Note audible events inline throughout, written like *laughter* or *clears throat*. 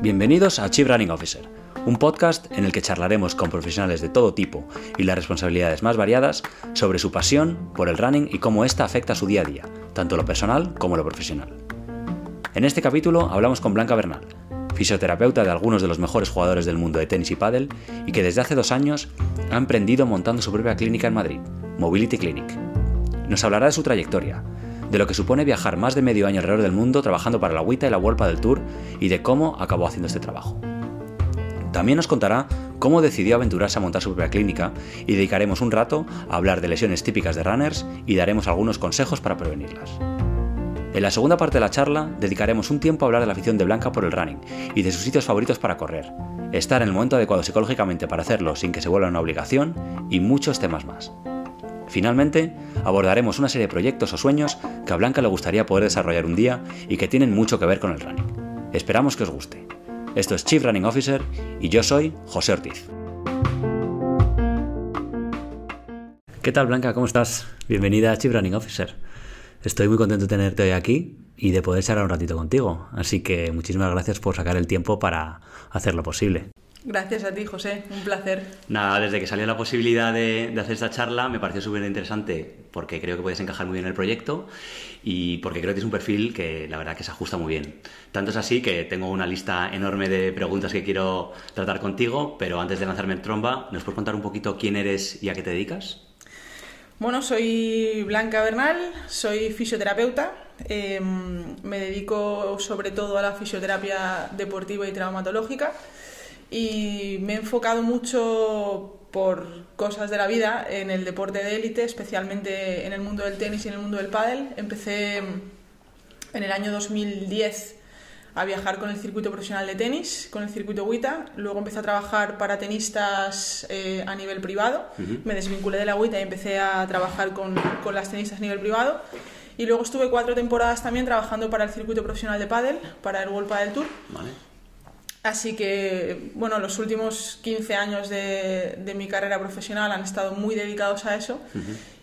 Bienvenidos a Chief Running Officer, un podcast en el que charlaremos con profesionales de todo tipo y las responsabilidades más variadas sobre su pasión por el running y cómo ésta afecta su día a día, tanto lo personal como lo profesional. En este capítulo hablamos con Blanca Bernal, fisioterapeuta de algunos de los mejores jugadores del mundo de tenis y pádel y que desde hace dos años ha emprendido montando su propia clínica en Madrid, Mobility Clinic. Nos hablará de su trayectoria, de lo que supone viajar más de medio año alrededor del mundo trabajando para la WITA y la World del Tour y de cómo acabó haciendo este trabajo. También nos contará cómo decidió aventurarse a montar su propia clínica y dedicaremos un rato a hablar de lesiones típicas de runners y daremos algunos consejos para prevenirlas. En la segunda parte de la charla dedicaremos un tiempo a hablar de la afición de Blanca por el running y de sus sitios favoritos para correr, estar en el momento adecuado psicológicamente para hacerlo sin que se vuelva una obligación y muchos temas más. Finalmente, abordaremos una serie de proyectos o sueños que a Blanca le gustaría poder desarrollar un día y que tienen mucho que ver con el running. Esperamos que os guste. Esto es Chief Running Officer y yo soy José Ortiz. ¿Qué tal Blanca? ¿Cómo estás? Bienvenida a Chief Running Officer. Estoy muy contento de tenerte hoy aquí y de poder charlar un ratito contigo. Así que muchísimas gracias por sacar el tiempo para hacerlo posible. Gracias a ti, José. Un placer. Nada, desde que salió la posibilidad de, hacer esta charla me pareció súper interesante porque creo que puedes encajar muy bien en el proyecto y porque creo que es un perfil que la verdad que se ajusta muy bien. Tanto es así que tengo una lista enorme de preguntas que quiero tratar contigo, pero antes de lanzarme en tromba, ¿nos puedes contar un poquito quién eres y a qué te dedicas? Bueno, soy Blanca Bernal, soy fisioterapeuta. Em, me dedico sobre todo a la fisioterapia deportiva y traumatológica y me he enfocado mucho por cosas de la vida en el deporte de élite, especialmente en el mundo del tenis y en el mundo del pádel. Empecé en el año 2010 a viajar con el circuito profesional de tenis, con el circuito WITA. Luego empecé a trabajar para tenistas eh, a nivel privado. Me desvinculé de la WITA y empecé a trabajar con, con, las tenistas a nivel privado. Y luego estuve cuatro temporadas también trabajando para el circuito profesional de pádel, para el World Padel Tour. Vale. Así que, bueno, los últimos 15 años de, de, mi carrera profesional han estado muy dedicados a eso.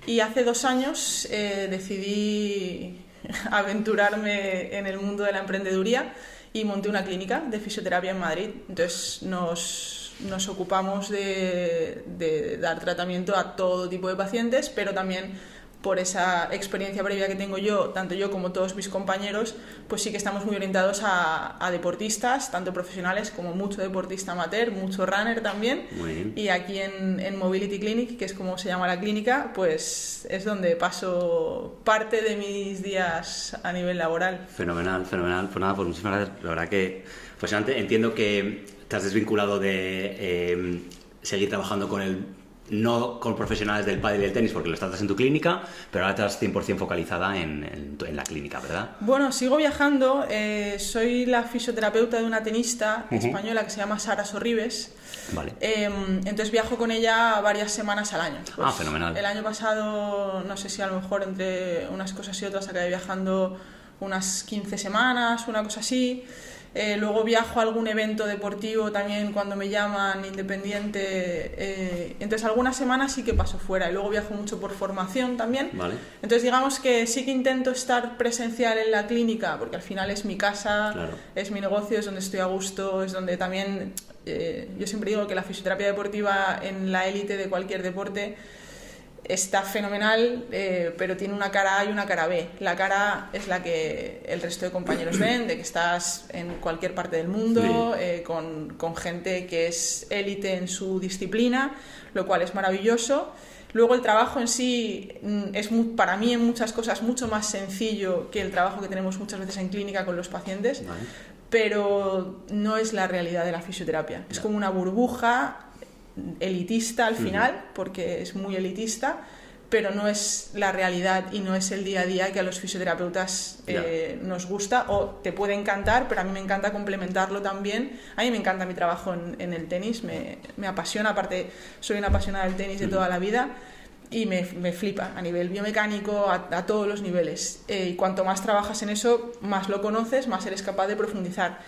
Y hace dos años eh, decidí *laughs* aventurarme en el mundo de la emprendeduría y monté una clínica de fisioterapia en Madrid. Entonces nos, nos ocupamos de, de dar tratamiento a todo tipo de pacientes, pero también por esa experiencia previa que tengo yo, tanto yo como todos mis compañeros, pues sí que estamos muy orientados a, deportistas, tanto profesionales como mucho deportista amateur, mucho runner también. Y aquí en, en, Mobility Clinic, que es como se llama la clínica, pues es donde paso parte de mis días a nivel laboral. Fenomenal, fenomenal. Pues nada, pues muchísimas gracias. La verdad que, pues entiendo que te has desvinculado de eh, seguir trabajando con el no con profesionales del pádel y del tenis porque lo estás en tu clínica, pero ahora estás 100% focalizada en, en, la clínica, ¿verdad? Bueno, sigo viajando. Eh, soy la fisioterapeuta de una tenista española que se llama Sara Sorribes. Vale. Em, entonces viajo con ella varias semanas al año. ah, pues, fenomenal. El año pasado, no sé si a lo mejor entre unas cosas y otras acabé viajando unas 15 semanas, una cosa así. Eh, luego viajo a algún evento deportivo también cuando me llaman, independiente. Eh, entonces, algunas semanas sí que paso fuera y luego viajo mucho por formación también. Entonces, digamos que sí que intento estar presencial en la clínica porque al final es mi casa, es mi negocio, es donde estoy a gusto, es donde también. Eh, yo siempre digo que la fisioterapia deportiva en la élite de cualquier deporte está fenomenal, eh, pero tiene una cara A y una cara B. La cara A es la que el resto de compañeros ven, de que estás en cualquier parte del mundo, eh, con, con, gente que es élite en su disciplina, lo cual es maravilloso. Luego el trabajo en sí mm, es para mí en muchas cosas mucho más sencillo que el trabajo que tenemos muchas veces en clínica con los pacientes, pero no es la realidad de la fisioterapia. Es como una burbuja elitista al final, porque es muy elitista, pero no es la realidad y no es el día a día que a los fisioterapeutas eh, nos gusta o te puede encantar, pero a mí me encanta complementarlo también. A mí me encanta mi trabajo en, el tenis, me, me, apasiona, aparte soy una apasionada del tenis de toda la vida y me, me flipa a nivel biomecánico, a, todos los niveles. Eh, y cuanto más trabajas en eso, más lo conoces, más eres capaz de profundizar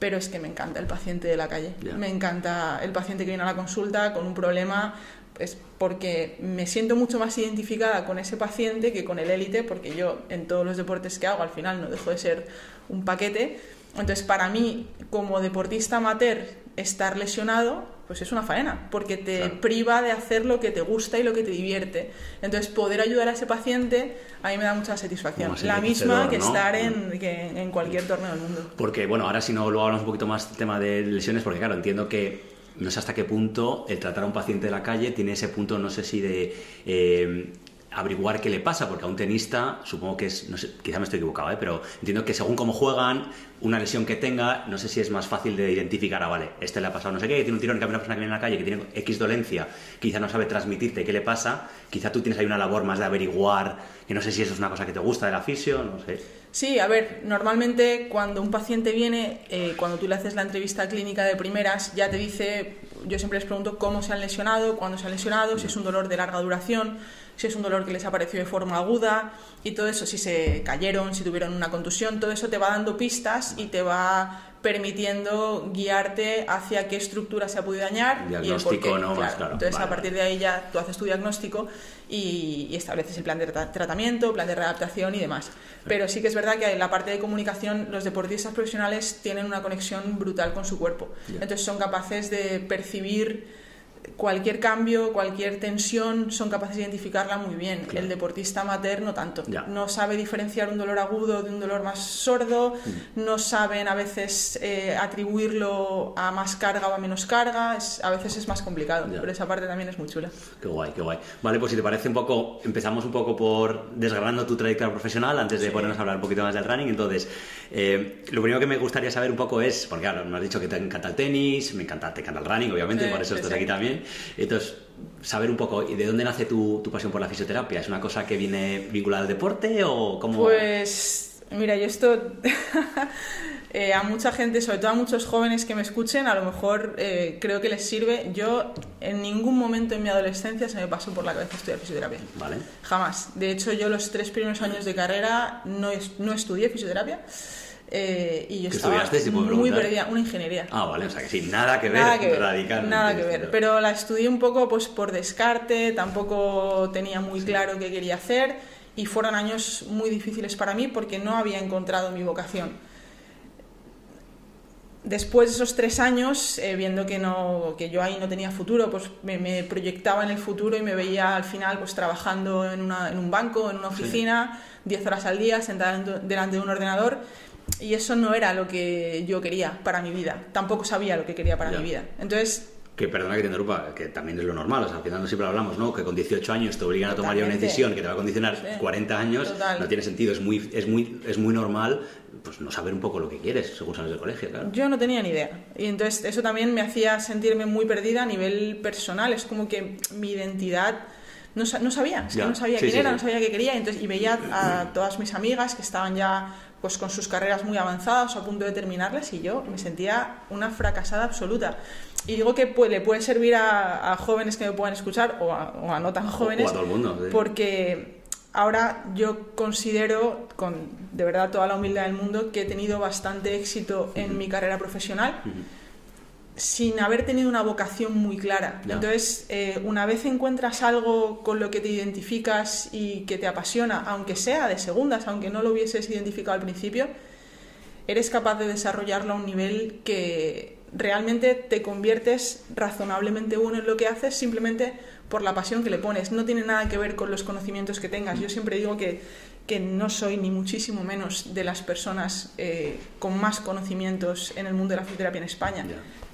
pero es que me encanta el paciente de la calle. Me encanta el paciente que viene a la consulta con un problema es porque me siento mucho más identificada con ese paciente que con el élite, porque yo en todos los deportes que hago al final no dejo de ser un paquete. Entonces, para mí, como deportista amateur, estar lesionado, pues es una faena, porque te priva de hacer lo que te gusta y lo que te divierte. Entonces, poder ayudar a ese paciente a mí me da mucha satisfacción. La misma que estar en, en cualquier torneo del mundo. Porque, bueno, ahora si no lo hablamos un poquito más del tema de lesiones, porque claro, entiendo que no sé hasta qué punto el tratar a un paciente de la calle tiene ese punto, no sé si de eh, averiguar qué le pasa, porque a un tenista, supongo que es, no sé, quizá me estoy equivocado, ¿eh? pero entiendo que según cómo juegan, una lesión que tenga, no sé si es más fácil de identificar, ah, vale, este le ha pasado no sé qué, tiene un tirón, que una persona que viene en la calle que tiene X dolencia, quizá no sabe transmitirte qué le pasa, quizá tú tienes ahí una labor más de averiguar, que no sé si eso es una cosa que te gusta del aficio, no sé. Sí, a ver, normalmente cuando un paciente viene, eh, cuando tú le haces la entrevista clínica de primeras, ya te dice, yo siempre les pregunto cómo se han lesionado, cuándo se han lesionado, si es un dolor de larga duración, si es un dolor que les apareció de forma aguda y todo eso, si se cayeron, si tuvieron una contusión, todo eso te va dando pistas y te va permitiendo guiarte hacia qué estructura se ha podido dañar y el por qué. No, claro. Entonces, a partir de ahí ya tú haces tu diagnóstico y, estableces el plan de tratamiento, plan de readaptación y demás. Pero sí que es verdad que en la parte de comunicación los deportistas profesionales tienen una conexión brutal con su cuerpo. Entonces, son capaces de percibir cualquier cambio, cualquier tensión, son capaces de identificarla muy bien. El deportista amateur no tanto. No sabe diferenciar un dolor agudo de un dolor más sordo, mm. no saben a veces eh, atribuirlo a más carga o a menos carga, a veces es más complicado, pero esa parte también es muy chula. Qué guay, qué guay. Vale, pues si te parece un poco, empezamos un poco por desgranando tu trayectoria profesional antes de ponernos a hablar un poquito más del running. Entonces, eh, lo primero que me gustaría saber un poco es, porque claro, me has dicho que te encanta el tenis, me encanta, te encanta el running, obviamente, por eso estás aquí también. Entonces, saber un poco, ¿y de dónde nace tu, pasión por la fisioterapia? ¿Es una cosa que viene vinculada al deporte o cómo...? Pues, mira, yo esto... *laughs* Eh, a mucha gente, sobre todo a muchos jóvenes que me escuchen, a lo mejor eh, creo que les sirve. Yo en ningún momento en mi adolescencia se me pasó por la cabeza estudiar fisioterapia. Vale. Jamás. De hecho, yo los tres primeros años de carrera no, no estudié fisioterapia. Eh, y yo estaba muy perdida, una ingeniería. Ah, vale, o sea que sí, nada que ver, nada que radical. Nada que ver, pero la estudié un poco pues por descarte, tampoco tenía muy claro qué quería hacer y fueron años muy difíciles para mí porque no había encontrado mi vocación. Después de esos tres años, eh, viendo que, no, que yo ahí no tenía futuro, pues me, proyectaba en el futuro y me veía al final pues trabajando en, una, en un banco, en una oficina, 10 horas al día, sentada delante de un ordenador y eso no era lo que yo quería para mi vida. Tampoco sabía lo que quería para mi vida. Entonces... Que perdona que te interrumpa, que también es lo normal, o sea, al final no siempre hablamos, ¿no? Que con 18 años te obligan a tomar ya una decisión que te va a condicionar 40 años, no tiene sentido, es muy, es, muy, es muy normal pues no saber un poco lo que quieres según sales del colegio, claro. Yo no tenía ni idea. Y entonces eso también me hacía sentirme muy perdida a nivel personal. Es como que mi identidad no, no sabía, no sabía quién era, no sabía qué quería. Entonces, y veía a todas mis amigas que estaban ya pues con sus carreras muy avanzadas o a punto de terminarlas y yo me sentía una fracasada absoluta. Y digo que le puede servir a, jóvenes que me puedan escuchar o a, no tan jóvenes. O a todo el mundo. Porque ahora yo considero, con de verdad toda la humildad del mundo, que he tenido bastante éxito en mi carrera profesional sin haber tenido una vocación muy clara. Entonces, eh, una vez encuentras algo con lo que te identificas y que te apasiona, aunque sea de segundas, aunque no lo hubieses identificado al principio, eres capaz de desarrollarlo a un nivel que realmente te conviertes razonablemente bueno en lo que haces simplemente por la pasión que le pones. No tiene nada que ver con los conocimientos que tengas. Yo siempre digo que, que no soy ni muchísimo menos de las personas eh, con más conocimientos en el mundo de la fisioterapia en España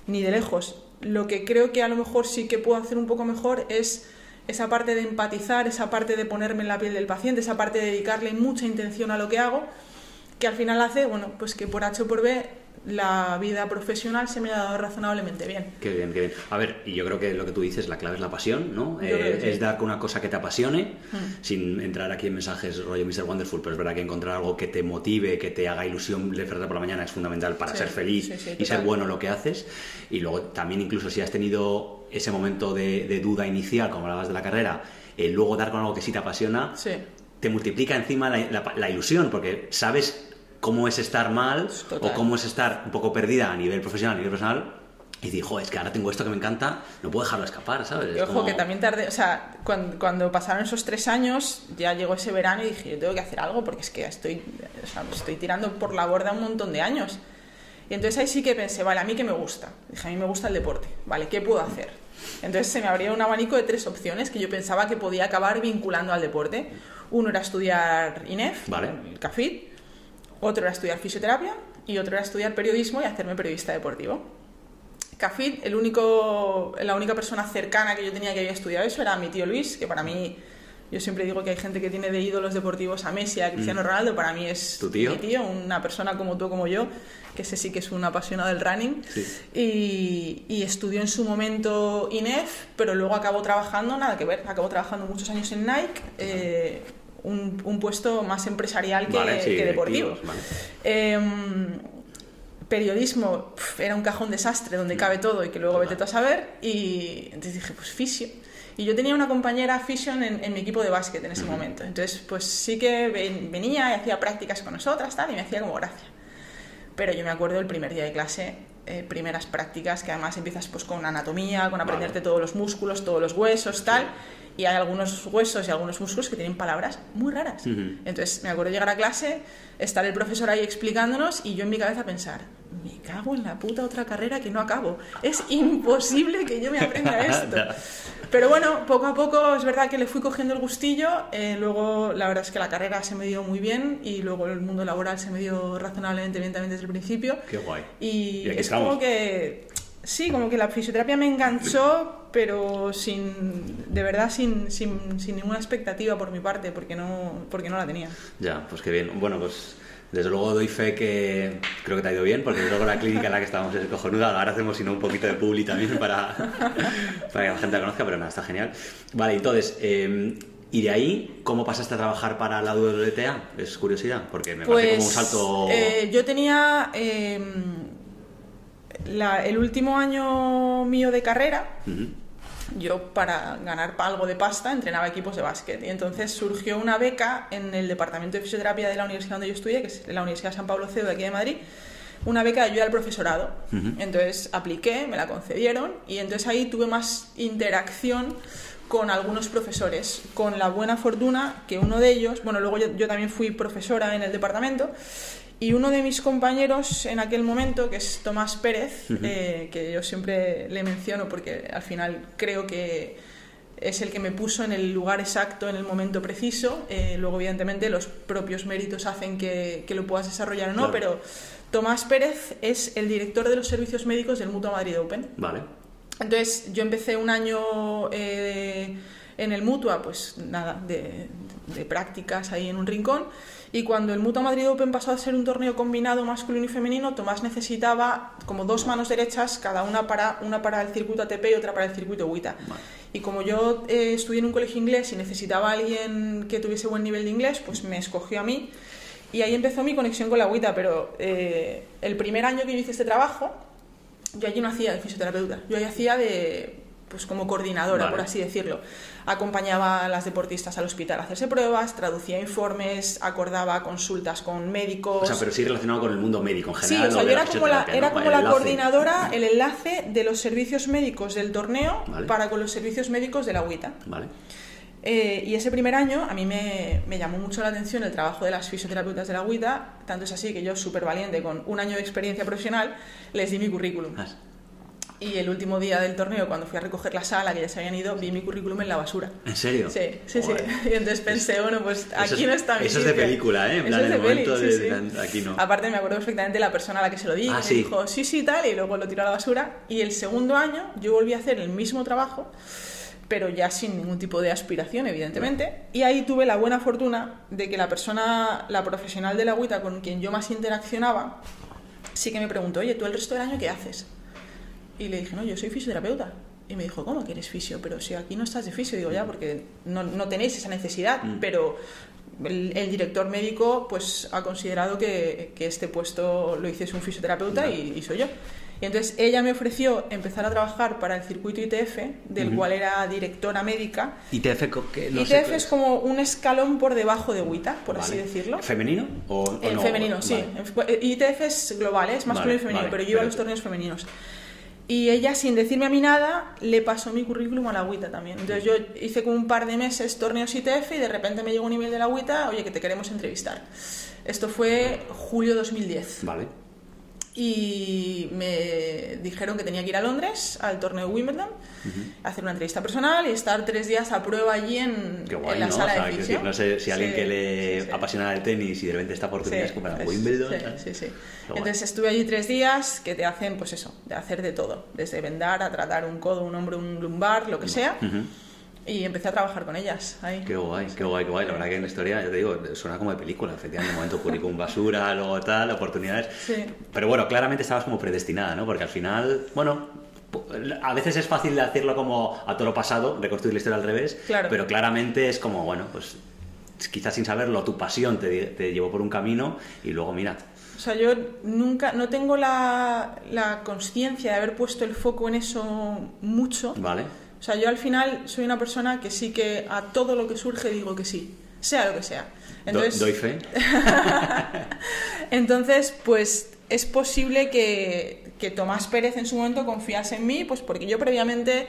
ni de lejos. Lo que creo que a lo mejor sí que puedo hacer un poco mejor es esa parte de empatizar, esa parte de ponerme en la piel del paciente, esa parte de dedicarle mucha intención a lo que hago, que al final hace, bueno, pues que por H o por B la vida profesional se me ha dado razonablemente bien. Qué bien, qué bien. A ver, y yo creo que lo que tú dices, la clave es la pasión, ¿no? Eh, es dar con una cosa que te apasione, mm. sin entrar aquí en mensajes rollo Mr. Wonderful, pero es verdad que encontrar algo que te motive, que te haga ilusión despertar por la mañana es fundamental para ser feliz y ser bueno en lo que haces. Y luego también incluso si has tenido ese momento de, duda inicial, como hablabas de la carrera, eh, luego dar con algo que sí te apasiona, te multiplica encima la ilusión, porque sabes cómo es estar mal o cómo es estar un poco perdida a nivel profesional, a nivel personal, y dijo, es que ahora tengo esto que me encanta, no puedo dejarlo escapar, ¿sabes? Y ojo, que también tardé, o sea, cuando, cuando, pasaron esos tres años, ya llegó ese verano y dije, yo tengo que hacer algo porque es que estoy, o sea, estoy tirando por la borda un montón de años. Y entonces ahí sí que pensé, vale, a mí qué me gusta. Dije, a mí me gusta el deporte, vale, ¿qué puedo hacer? Entonces se me abrió un abanico de tres opciones que yo pensaba que podía acabar vinculando al deporte. Uno era estudiar INEF, vale. el CAFIT, otro era estudiar fisioterapia y otro era estudiar periodismo y hacerme periodista deportivo. Cafit, el único, la única persona cercana que yo tenía que había estudiado eso era mi tío Luis, que para mí, yo siempre digo que hay gente que tiene de ídolos deportivos a Messi, a Cristiano Mm. Ronaldo, para mí es ¿Tu tío? mi tío, una persona como tú, como yo, que ese sí que es un apasionado del running. Sí. Y, y estudió en su momento INEF, pero luego acabó trabajando, nada que ver, acabó trabajando muchos años en Nike, eh, un, un puesto más empresarial que, Vale, sí, que deportivo. vale. Em, periodismo pf, era un cajón desastre donde cabe todo y que luego vete tú a saber. Y entonces dije, pues fisio. Y yo tenía una compañera fisio en, en mi equipo de básquet en ese momento. Entonces, pues sí que ven- venía y hacía prácticas con nosotras tal, y me hacía como gracia. Pero yo me acuerdo el primer día de clase, eh, primeras prácticas, que además empiezas pues con anatomía, con aprenderte todos los músculos, todos los huesos, tal. Y hay algunos huesos y algunos músculos que tienen palabras muy raras. Entonces me acuerdo llegar a clase, estar el profesor ahí explicándonos y yo en mi cabeza pensar, me cago en la puta otra carrera que no acabo. Es imposible que yo me aprenda *laughs* esto. Pero bueno, poco a poco es verdad que le fui cogiendo el gustillo. eh, luego la verdad es que la carrera se me dio muy bien y luego el mundo laboral se me dio razonablemente bien también desde el principio. Qué guay. Y, Y aquí es estamos. como que sí, como que la fisioterapia me enganchó, pero sin de verdad sin, sin, sin ninguna expectativa por mi parte, porque no, porque no la tenía. Ya, pues qué bien. Bueno, pues desde luego doy fe que creo que te ha ido bien, porque desde luego la clínica en la que estábamos es cojonuda. Ahora hacemos sino un poquito de publi también para, *laughs* para que la gente la conozca, pero nada, está genial. Vale, entonces, eh, ¿y de ahí cómo pasaste a trabajar para la WTA? Es curiosidad, porque me parece como un salto... eh, yo tenía eh, la- el último año mío de carrera. Yo para ganar algo de pasta entrenaba equipos de básquet. Y entonces surgió una beca en el departamento de fisioterapia de la universidad donde yo estudié, que es la Universidad San Pablo CEU de aquí de Madrid, una beca de ayuda al profesorado. Entonces apliqué, me la concedieron y entonces ahí tuve más interacción con algunos profesores, con la buena fortuna que uno de ellos, bueno, luego yo, yo también fui profesora en el departamento y uno de mis compañeros en aquel momento, que es Tomás Pérez, eh, que yo siempre le menciono porque al final creo que es el que me puso en el lugar exacto, en el momento preciso. Eh, luego, evidentemente, los propios méritos hacen que, que lo puedas desarrollar o no, Claro. pero Tomás Pérez es el director de los servicios médicos del Mutua Madrid Open. Vale. Entonces, yo empecé un año eh, en el Mutua, pues nada, de, de prácticas ahí en un rincón. Y cuando el Mutua Madrid Open pasó a ser un torneo combinado masculino y femenino, Tomás necesitaba como dos manos derechas, cada una para, una para el circuito ATP y otra para el circuito WITA. Vale. Y como yo eh, estudié en un colegio inglés y necesitaba a alguien que tuviese buen nivel de inglés, pues me escogió a mí. Y ahí empezó mi conexión con la WITA, pero eh, el primer año que yo hice este trabajo, yo allí no hacía de fisioterapeuta, yo ahí hacía de, pues como coordinadora, Vale. por así decirlo. Acompañaba a las deportistas al hospital a hacerse pruebas, traducía informes, acordaba consultas con médicos. O sea, pero sí relacionado con el mundo médico en Sí, general. o no sea, yo era como la, era como la coordinadora, el enlace de los servicios médicos del torneo Vale. para con los servicios médicos de la UITA. Vale. Eh, y ese primer año a mí me, me llamó mucho la atención el trabajo de las fisioterapeutas de la UITA, tanto es así que yo, súper valiente, con un año de experiencia profesional, les di mi currículum. Ah, Y el último día del torneo, cuando fui a recoger la sala, que ya se habían ido, vi mi currículum en la basura. ¿En serio? Sí, sí, sí. Y entonces pensé, bueno, pues aquí no está mi eso es de película, ¿eh? En plan, es el peli, momento sí, de- sí. de- aquí no. Aparte me acuerdo perfectamente la persona a la que se lo di, Ah, sí. dijo, sí, sí, tal, y luego lo tiró a la basura. Y el segundo año yo volví a hacer el mismo trabajo, pero ya sin ningún tipo de aspiración, evidentemente. Y ahí tuve la buena fortuna de que la persona, la profesional de la agüita con quien yo más interaccionaba, sí que me preguntó, oye, ¿tú el resto del año qué haces? Y le dije, no, yo soy fisioterapeuta. Y me dijo, ¿cómo que eres fisio? Pero si aquí no estás de fisio, digo, ya, porque no, no tenéis esa necesidad, Mm. pero el, el director médico pues ha considerado que, que este puesto lo hiciese un fisioterapeuta Ya. y, y soy yo. Y entonces ella me ofreció empezar a trabajar para el circuito ITF, del Ujú. cual era directora médica. ITF, que no ITF sé qué es como un escalón por debajo de WITA, por así Vale. decirlo. ¿Femenino o, o En no? femenino, sí. Vale. En- ITF es global, ¿eh? es masculino Vale, y femenino, pero yo iba a los torneos femeninos. Y ella, sin decirme a mí nada, le pasó mi currículum a la agüita también. Entonces yo hice como un par de meses torneos ITF y de repente me llegó un email de la agüita, oye, que te queremos entrevistar. Esto fue julio 2010. Vale. Y me dijeron que tenía que ir a Londres, al torneo Wimbledon, hacer una entrevista personal y estar tres días a prueba allí en, Qué guay, en la ¿no? sala O sea, de fisio. decir, no sé si alguien Sí, que le sí, sí. apasiona el tenis y de repente esta oportunidad es como para Wimbledon. sí, sí. Entonces estuve allí tres días que te hacen, pues eso, de hacer de todo, desde vendar a tratar un codo, un hombro, un lumbar, lo que sea. Y empecé a trabajar con ellas ahí. Qué guay, qué guay, qué guay. La verdad que en la historia, ya te digo, suena como de película. Efectivamente, un momento currículum basura, luego tal, oportunidades. Sí. Pero bueno, claramente estabas como predestinada, ¿no? Porque al final, bueno, a veces es fácil decirlo como a todo lo pasado, reconstruir la historia al revés. Claro. Pero claramente es como, bueno, pues quizás sin saberlo, tu pasión te, te llevó por un camino y luego, mira, O sea, yo nunca, no tengo la, la conciencia de haber puesto el foco en eso mucho. ¿vale? O sea, yo al final soy una persona que sí que a todo lo que surge digo que sí, sea lo que sea. Do- Entonces, doy fe. *laughs* entonces pues es posible que, que Tomás Pérez en su momento confiase en mí, pues porque yo previamente,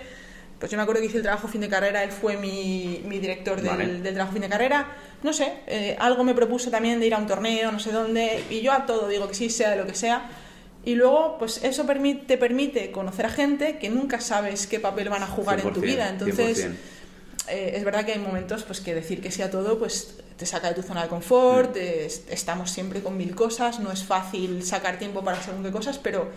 pues yo me acuerdo que hice el trabajo fin de carrera, él fue mi, mi director del, Vale. del trabajo fin de carrera, no sé, eh, algo me propuso también de ir a un torneo, no sé dónde, y yo a todo digo que sí, sea de lo que sea. Y luego, pues eso te permite conocer a gente que nunca sabes qué papel van a jugar en tu 100%, vida. Entonces, 100%. eh, es verdad que hay momentos pues que decir que sí a todo pues te saca de tu zona de confort, Mm. est- estamos siempre con mil cosas, no es fácil sacar tiempo para según qué cosas, pero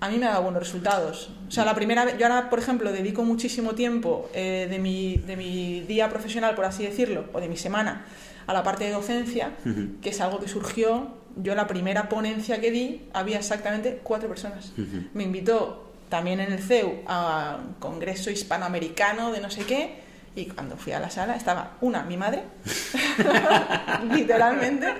a mí me ha dado buenos resultados. O sea, la primera vez, yo ahora, por ejemplo, dedico muchísimo tiempo eh, de, mi, de mi día profesional, por así decirlo, o de mi semana, a la parte de docencia, que es algo que surgió. Yo la primera ponencia que di había exactamente cuatro personas. Me invitó también en el CEU a un congreso hispanoamericano de no sé qué. Y cuando fui a la sala estaba una, mi madre, *laughs* *laughs* literalmente,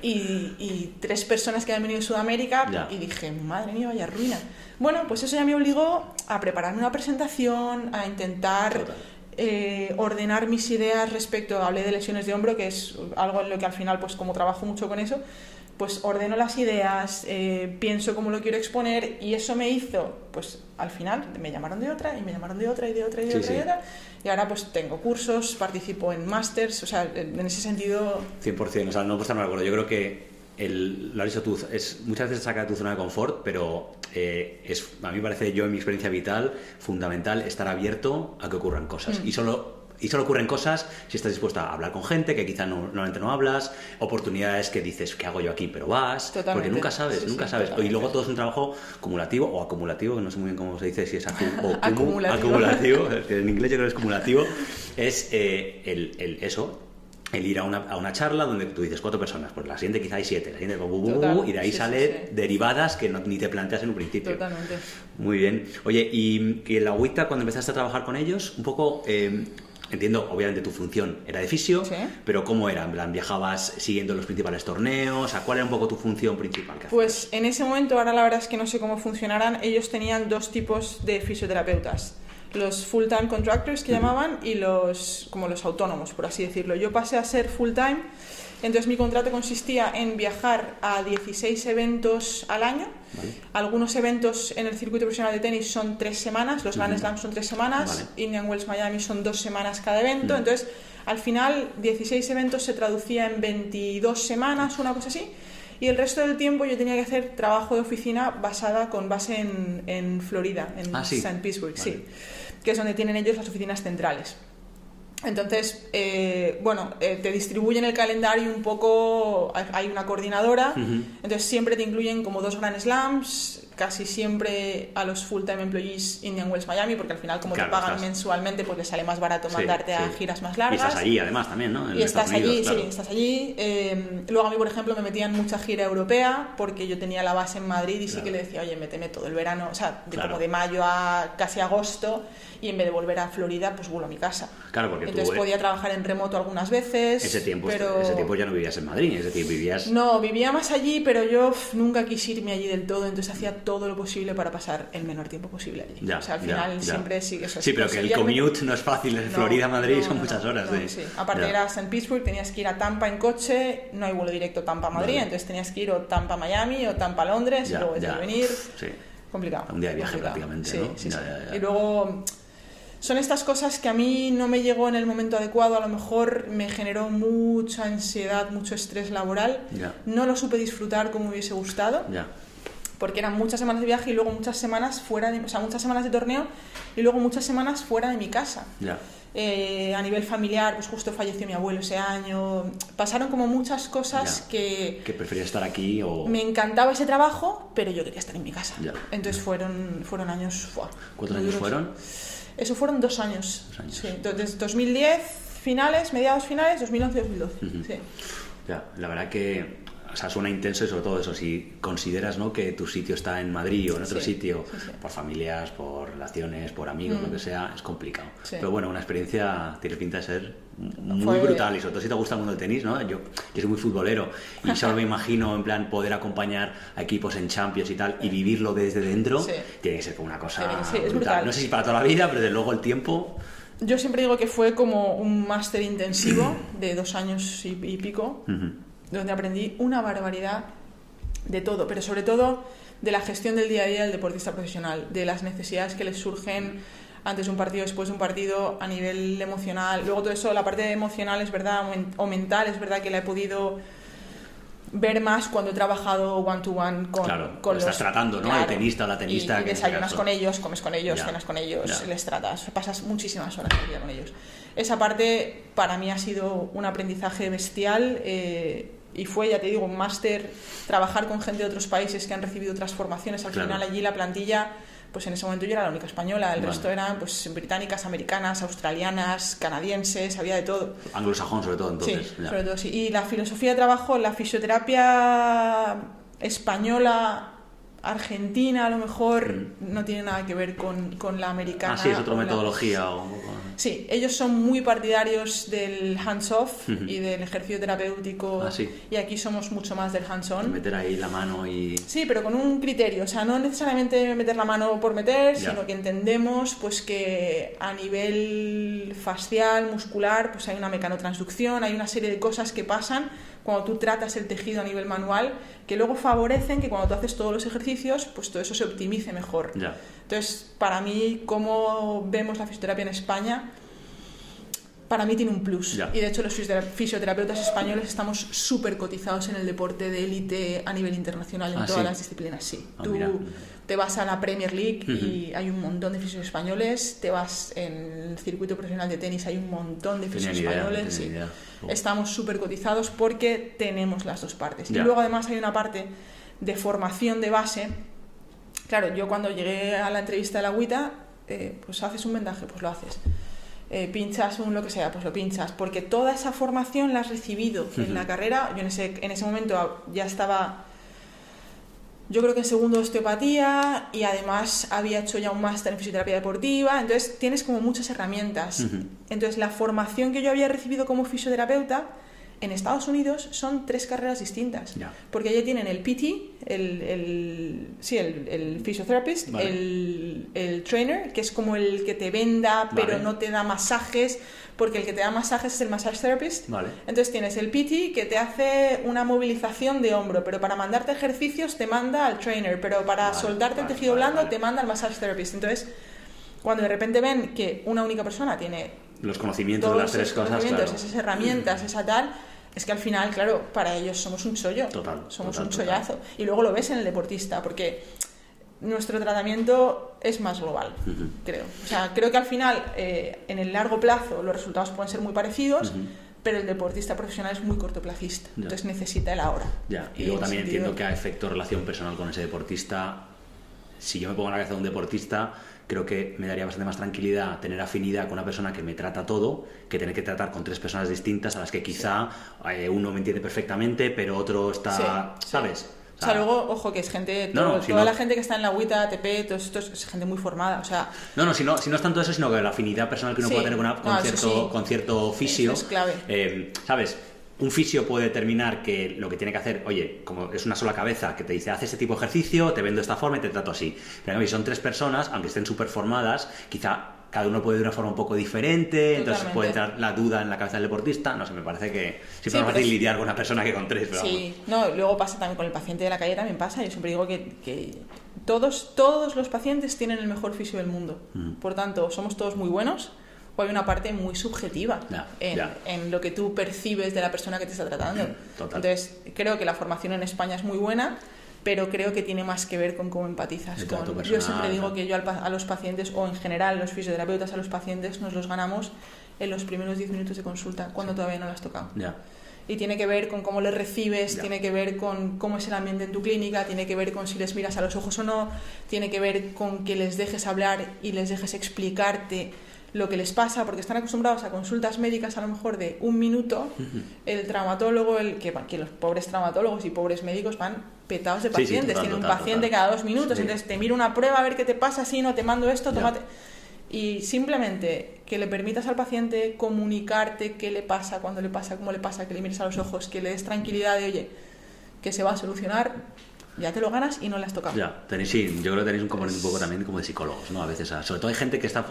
y, y tres personas que habían venido de Sudamérica. Ya. Y dije, madre mía, vaya ruina. Bueno, pues eso ya me obligó a prepararme una presentación, a intentar. Eh, ordenar mis ideas respecto, hablé de lesiones de hombro, que es algo en lo que al final, pues como trabajo mucho con eso, pues ordeno las ideas, eh, pienso cómo lo quiero exponer y eso me hizo, pues al final me llamaron de otra y me llamaron de otra y de otra y de Sí, otra sí. y de otra y ahora pues tengo cursos, participo en másters, o sea, en ese sentido 100%, o sea, no más de acuerdo. Yo creo que el, lo has dicho tú, es, muchas veces saca de tu zona de confort, pero eh, es, a mí me parece, yo en mi experiencia vital, fundamental estar abierto a que ocurran cosas. Mm. Y solo y solo ocurren cosas si estás dispuesta a hablar con gente que quizá no, normalmente no hablas, oportunidades que dices, ¿qué hago yo aquí? Pero vas, Totalmente. porque nunca sabes, Sí, nunca sí, sabes. Y totalmente. luego todo es un trabajo cumulativo o acumulativo, que no sé muy bien cómo se dice, si es acu- o *laughs* cumu- Acumulativo. acumulativo, *laughs* en inglés yo creo que es cumulativo, es eh, el, el- eso, el ir a una, a una charla donde tú dices cuatro personas, pues la siguiente quizá hay siete, la siguiente bu, bu, bu, y de ahí sí, sí, sale sí. derivadas que no- ni te planteas en un principio. totalmente. Muy bien. Oye, y, y en la agüita, cuando empezaste a trabajar con ellos, un poco, eh, entiendo, obviamente tu función era de fisio, Sí. pero ¿cómo era? En plan, ¿viajabas siguiendo los principales torneos? ¿A cuál era un poco tu función principal? que? Pues en ese momento, ahora la verdad es que no sé cómo funcionarán, ellos tenían dos tipos de fisioterapeutas. Los full-time contractors que llamaban y los como los autónomos, por así decirlo. Yo pasé a ser full-time, entonces mi contrato consistía en viajar a 16 eventos al año. Vale. Algunos eventos en el circuito profesional de tenis son tres semanas, los Grand Ujú. Slams son tres semanas, Vale. Indian Wells Miami son dos semanas cada evento. Entonces, al final, 16 eventos se traducía en 22 semanas, una cosa así. Y el resto del tiempo yo tenía que hacer trabajo de oficina basada con base en, en Florida, en Ah, sí. St. Petersburg, Vale. sí, que es donde tienen ellos las oficinas centrales. Entonces, eh, bueno, eh, te distribuyen el calendario un poco, hay- una coordinadora, entonces siempre te incluyen como dos Grand Slams, casi siempre a los full-time employees Indian Wells Miami, porque al final como Claro, te pagan estás- mensualmente, pues les sale más barato Sí, mandarte a sí. giras más Y largas. estás allí además también, ¿no? En Y estás Unidos, allí, claro. sí, estás allí. Eh, luego a mí, por ejemplo, me metían mucha gira europea porque yo tenía la base en Madrid y sí Claro. que le decía, oye, méteme todo el verano, o sea, de como de mayo a casi agosto y en vez de volver a Florida, pues vuelo a mi casa. Claro, porque Entonces tú eh, podía trabajar en remoto algunas veces. ese tiempo, pero... ese tiempo ya no vivías en Madrid, es decir, vivías... No, vivía más allí, pero yo uf, nunca quise irme allí del todo, entonces hacía todo lo posible para pasar el menor tiempo posible allí. Ya, o sea, al ya, final ya. siempre sí que eso Sí, pero que el commute no es fácil de No, Florida a Madrid, no, son no, muchas horas no, de... sí. Aparte Ya. era St. Petersburg, tenías que ir a Tampa en coche, no hay vuelo directo Tampa-Madrid, entonces tenías que ir o Tampa-Miami o Tampa-Londres y Ya, luego ya. venir. Sí. complicado. Un día de viaje complicado. prácticamente, Sí, ¿no? sí, Ya, sí. ya, ya. Y luego son estas cosas que a mí no me llegó en el momento adecuado, a lo mejor me generó mucha ansiedad, mucho estrés laboral. Ya. No lo supe disfrutar como me hubiese gustado, Ya. Porque eran muchas semanas de viaje y luego muchas semanas fuera de, o sea, muchas semanas de torneo y luego muchas semanas fuera de mi casa. Ya. Eh, a nivel familiar, pues justo falleció mi abuelo ese año. Pasaron como muchas cosas Ya. que Que preferías estar aquí o. me encantaba ese trabajo, pero yo quería estar en mi casa. Ya. Entonces fueron, fueron años. ¡fua! ¿Cuántos años duros. fueron? Eso fueron dos años. Dos años. Sí, entonces 2010 finales, mediados finales, 2011-2012. Ujú. sí. Ya, la verdad que o sea, suena intenso y sobre todo eso, si consideras ¿no? que tu sitio está en Madrid o en otro Sí, sitio, sí, sí. por familias, por relaciones, por amigos, Mm. lo que sea, es complicado. Pero bueno, una experiencia tiene pinta de ser muy Fue- brutal y sobre todo si te gusta el mundo del tenis, ¿no? Yo, yo soy muy futbolero y *laughs* solo me imagino en plan poder acompañar a equipos en Champions y tal y vivirlo desde dentro, Sí. tiene que ser como una cosa brutal. brutal. No sé si para toda la vida, pero desde luego el tiempo... Yo siempre digo que fue como un máster intensivo *clears throat* de dos años y, pico, Ujú. Donde aprendí una barbaridad de todo, pero sobre todo de la gestión del día a día del deportista profesional, de las necesidades que les surgen antes de un partido, después de un partido, a nivel emocional. Luego todo eso, la parte emocional es verdad, o men- o mental es verdad que la he podido ver más cuando he trabajado one to one con, Claro, con lo estás los tratando, ¿no? El tenista la tenista, Y, y desayunas con ellos, comes con ellos, Ya, cenas con ellos, ya. les tratas, pasas muchísimas horas al día con ellos. Esa parte para mí ha sido un aprendizaje bestial eh, y fue, ya te digo, un máster, trabajar con gente de otros países que han recibido otras formaciones. Al Claro. final allí la plantilla, pues en ese momento yo era la única española, el Vale. resto eran pues británicas, americanas, australianas, canadienses, había de todo. Anglosajón sobre todo entonces. sí, ya. sobre todo sí. Y la filosofía de trabajo, la fisioterapia española, argentina a lo mejor, no tiene nada que ver con, con la americana. Ah, sí, es otra la- metodología. o- Sí, ellos son muy partidarios del hands-off y del ejercicio terapéutico. Ah, sí. Y aquí somos mucho más del hands-on. Meter ahí la mano y... Sí, pero con un criterio, o sea, no necesariamente meter la mano por meter, Ya. sino que entendemos pues que a nivel facial, muscular, pues hay una mecanotransducción, hay una serie de cosas que pasan cuando tú tratas el tejido a nivel manual que luego favorecen que cuando tú haces todos los ejercicios, pues todo eso se optimice mejor. Entonces, para mí, cómo vemos la fisioterapia en España, para mí tiene un plus. Y de hecho, los fisiotera- fisioterapeutas españoles estamos súper cotizados en el deporte de élite a nivel internacional en Ah, todas ¿sí? las disciplinas. Sí. Ah, Tú mira. Te vas a la Premier League y hay un montón de fisios españoles, te vas en el circuito profesional de tenis, hay un montón de fisios españoles. sí. Estamos súper cotizados porque tenemos las dos partes. Y luego además hay una parte de formación de base. Claro, yo cuando llegué a la entrevista de la agüita, eh, pues haces un vendaje, pues lo haces. Eh, pinchas un lo que sea, pues lo pinchas. Porque toda esa formación la has recibido en la carrera. Yo en ese, en ese momento ya estaba, yo creo que en segundo osteopatía y además había hecho ya un máster en fisioterapia deportiva. Entonces tienes como muchas herramientas. Entonces la formación que yo había recibido como fisioterapeuta en Estados Unidos son tres carreras distintas. Ya. Porque allí tienen el PT, el, el, sí, el, el physiotherapist, Vale. el, el trainer, que es como el que te venda, pero no te da masajes, porque el que te da masajes es el massage therapist. Vale. Entonces tienes el PT que te hace una movilización de hombro, pero para mandarte ejercicios te manda al trainer, pero para vale, el tejido blando te manda al massage therapist. Entonces, cuando de repente ven que una única persona tiene Los conocimientos de las tres cosas, claro. esas herramientas, esa tal, es que al final, claro, para ellos somos un chollo. Total, Somos total, un total. chollazo. Y luego lo ves en el deportista, porque nuestro tratamiento es más global, creo. O sea, creo que al final, eh, en el largo plazo, los resultados pueden ser muy parecidos, pero el deportista profesional es muy cortoplacista. Ya. Entonces necesita el ahora. Ya, y, Y luego también entiendo que a efecto relación personal con ese deportista, si yo me pongo en la cabeza de un deportista, creo que me daría bastante más tranquilidad tener afinidad con una persona que me trata todo, que tener que tratar con tres personas distintas a las que quizá eh, uno me entiende perfectamente, pero otro está, Sí, sí. ¿sabes? O sea, luego, ojo, que es gente, No, todo- no, si toda no- la gente que está en la agüita, ATP, todo esto es, gente muy formada. O sea, No, no si, no, si no es tanto eso, sino que la afinidad personal que uno Sí. puede tener con, una- con cierto, sí. con cierto fisio. Eso es clave. eh, ¿Sabes? Un fisio puede determinar que lo que tiene que hacer, oye, como es una sola cabeza que te dice, haz este tipo de ejercicio, te vendo de esta forma y te trato así. Pero si son tres personas, aunque estén súper formadas, quizá cada uno puede de una forma un poco diferente, entonces Totalmente. puede entrar la duda en la cabeza del deportista. No sé, me parece que siempre Sí, es más pero fácil es- lidiar con una persona que con tres. Pero vamos. Sí, no, luego pasa también con el paciente de la calle, también pasa. Yo siempre digo que, que todos, todos los pacientes tienen el mejor fisio del mundo. Mm. Por tanto, somos todos muy buenos o hay una parte muy subjetiva Ya, en, ya. en lo que tú percibes de la persona que te está tratando. *clears throat* Total. Entonces, creo que la formación en España es muy buena, pero creo que tiene más que ver con cómo empatizas. Con- yo siempre digo que yo a los pacientes, o en general los fisioterapeutas a los pacientes, nos los ganamos en los primeros 10 minutos de consulta, cuando todavía no lo has tocado. Ya. Y tiene que ver con cómo les recibes, tiene que ver con cómo es el ambiente en tu clínica, tiene que ver con si les miras a los ojos o no, tiene que ver con que les dejes hablar y les dejes explicarte lo que les pasa, porque están acostumbrados a consultas médicas a lo mejor de un minuto. El traumatólogo, el que, que los pobres traumatólogos y pobres médicos van petados de Sí, sí, pacientes, total, tienen un paciente total. cada dos minutos, Sí. entonces te miro una prueba a ver qué te pasa, si no, te mando esto, tómate. Y simplemente que le permitas al paciente comunicarte qué le pasa, cuándo le pasa, cómo le pasa, que le mires a los ojos, que le des tranquilidad de, oye, que se va a solucionar, ya te lo ganas y no le has tocado. Ya, tenéis, sí, yo creo que tenéis un componente un poco también como de psicólogos, ¿no? A veces, sobre todo hay gente que está...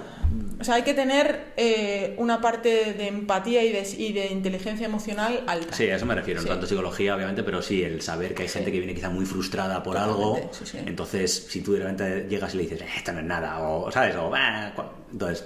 O sea, hay que tener eh, una parte de empatía y de, y de inteligencia emocional alta. Sí, a eso me refiero, no Sí. tanto psicología, obviamente, pero sí el saber que hay gente que viene quizá muy frustrada por algo. Totalmente, sí, sí. Entonces, si tú de repente llegas y le dices, "Eh, esto no es nada, o, ¿sabes? O, "Ah", entonces,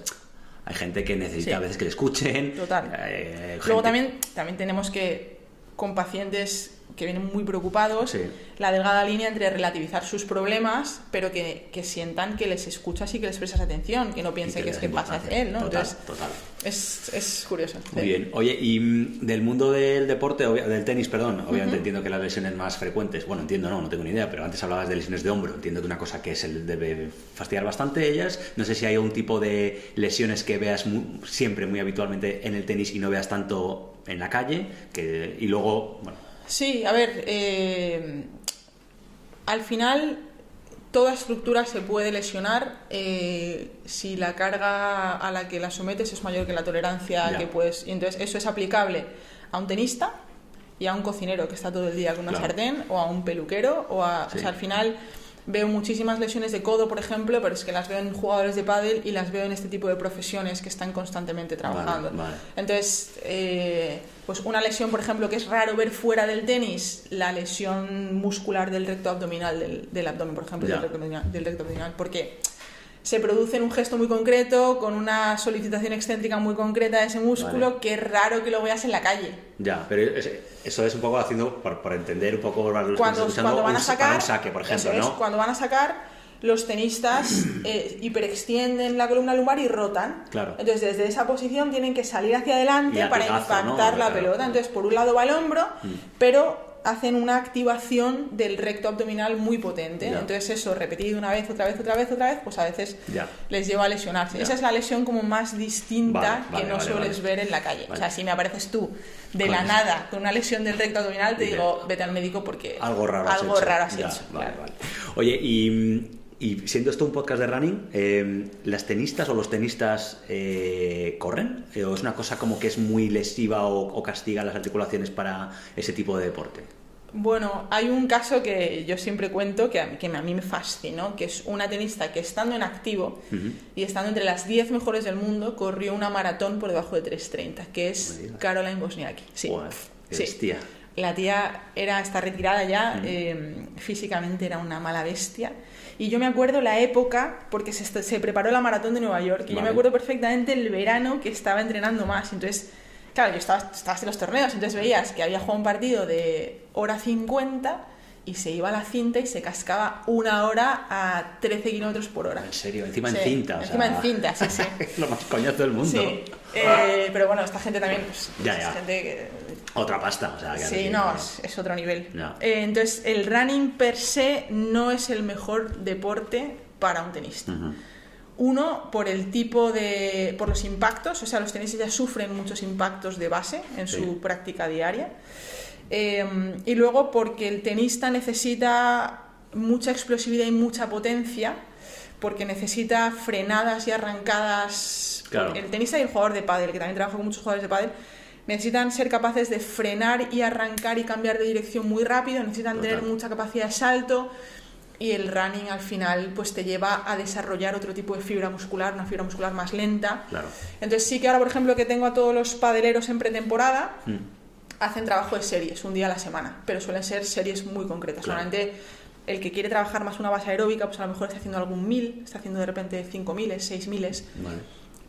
hay gente que necesita Sí. a veces que le escuchen. Total. eh, Luego gente- también, también tenemos que, con pacientes que vienen muy preocupados, Sí. la delgada línea entre relativizar sus problemas, pero que, que sientan que les escuchas y que les prestas atención, que no piensen que es que pasa importancia. él, ¿no? Total, Entonces, total. es, es curioso. Muy Sí. bien. Oye, y mm, del mundo del deporte, del tenis, perdón, obviamente entiendo que las lesiones más frecuentes, bueno, entiendo, no, no tengo ni idea, pero antes hablabas de lesiones de hombro, entiendo que una cosa que se debe fastidiar bastante ellas. No sé si hay un tipo de lesiones que veas mu- siempre, muy habitualmente en el tenis y no veas tanto en la calle, que, y luego, bueno, Sí, a ver, eh, al final toda estructura se puede lesionar eh, si la carga a la que la sometes es mayor que la tolerancia Ya. que puedes. Y entonces eso es aplicable a un tenista y a un cocinero que está todo el día con una Claro. sartén o a un peluquero o a... Sí. O sea, al final veo muchísimas lesiones de codo, por ejemplo, pero es que las veo en jugadores de pádel y las veo en este tipo de profesiones que están constantemente trabajando. vale. Entonces, eh, pues una lesión, por ejemplo, que es raro ver fuera del tenis, la lesión muscular del recto abdominal, del, del abdomen, por ejemplo, del recto, abdominal, del recto abdominal, porque se produce en un gesto muy concreto, con una solicitación excéntrica muy concreta de ese músculo, Vale. que es raro que lo veas en la calle. ya, pero es- eso es un poco haciendo, por, por entender un poco para los que Cuando, están cuando van a para sacar, un saque, por ejemplo, es, ¿no? cuando van a sacar, los tenistas *clears throat* eh, hiperextienden la columna lumbar y rotan. Claro. Entonces, desde esa posición tienen que salir hacia adelante para impactar la Claro. pelota. Entonces, por un lado va el hombro, Mm. pero hacen una activación del recto abdominal muy potente. Entonces, eso repetido una vez, otra vez, otra vez, otra vez, pues a veces les lleva a lesionarse. Esa es la lesión como más distinta Vale, que no vale, sueles ver en la calle. O sea, si me apareces tú de la nada con una lesión del recto abdominal, te digo, vete al médico porque Algo raro has algo hecho. raro has hecho, claro. vale. Oye, y, y siendo esto un podcast de running, eh, ¿las tenistas o los tenistas eh, corren? Eh, ¿O es una cosa como que es muy lesiva o, o castiga las articulaciones para ese tipo de deporte? Bueno, hay un caso que yo siempre cuento que a, que a mí me fascinó, que es una tenista que estando en activo Ujú. y estando entre las 10 mejores del mundo, corrió una maratón por debajo de 3.30, que es. Caroline Wozniacki. Sí. Qué Sí. bestia. La tía era, está retirada ya, Ujú. eh, físicamente era una mala bestia. Y yo me acuerdo la época, porque se, se preparó la maratón de Nueva York, y yo me acuerdo perfectamente el verano que estaba entrenando más. Entonces, claro, yo estaba, estaba en los torneos, entonces veías que había jugado un partido de hora 50 y se iba a la cinta y se cascaba una hora a 13 kilómetros por hora. En serio, encima Sí, en cinta. o encima sea, en cinta, sí, sí. *laughs* es lo más coñazo del mundo. Sí, eh, pero bueno, esta gente también, pues, Ya, ya. gente que Otra pasta. O sea, que Sí, no, es, es otro nivel. Eh, entonces, el running per se no es el mejor deporte para un tenista. Uno, por el tipo de. por los impactos, o sea, los tenistas ya sufren muchos impactos de base en Sí. su práctica diaria. Eh, y luego, porque el tenista necesita mucha explosividad y mucha potencia, porque necesita frenadas y arrancadas. Claro. El tenista y el jugador de pádel, que también trabaja con muchos jugadores de pádel, necesitan ser capaces de frenar y arrancar y cambiar de dirección muy rápido, necesitan Total. tener mucha capacidad de salto y el running al final pues te lleva a desarrollar otro tipo de fibra muscular, una fibra muscular más lenta. Claro. Entonces sí que ahora, por ejemplo, que tengo a todos los padeleros en pretemporada, Mm. Hacen trabajo de series, un día a la semana, pero suelen ser series muy concretas. Claro. Solamente el que quiere trabajar más una base aeróbica, pues a lo mejor está haciendo algún mil, está haciendo de repente 5.000, 6.000, Vale.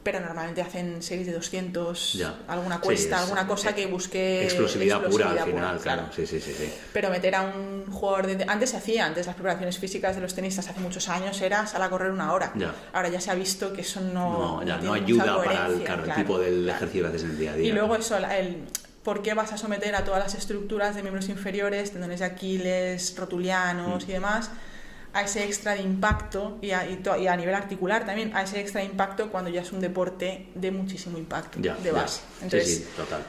pero normalmente hacen series de 200, Ya. alguna Sí, cuesta, es- alguna cosa que busque Explosividad, pura al explosividad final, pura, claro. Sí, sí, sí, sí. Pero meter a un jugador de... Antes se hacía, antes las preparaciones físicas de los tenistas hace muchos años era sal a correr una hora. Ya. Ahora ya se ha visto que eso no, No, ya no ayuda para el, claro, el claro, tipo del claro. ejercicio que haces en el día a día. Y luego eso, el, ¿por qué vas a someter a todas las estructuras de miembros inferiores, tendones de Aquiles, rotulianos Mm. y demás, a ese extra de impacto y a, y a nivel articular también, a ese extra de impacto cuando ya es un deporte de muchísimo impacto, ya, de ya. base? Entonces, sí, sí, total.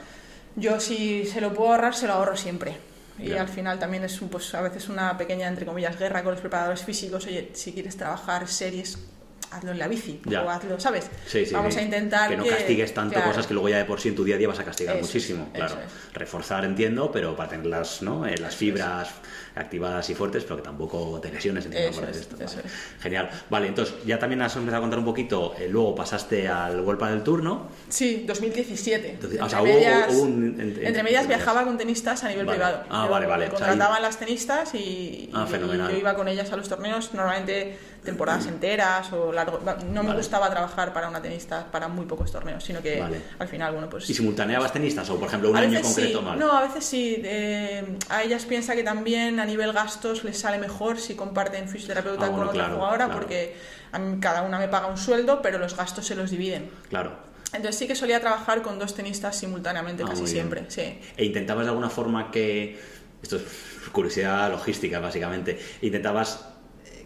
yo si se lo puedo ahorrar, se lo ahorro siempre. Y Ya. al final también es un, pues, a veces una pequeña, entre comillas, guerra con los preparadores físicos. Oye, si quieres trabajar series, hazlo en la bici. Ya. O hazlo, ¿sabes? Sí, sí, Vamos sí. a intentar que no castigues tanto claro, cosas que luego ya de por sí en tu día a día vas a castigar Eso muchísimo. claro. es. Reforzar entiendo, pero para tenerlas, ¿no? Eh, las fibras activadas y fuertes, pero que tampoco te lesiones entiendo, Eso por es, esto. Vale. Genial. Vale, entonces ya también has empezado a contar un poquito, eh, luego pasaste al World del Turno. Sí, 2017. Entonces, o entre, sea, hubo- medias, hubo un- en- en- entre medias viajaba con tenistas a nivel Vale. privado. Ah, Yo- vale, vale. Me O sea, contrataban las tenistas y, Ah, y fenomenal. yo iba con ellas a los torneos, normalmente temporadas enteras o largo. No me Vale. gustaba trabajar para una tenista para muy pocos torneos, sino que Vale. al final, bueno, pues ¿Y simultaneabas tenistas? O, por ejemplo, un año concreto sí. mal. No, a veces sí. eh, a ellas piensa que también a nivel gastos les sale mejor si comparten fisioterapeuta Ah, con bueno, otra claro, jugadora, claro. porque a mí cada una me paga un sueldo, pero los gastos se los dividen. Claro. Entonces sí que solía trabajar con dos tenistas simultáneamente Ah, casi siempre. Sí. E intentabas de alguna forma que. Esto es curiosidad logística, básicamente. Intentabas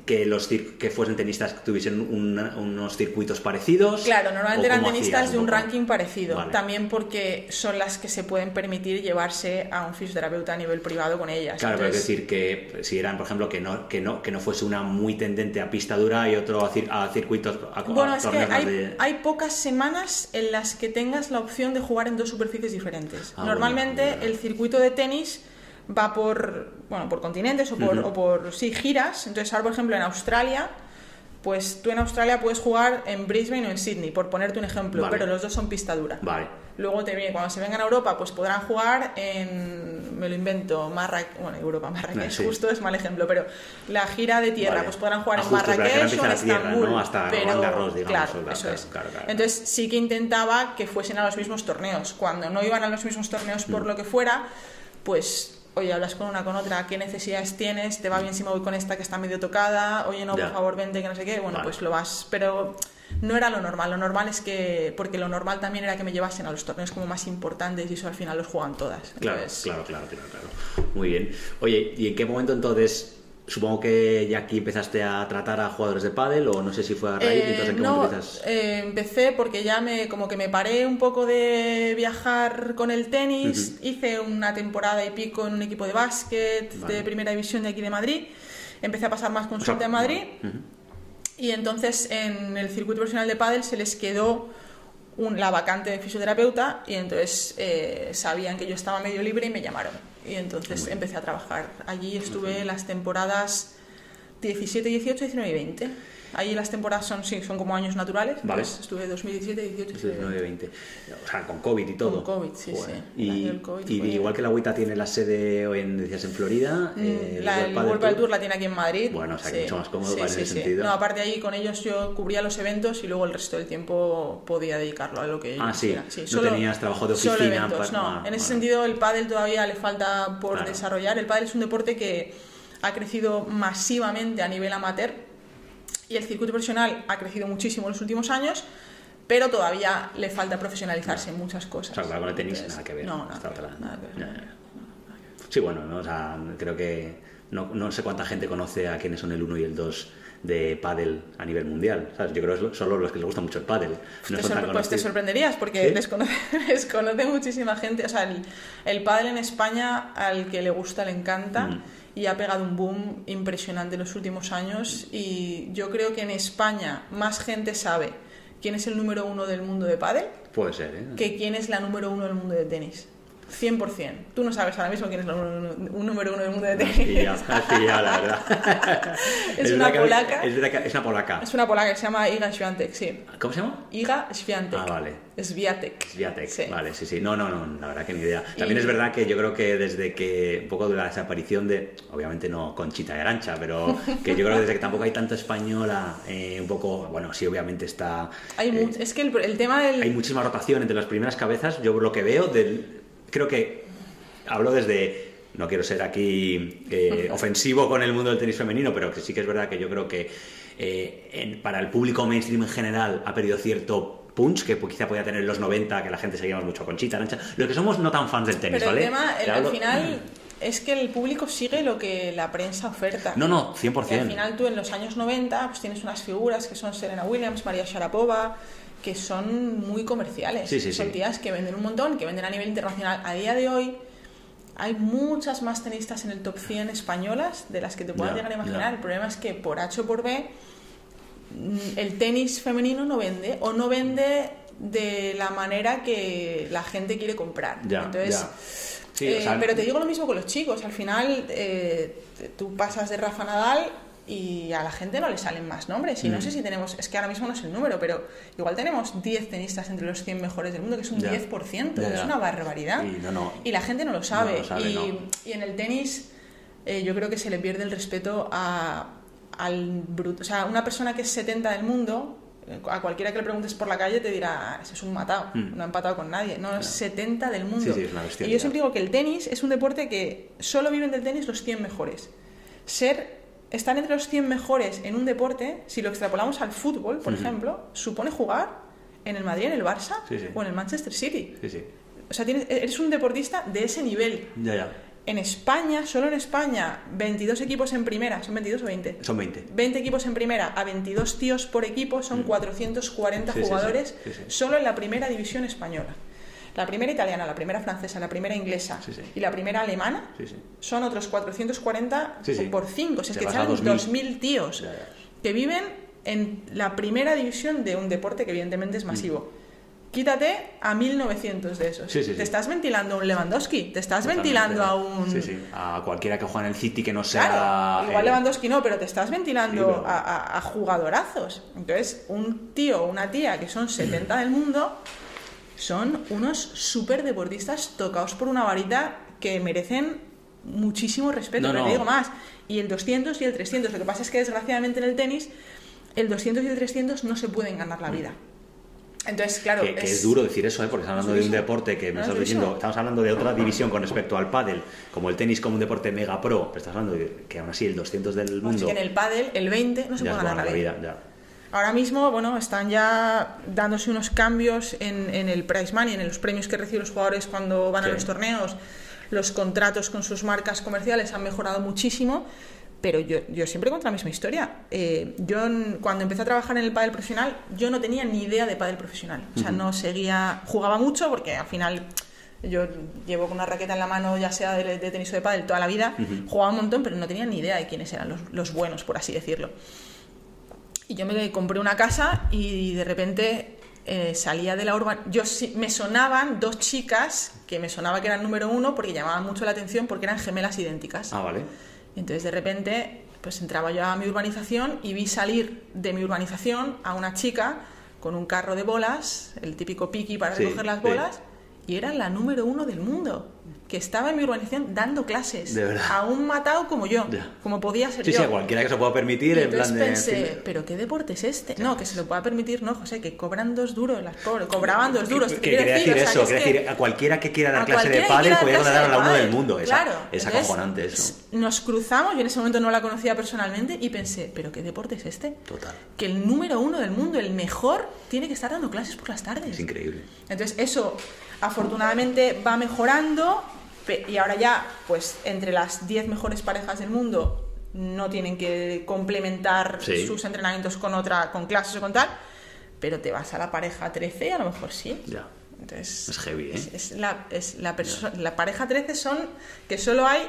que los que fuesen tenistas que tuviesen un- unos circuitos parecidos. Claro, ¿O normalmente eran tenistas hacías de un poco? ranking parecido. Vale. También porque son las que se pueden permitir llevarse a un fisioterapeuta a nivel privado con ellas. Claro, pero Entonces, decir que si eran, por ejemplo, que no, que no, que no fuese una muy tendente a pista dura y otro a, cir- a circuitos, a, a Bueno, es que hay, de- hay pocas semanas en las que tengas la opción de jugar en dos superficies diferentes. Ah, Normalmente bueno, el circuito de tenis va por, bueno, por continentes o por, o por sí, giras. Entonces, ahora, por ejemplo, en Australia, pues tú en Australia puedes jugar en Brisbane o en Sydney, por ponerte un ejemplo, Vale. pero los dos son pista dura. Vale. Luego te viene, cuando se vengan a Europa, pues podrán jugar en, me lo invento, Marrakech, bueno, Europa, Marrakech, sí. justo es mal ejemplo, pero la gira de tierra, Vale. pues podrán jugar Ah, en ahora Marrakech o en Estambul. ¿no? Hasta pero, Garros, digamos, claro, o- claro, eso es. claro, claro. Entonces sí que intentaba que fuesen a los mismos torneos. Cuando no iban a los mismos torneos Mm. por lo que fuera, pues... Oye, hablas con una con otra, ¿qué necesidades tienes? ¿Te va bien si me voy con esta que está medio tocada? Oye, no, Ya. por favor, vente, que no sé qué. Bueno, Vale. pues lo vas. Pero no era lo normal. Lo normal es que. Porque lo normal también era que me llevasen a los torneos como más importantes y eso al final los juegan todas. Claro, Entonces, claro, claro, claro, claro. Muy bien. Oye, ¿y en qué momento entonces? Supongo que ya aquí empezaste a tratar a jugadores de pádel o no sé si fue a raíz, Eh, entonces en qué no, empiezas? eh, empecé porque ya me como que me paré un poco de viajar con el tenis, hice una temporada y pico en un equipo de básquet Vale. de primera división de aquí de Madrid, empecé a pasar más O sea, consulta en Madrid y entonces en el circuito profesional de pádel se les quedó un- la vacante de fisioterapeuta y entonces eh, sabían que yo estaba medio libre y me llamaron y entonces empecé a trabajar allí. Estuve las temporadas 17, 18, 19 y 20 Ahí las temporadas son, sí, son como años naturales. Vale. Pues estuve 2017, 18, 19, 20. O sea, con COVID y todo. Con COVID, sí, Joder. sí. Y, COVID fue- igual que la agüita tiene la sede hoy en, decías, en Florida, eh, Mm, la, el World Padel Tour la tiene aquí en Madrid. Bueno, o sea, que mucho más cómodo para ese sí. sentido. No, aparte ahí con ellos yo cubría los eventos y luego el resto del tiempo podía dedicarlo a lo que yo Ah, sí. No tenías trabajo de solo oficina eventos, para- no. ah, en ese sentido el pádel todavía le falta por Claro. desarrollar. El pádel es un deporte que ha crecido masivamente a nivel amateur y el circuito profesional ha crecido muchísimo en los últimos años. Pero todavía le falta profesionalizarse en muchas cosas. O sea, con el tenis Entonces, nada que ver. No, nada, que ver, nada que ver. Sí, bueno, ¿no? o sea, creo que no, no sé cuánta gente conoce a quiénes son el 1 y el 2 de pádel a nivel mundial. ¿sabes? Yo creo que es solo los que les gusta mucho el pádel. No Te sorpre- pues te sorprenderías porque ¿Sí? desconoce, *laughs* desconoce muchísima gente. O sea, el, el pádel en España al que le gusta le encanta Mm. Y ha pegado un boom impresionante en los últimos años. Y yo creo que en España más gente sabe quién es el número uno del mundo de pádel Puede ser, ¿eh? que quién es la número uno del mundo de tenis. 100%. Tú no sabes ahora mismo quién es el un número uno del mundo de tenis. pillado, la verdad. *laughs* Es una verdad polaca. Es, verdad que- es una polaca. Es una polaca que se llama Iga Swiatek, sí. ¿Cómo se llama? Iga Swiatek. Ah, vale. Swiatek. Sviatek, Sí. vale, sí, sí. No, no, no, la verdad que ni idea. También Y- es verdad que yo creo que desde que un poco de la desaparición de, obviamente no Conchita de Arancha, pero *laughs* que yo creo que desde que tampoco hay tanto española, eh, un poco, bueno, sí, obviamente está... Hay eh, es que el, el tema del... hay muchísima rotación entre las primeras cabezas. Yo lo que veo, del, creo que hablo desde. No quiero ser aquí eh, *laughs* ofensivo con el mundo del tenis femenino, pero que sí que es verdad que yo creo que eh, en- para el público mainstream en general ha perdido cierto punch que quizá podía tener en los 90, que la gente seguíamos mucho con Chita, Arancha. Los que somos no tan fans del tenis, Pero ¿vale? el tema, el- al final, es que el público sigue lo que la prensa oferta. No, no, 100%. Y al final tú en los años 90 pues tienes unas figuras que son Serena Williams, María Sharapova, que son muy comerciales. Sí, sí, son sí. tías que venden un montón, que venden a nivel internacional. A día de hoy hay muchas más tenistas en el top 100 españolas de las que te puedas llegar a imaginar. El problema es que por H o por B mm, el tenis femenino no vende o no vende de la manera que la gente quiere comprar. Entonces, o eh, sea, pero te digo lo mismo con los chicos. Al final, eh, tú pasas de Rafa Nadal y a la gente no le salen más nombres. Y no Mm. sé si tenemos, es que ahora mismo no es el número, pero igual tenemos 10 tenistas entre los 100 mejores del mundo, que es un Ya. 10%. Ya, Es una barbaridad. Y no, no. Y la gente no lo sabe. No lo sabe, y, en el tenis, eh, yo creo que se le pierde el respeto a, al bruto. O sea, una persona que es 70 del mundo, eh, a cualquiera que le preguntes por la calle te dirá, "Ah, ese es un matado, Mm. no ha empatado con nadie. No, es 70 del mundo. Sí, sí, es una y yo siempre digo que el tenis es un deporte que solo viven del tenis los 100 mejores. Ser, estar entre los 100 mejores en un deporte, si lo extrapolamos al fútbol, por ejemplo, supone jugar en el Madrid, en el Barça Sí, sí. o en el Manchester City. Sí. O sea, tienes- eres un deportista de ese nivel. Ya, ya. En España, solo en España, 22 equipos en primera, ¿son 22 o 20? Son 20. 20 equipos en primera a 22 tíos por equipo son 440 Mm. Jugadores solo en la primera división española. La primera italiana, la primera francesa, la primera inglesa Sí, sí. y la primera alemana son otros 440 Sí, sí. por 5. Si es Te que salen 2000. 2.000 tíos Ya, ya. que viven en la primera división de un deporte que evidentemente es masivo. Quítate a 1900 de esos. Mm. Sí, sí, sí. Te estás ventilando a un Lewandowski, te estás Totalmente. ventilando a un... Sí, sí. A cualquiera que juega en el City que no sea. Claro, igual Lewandowski no, pero te estás ventilando pero- a, a- a jugadorazos. Entonces, un tío o una tía que son 70 del mundo son unos súper deportistas tocados por una varita que merecen muchísimo respeto, No, no. te digo más. Y el 200 y el 300. Lo que pasa es que desgraciadamente en el tenis, el 200 y el 300 no se pueden ganar la vida. Entonces, claro, Que, que es... duro decir eso, ¿eh? porque estamos hablando de un deporte que me estás es diciendo, estamos hablando de otra división con respecto al pádel, como el tenis como un deporte mega pro, pero estás hablando de que aún así el 200 del Así mundo que en el pádel, el 20 no se puede es ganar la vida. ya. Ahora mismo, bueno, están ya dándose unos cambios en, en el prize money, en los premios que reciben los jugadores cuando van a los torneos. Los contratos con sus marcas comerciales han mejorado muchísimo, pero yo, yo siempre contra la misma historia. Eh, yo cuando empecé a trabajar en el pádel profesional, yo no tenía ni idea de pádel profesional. O sea, no seguía, jugaba mucho porque al final yo llevo con una raqueta en la mano, ya sea de, de tenis o de pádel, toda la vida. Jugaba un montón, pero no tenía ni idea de quiénes eran los, los buenos, por así decirlo. Y yo me compré una casa y de repente eh, salía de la urban. Yo me sonaban dos chicas que me sonaba que eran número uno porque llamaban mucho la atención porque eran gemelas idénticas. Ah, vale. Entonces de repente pues entraba yo a mi urbanización y vi salir de mi urbanización a una chica con un carro de bolas, el típico piqui para Sí, recoger las sí. bolas, y era la número uno del mundo, que estaba en mi urbanización dando clases De verdad. a un matado como yo, como podía ser Sí, yo. sí, a cualquiera que se pueda permitir, Y en plan de. pensé, ¿pero qué deporte es este? No, que se lo pueda permitir, no, José, que cobran dos duros las pobres, cobraban dos duros. Quería decir o eso, que es quiere que- decir, a cualquiera que quiera dar clase de quiera podría dar a la uno del mundo. Claro. es acojonante eso. Nos cruzamos, yo en ese momento no la conocía personalmente y pensé, ¿pero qué deporte es este? Total. Que el número uno del mundo, el mejor, tiene que estar dando clases por las tardes. Es increíble. Entonces eso afortunadamente va mejorando y ahora ya pues entre las 10 mejores parejas del mundo no tienen que complementar Sí. sus entrenamientos con otra con clases o con tal, pero te vas a la pareja 13 y a lo mejor sí. Ya. Entonces Es heavy, ¿eh? es, es la, es la, pareja 13 son que solo hay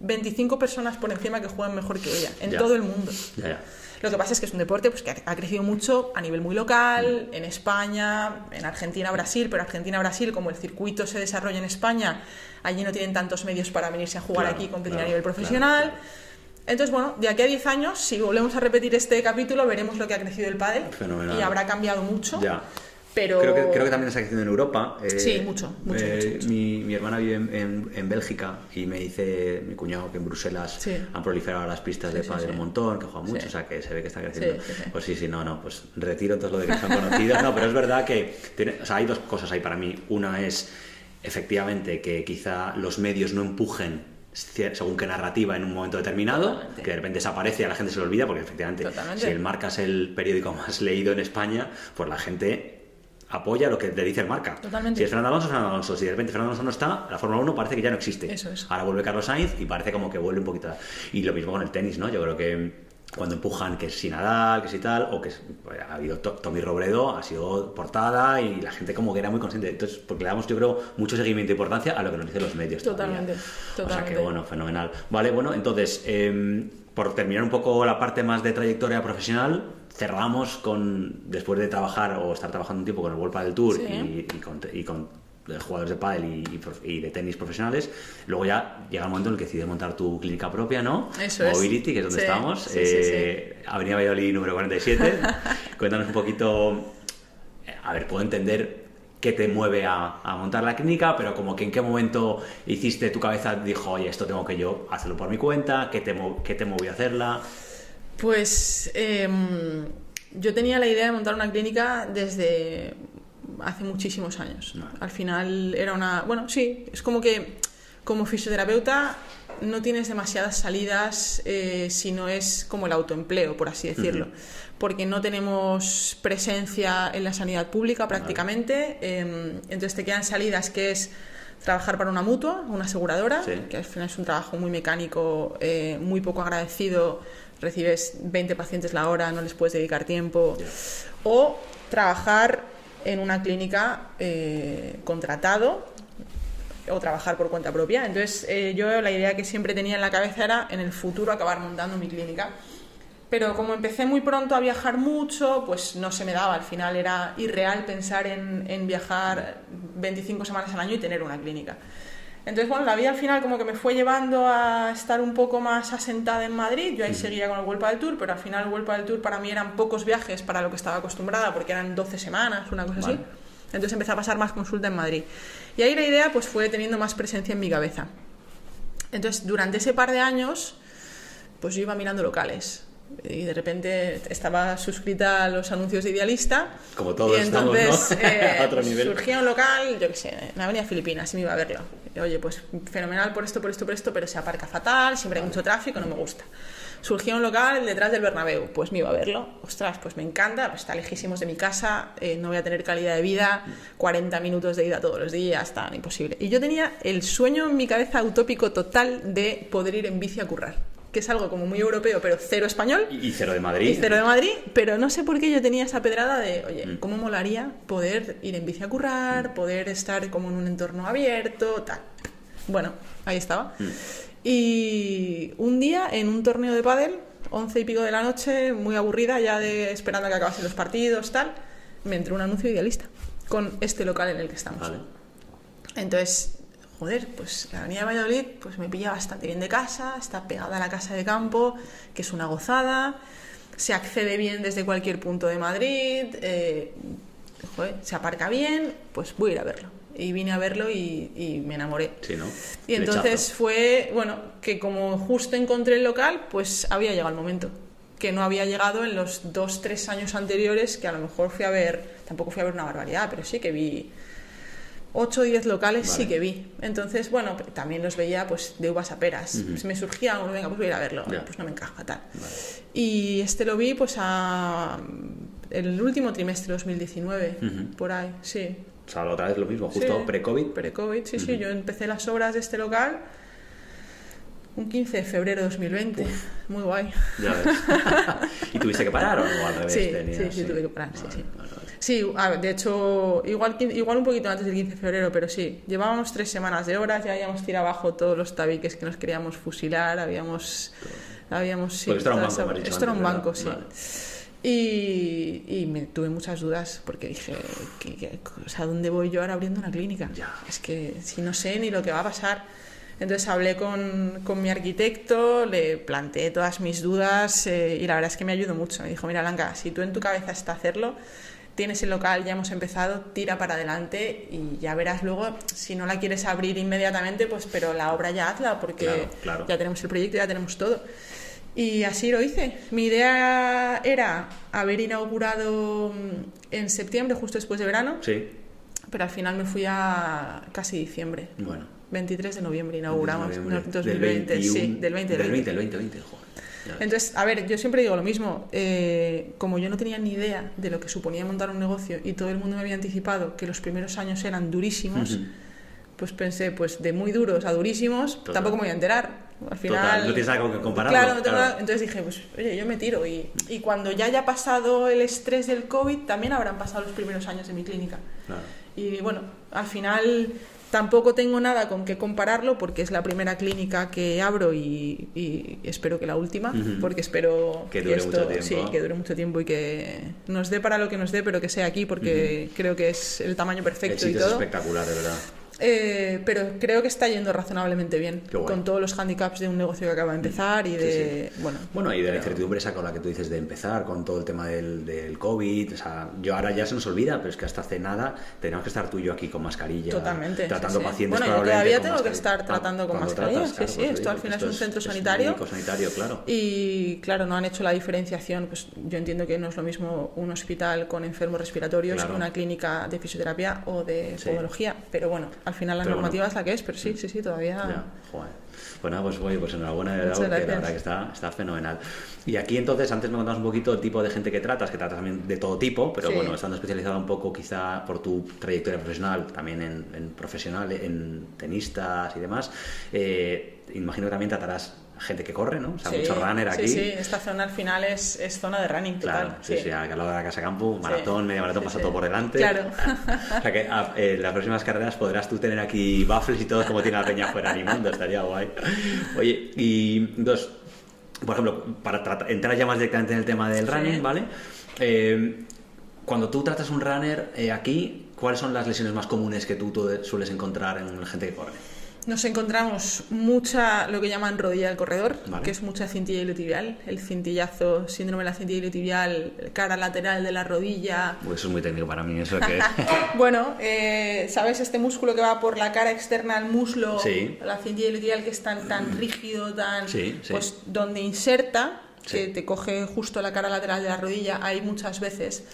25 personas por encima que juegan mejor que ella, en Ya. todo el mundo. Ya, ya. Lo que pasa es que es un deporte pues, que ha crecido mucho a nivel muy local, en España, en Argentina, Brasil, pero Argentina, Brasil, como el circuito se desarrolla en España, allí no tienen tantos medios para venirse a jugar Claro, aquí y competir claro, a nivel profesional. claro. Entonces, bueno, de aquí a 10 años, si volvemos a repetir este capítulo, veremos lo que ha crecido el pádel Fenomenal. y habrá cambiado mucho. Ya. Pero Creo que, creo que también está creciendo en Europa. eh, Sí, mucho, mucho, eh, mucho, mucho. Mi, mi hermana vive en, en- en Bélgica y me dice mi cuñado que en Bruselas Sí. han proliferado las pistas de pádel sí. un montón, que juegan mucho, o sea que se ve que está creciendo. Pues sí, sí, no, no, pues retiro entonces lo de que son conocidas. No, pero es verdad que tiene, o sea, hay dos cosas ahí para mí. Una es efectivamente que quizá los medios no empujen según qué narrativa en un momento determinado, Totalmente. que de repente desaparece y a la gente se le olvida, porque efectivamente Totalmente. si el Marca es el periódico *laughs* más leído en España, pues la gente apoya lo que le dice el Marca. Totalmente. Si es Fernando Alonso, es Fernando Alonso. Si de repente Fernando Alonso no está, la Fórmula 1 parece que ya no existe. Eso es. Ahora vuelve Carlos Sainz y parece como que vuelve un poquito. Y lo mismo con el tenis, ¿no? Yo creo que cuando empujan que si Nadal, que si tal, o que pues, ha habido To- Tommy Robredo, ha sido portada y la gente como que era muy consciente. Entonces, porque le damos, yo creo, mucho seguimiento e importancia a lo que nos dicen los medios. Totalmente, O sea que, bueno, fenomenal. Vale, bueno, entonces, eh, por terminar un poco la parte más de trayectoria profesional, cerramos con, después de trabajar o estar trabajando un tiempo con el World Padel Tour Sí. y, y con, y con eh, jugadores de pádel y, y prof- y de tenis profesionales, luego ya llega el momento en el que decides montar tu clínica propia, ¿no? Eso es. Mobility, que es donde Sí, estamos. sí, sí, Eh, Avenida Valladolid número 47. *laughs* Cuéntanos un poquito, a ver, puedo entender qué te mueve a, a montar la clínica, pero como que en qué momento hiciste tu cabeza, dijo, oye, esto tengo que yo hacerlo por mi cuenta, qué te, qué te movió a hacerla. Pues em, yo tenía la idea de montar una clínica desde hace muchísimos años. Vale. Al final era una... Bueno, sí, es como que como fisioterapeuta no tienes demasiadas salidas eh, si no es como el autoempleo, por así decirlo. Porque no tenemos presencia en la sanidad pública prácticamente. em, entonces te quedan salidas que es trabajar para una mutua, una aseguradora, Sí. que al final es un trabajo muy mecánico, eh, muy poco agradecido, recibes 20 pacientes la hora, no les puedes dedicar tiempo, o trabajar en una clínica eh, contratado o trabajar por cuenta propia. Entonces eh, yo la idea que siempre tenía en la cabeza era en el futuro acabar montando mi clínica. Pero como empecé muy pronto a viajar mucho, pues no se me daba. Al final era irreal pensar en, en viajar 25 semanas al año y tener una clínica. Entonces, bueno, la vida al final como que me fue llevando a estar un poco más asentada en Madrid. Yo ahí seguía con el Vuelta del Tour, pero al final el Vuelta del Tour para mí eran pocos viajes para lo que estaba acostumbrada, porque eran 12 semanas, una cosa así. Vale. Entonces empecé a pasar más consulta en Madrid. Y ahí la idea pues fue teniendo más presencia en mi cabeza. Entonces, durante ese par de años, pues yo iba mirando locales. Y de repente estaba suscrita a los anuncios de Idealista. Como todos y estamos, entonces ¿no? *laughs* eh, A otro nivel. surgía un local, yo qué sé, en la Avenida Filipinas, y me iba a verlo. Y, Oye, pues fenomenal por esto, por esto, por esto, pero se aparca fatal, siempre hay mucho tráfico, no me gusta. Surgía un local detrás del Bernabéu, pues me iba a verlo. Ostras, pues me encanta, pues está lejísimos de mi casa, eh, no voy a tener calidad de vida, 40 minutos de ida todos los días, tan imposible. Y yo tenía el sueño en mi cabeza utópico total de poder ir en bici a currar, que es algo como muy europeo, pero cero español. Y, cero de Madrid. Y cero de Madrid, pero no sé por qué yo tenía esa pedrada de, oye, ¿cómo molaría poder ir en bici a currar, poder estar como en un entorno abierto, tal? Bueno, ahí estaba. Y un día en un torneo de pádel, once y pico de la noche, muy aburrida, ya de esperando a que acabasen los partidos, tal, me entró un anuncio idealista con este local en el que estamos. Vale. Entonces, joder, pues la avenida Valladolid pues me pilla bastante bien de casa, está pegada a la casa de campo, que es una gozada, se accede bien desde cualquier punto de Madrid, eh, joder, se aparca bien, pues voy a ir a verlo. Y vine a verlo y, y me enamoré. Sí, ¿no? Y entonces fue, bueno, que como justo encontré el local, pues había llegado el momento. Que no había llegado en los dos, tres años anteriores, que a lo mejor fui a ver, tampoco fui a ver una barbaridad, pero sí que vi 8 o 10 locales, sí Vale. que vi. Entonces, bueno, también los veía pues de uvas a peras. Ujú. Pues me surgía algo, venga, pues voy a ir a verlo. Ya. Pues no me encaja, tal. Vale. Y este lo vi pues a el último trimestre de 2019, Ujú. por ahí, sí. O sea, otra vez lo mismo, justo Sí, pre-COVID. Pre-COVID, sí, sí. Yo empecé las obras de este local un 15 de febrero de 2020. Muy guay. Ya ves. *laughs* *laughs* ¿Y tuviste que parar o no? al revés? Sí, tenías- sí, sí, tuve que parar, sí, sí. Sí, a ver, de hecho, igual, igual un poquito antes del 15 de febrero, pero sí, llevábamos tres semanas de horas, ya habíamos tirado abajo todos los tabiques que nos queríamos fusilar, habíamos... habíamos sí, esto era un banco, esa- esto era un banco, sí. Y, y me tuve muchas dudas porque dije, ¿qué, qué- o sea, ¿dónde voy yo ahora abriendo una clínica? Ya. Es que si no sé ni lo que va a pasar. Entonces hablé con, con mi arquitecto, le planteé todas mis dudas eh, y la verdad es que me ayudó mucho. Me dijo, mira Blanca, si tú en tu cabeza está hacerlo, tienes el local, ya hemos empezado, tira para adelante y ya verás luego, si no la quieres abrir inmediatamente, pues pero la obra ya hazla porque Claro, claro. ya tenemos el proyecto, ya tenemos todo. Y así lo hice. Mi idea era haber inaugurado mm, en septiembre, justo después de verano, Sí, pero al final me fui a casi diciembre. bueno. 23 de noviembre inauguramos, Noviembre no, del 2020, 21, sí, del 20, Del 20, el 2020, joder. Ya ves. Entonces, a ver, yo siempre digo lo mismo. eh, como yo no tenía ni idea de lo que suponía montar un negocio y todo el mundo me había anticipado que los primeros años eran durísimos, pues pensé, pues de muy duros a durísimos, Total. tampoco me voy a enterar. Al final, Total, no tienes nada con que compararlo, Claro, no tengo claro. nada- entonces dije, pues oye, yo me tiro. Y, y cuando ya haya pasado el estrés del COVID, también habrán pasado los primeros años de mi clínica. Claro. Y bueno, al final tampoco tengo nada con qué compararlo porque es la primera clínica que abro y, y espero que la última, porque espero Que dure esto, mucho tiempo. sí, que dure mucho tiempo y que nos dé para lo que nos dé, pero que sea aquí porque creo que es el tamaño El perfecto y sitio es todo. espectacular, de verdad. Eh, pero creo que está yendo razonablemente bien con todos los handicaps de un negocio que acaba de empezar y de bueno Bueno, y de la incertidumbre esa con la que tú dices de empezar, con todo el tema del, del COVID. O sea, yo ahora ya se nos olvida, pero es que hasta hace nada tenemos que estar tú y yo aquí con mascarilla. Totalmente. Tratando sí, pacientes Bueno, yo todavía tengo que estar tratando con mascarilla. tratas, sí, claro, sí, pues lo esto al final es un centro es sanitario. médico sanitario, claro. Y claro, no han hecho la diferenciación. Pues yo entiendo que no es lo mismo un hospital con enfermos respiratorios Claro. que una clínica de fisioterapia o de podología. Pero bueno, al final la Pero normativa bueno. es la que es. Pero sí, sí, sí, todavía. Ya, joder. Pues nada, pues, oye, pues enhorabuena de porque la verdad que está, está fenomenal. Y aquí entonces, antes me contabas un poquito el tipo de gente que tratas, que tratas también de todo tipo, pero Sí. bueno, estando especializada un poco quizá por tu trayectoria profesional, también en, en profesional, en tenistas y demás, eh, imagino que también tratarás gente que corre, ¿no? O sea, Sí, mucho runner aquí. Sí, sí, esta zona al final es, es zona de running Claro, total. sí, sí, aquí al lado de la casa campo, maratón, media maratón, Sí, pasa sí. todo por delante. Claro. *laughs* o sea que a- eh, en las próximas carreras podrás tú tener aquí baffles y todo como tiene la peña fuera animando, estaría guay. Oye, y dos, por ejemplo, para tratar- entrar ya más directamente en el tema del Sí. running, ¿vale? Eh, cuando tú tratas un runner eh, aquí, ¿cuáles son las lesiones más comunes que tú, tú sueles encontrar en la gente que corre? Nos encontramos mucha, lo que llaman rodilla del corredor, Vale. que es mucha cintilla iliotibial, el cintillazo, síndrome de la cintilla iliotibial, cara lateral de la rodilla. Eso es muy técnico para mí, eso que... *laughs* Bueno, eh, ¿sabes este músculo que va por la cara externa al muslo? Sí. La cintilla iliotibial que es tan, tan rígido, tan... Sí, sí. Pues donde inserta, que te coge justo la cara lateral de la rodilla, hay muchas veces...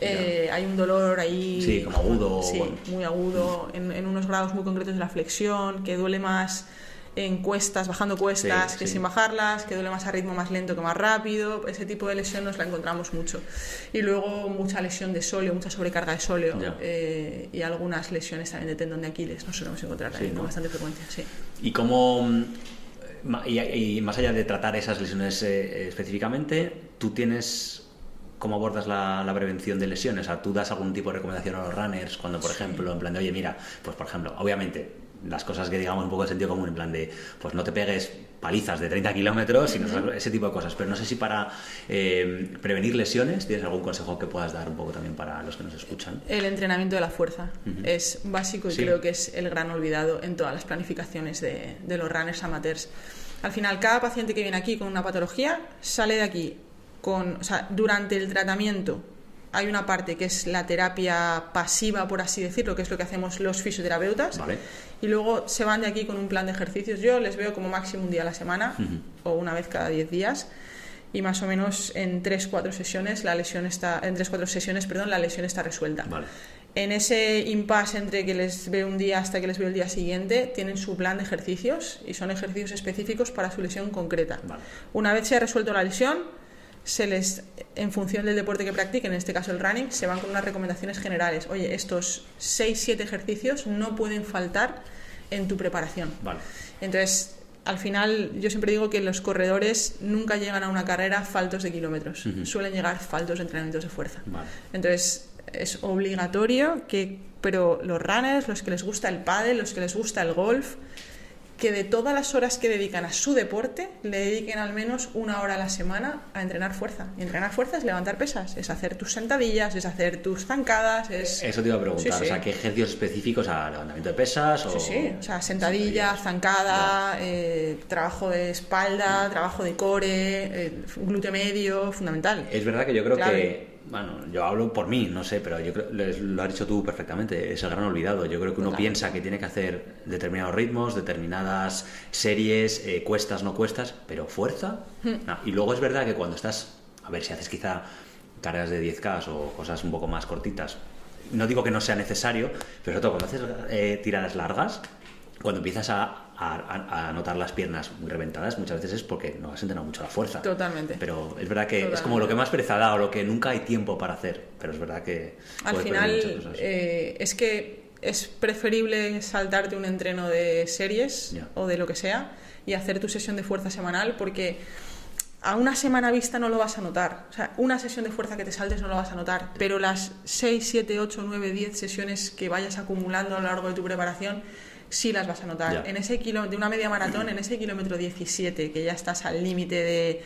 eh, hay un dolor ahí Sí, como agudo, sí, bueno. muy agudo en, en unos grados muy concretos de la flexión que duele más en cuestas, bajando cuestas Sí, que sí. sin bajarlas, que duele más a ritmo más lento que más rápido. Ese tipo de lesión nos la encontramos mucho. Y luego mucha lesión de sóleo, mucha sobrecarga de sóleo eh, y algunas lesiones también de tendón de Aquiles. Nos solemos encontrar ¿no? con bastante frecuencia. Sí. ¿Y cómo, mm, y más allá de tratar esas lesiones eh, específicamente, tú tienes, cómo abordas la, la prevención de lesiones? O sea, ¿tú das algún tipo de recomendación a los runners cuando, por ejemplo, en plan de, oye, mira, pues por ejemplo, obviamente, las cosas que digamos un poco de sentido común, en plan de, pues no te pegues palizas de 30 kilómetros, sino ese tipo de cosas. Pero no sé si para eh, prevenir lesiones tienes algún consejo que puedas dar un poco también para los que nos escuchan. El entrenamiento de la fuerza es básico y Sí. creo que es el gran olvidado en todas las planificaciones de, de los runners amateurs. Al final, cada paciente que viene aquí con una patología sale de aquí con, o sea, durante el tratamiento hay una parte que es la terapia pasiva, por así decirlo, que es lo que hacemos los fisioterapeutas. Vale. Y luego se van de aquí con un plan de ejercicios. Yo les veo como máximo un día a la semana o una vez cada 10 días. Y más o menos en 3-4 sesiones la lesión está en 3-4 sesiones, perdón, la lesión está resuelta. Vale. En ese impasse entre que les veo un día hasta que les veo el día siguiente, tienen su plan de ejercicios y son ejercicios específicos para su lesión concreta. Vale. Una vez se ha resuelto la lesión, se les, en función del deporte que practiquen, en este caso el running, se van con unas recomendaciones generales. Oye, estos 6-7 ejercicios no pueden faltar en tu preparación. Vale. Entonces, al final, yo siempre digo que los corredores nunca llegan a una carrera faltos de kilómetros. Suelen llegar faltos de entrenamientos de fuerza. Vale. Entonces, es obligatorio que, pero los runners, los que les gusta el pádel, los que les gusta el golf, que de todas las horas que dedican a su deporte, le dediquen al menos una hora a la semana a entrenar fuerza. Y entrenar fuerza es levantar pesas, es hacer tus sentadillas, es hacer tus zancadas, es... Eso te iba a preguntar, Sí, sí. o sea, ¿qué ejercicios específicos a levantamiento de pesas? O... Sí, sí, o sea, sentadilla, zancada, eh, trabajo de espalda, trabajo de core, eh, glúteo medio, fundamental. Es verdad que yo creo Clave. que, bueno, yo hablo por mí, no sé, pero yo creo, lo has dicho tú perfectamente, es el gran olvidado. Yo creo que uno piensa que tiene que hacer determinados ritmos, determinadas series, eh, cuestas, no cuestas, pero fuerza. Hmm. no. Y luego es verdad que cuando estás, a ver, si haces quizá carreras de 10K o cosas un poco más cortitas, no digo que no sea necesario, pero sobre todo cuando haces eh, tiradas largas, cuando empiezas a, a- a- a notar las piernas muy reventadas, muchas veces es porque no has entrenado mucho la fuerza. Totalmente. Pero es verdad que es como lo que más pereza da o lo que nunca hay tiempo para hacer. Pero es verdad que. Al final, eh, es que es preferible saltarte un entreno de series o de lo que sea y hacer tu sesión de fuerza semanal porque a una semana vista no lo vas a notar. O sea, una sesión de fuerza que te saltes no lo vas a notar, pero las 6, 7, 8, 9, 10 sesiones que vayas acumulando a lo largo de tu preparación sí las vas a notar. Ya. En ese kilo, de una media maratón, en ese kilómetro 17, que ya estás al límite de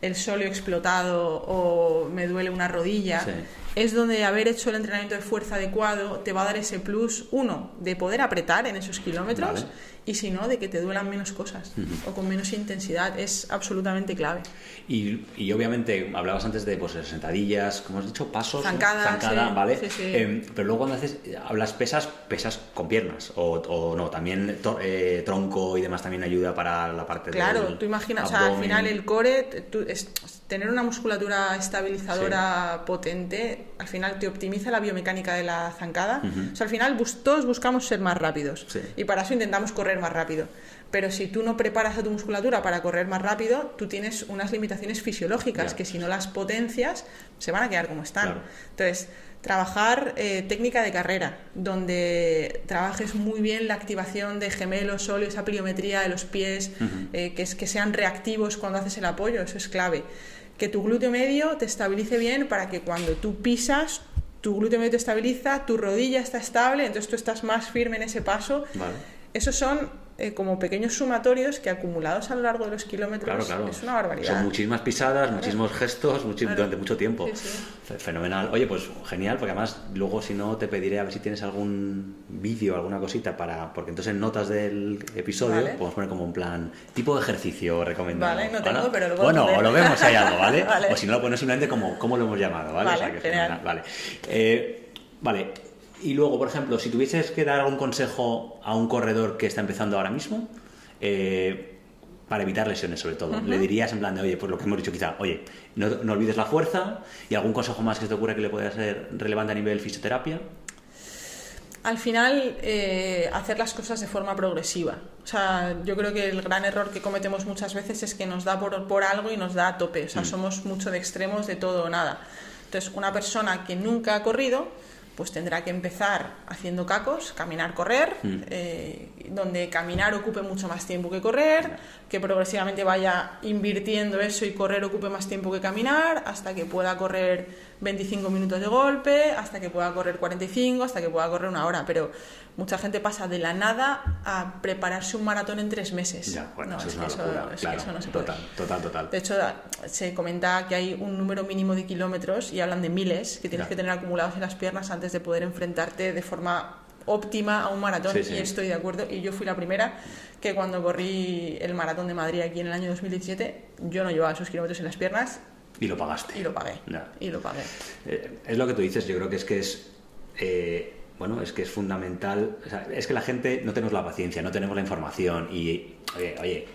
el sóleo explotado o me duele una rodilla, Sí. Es donde haber hecho el entrenamiento de fuerza adecuado te va a dar ese plus, uno, de poder apretar en esos kilómetros Vale. y si no, de que te duelan menos cosas o con menos intensidad. Es absolutamente clave. Y, y obviamente hablabas antes de pues, sentadillas, como has dicho, pasos. Zancada, Zancada, sí, ¿vale? sí, sí. Eh, pero luego cuando haces, hablas pesas, pesas con piernas. O, o no, también eh, tronco y demás también ayuda para la parte Claro, del tú imaginas, o sea, al final el core, tú- es- tener una musculatura estabilizadora potente, al final te optimiza la biomecánica de la zancada. Ujú. O sea, al final bus- todos buscamos ser más rápidos Sí. y para eso intentamos correr más rápido. Pero si tú no preparas a tu musculatura para correr más rápido, tú tienes unas limitaciones fisiológicas que si no las potencias se van a quedar como están. Claro. Entonces, trabajar eh, técnica de carrera, donde trabajes muy bien la activación de gemelos, sóleo, esa pliometría de los pies, eh, que, es, que sean reactivos cuando haces el apoyo, eso es clave. Que tu glúteo medio te estabilice bien para que cuando tú pisas, tu glúteo medio te estabiliza, tu rodilla está estable, entonces tú estás más firme en ese paso. Vale. Esos son eh, como pequeños sumatorios que acumulados a lo largo de los kilómetros Claro, claro. es una barbaridad. Son muchísimas pisadas, muchísimos gestos, Claro. durante mucho tiempo. Sí, sí. Fe- Fenomenal. Oye, pues genial, porque además luego si no te pediré a ver si tienes algún vídeo, alguna cosita para... Porque entonces en notas del episodio Vale. podemos poner como un plan tipo de ejercicio recomendado. Vale, no tengo, pero lo puedo Bueno, o lo vemos hay algo, ¿vale? *laughs* Vale. O si no lo pones simplemente como cómo lo hemos llamado, ¿vale? Vale, O sea que genial. fenomenal, Vale. Eh, vale. Y luego, por ejemplo, si tuvieses que dar algún consejo a un corredor que está empezando ahora mismo, eh, para evitar lesiones sobre todo, le dirías en plan de, oye, pues lo que hemos dicho quizá, oye, no, no olvides la fuerza y algún consejo más que se te ocurra que le pueda ser relevante a nivel fisioterapia. Al final, eh, hacer las cosas de forma progresiva. O sea, yo creo que el gran error que cometemos muchas veces es que nos da por, por algo y nos da a tope. O sea, somos mucho de extremos de todo o nada. Entonces, una persona que nunca ha corrido, pues tendrá que empezar haciendo cacos, caminar, correr, eh, donde caminar ocupe mucho más tiempo que correr, que progresivamente vaya invirtiendo eso y correr ocupe más tiempo que caminar, hasta que pueda correr 25 minutos de golpe, hasta que pueda correr 45, hasta que pueda correr una hora. Pero mucha gente pasa de la nada a prepararse un maratón en tres meses. Ya, bueno, No, eso es, que una eso- locura, es que claro, eso no se puede. total, total, total. De hecho, se comenta que hay un número mínimo de kilómetros y hablan de miles que tienes que tener acumulados en las piernas antes de poder enfrentarte de forma óptima a un maratón Sí, sí. y estoy de acuerdo y yo fui la primera que cuando corrí el maratón de Madrid aquí en el año 2017 yo no llevaba esos kilómetros en las piernas Y lo pagaste. y lo pagué Ya. y lo pagué Eh, es lo que tú dices, yo creo que es que es. eh, bueno, es que es fundamental. o sea, es que la gente no tenemos la paciencia, no tenemos la información y. Oye, oye.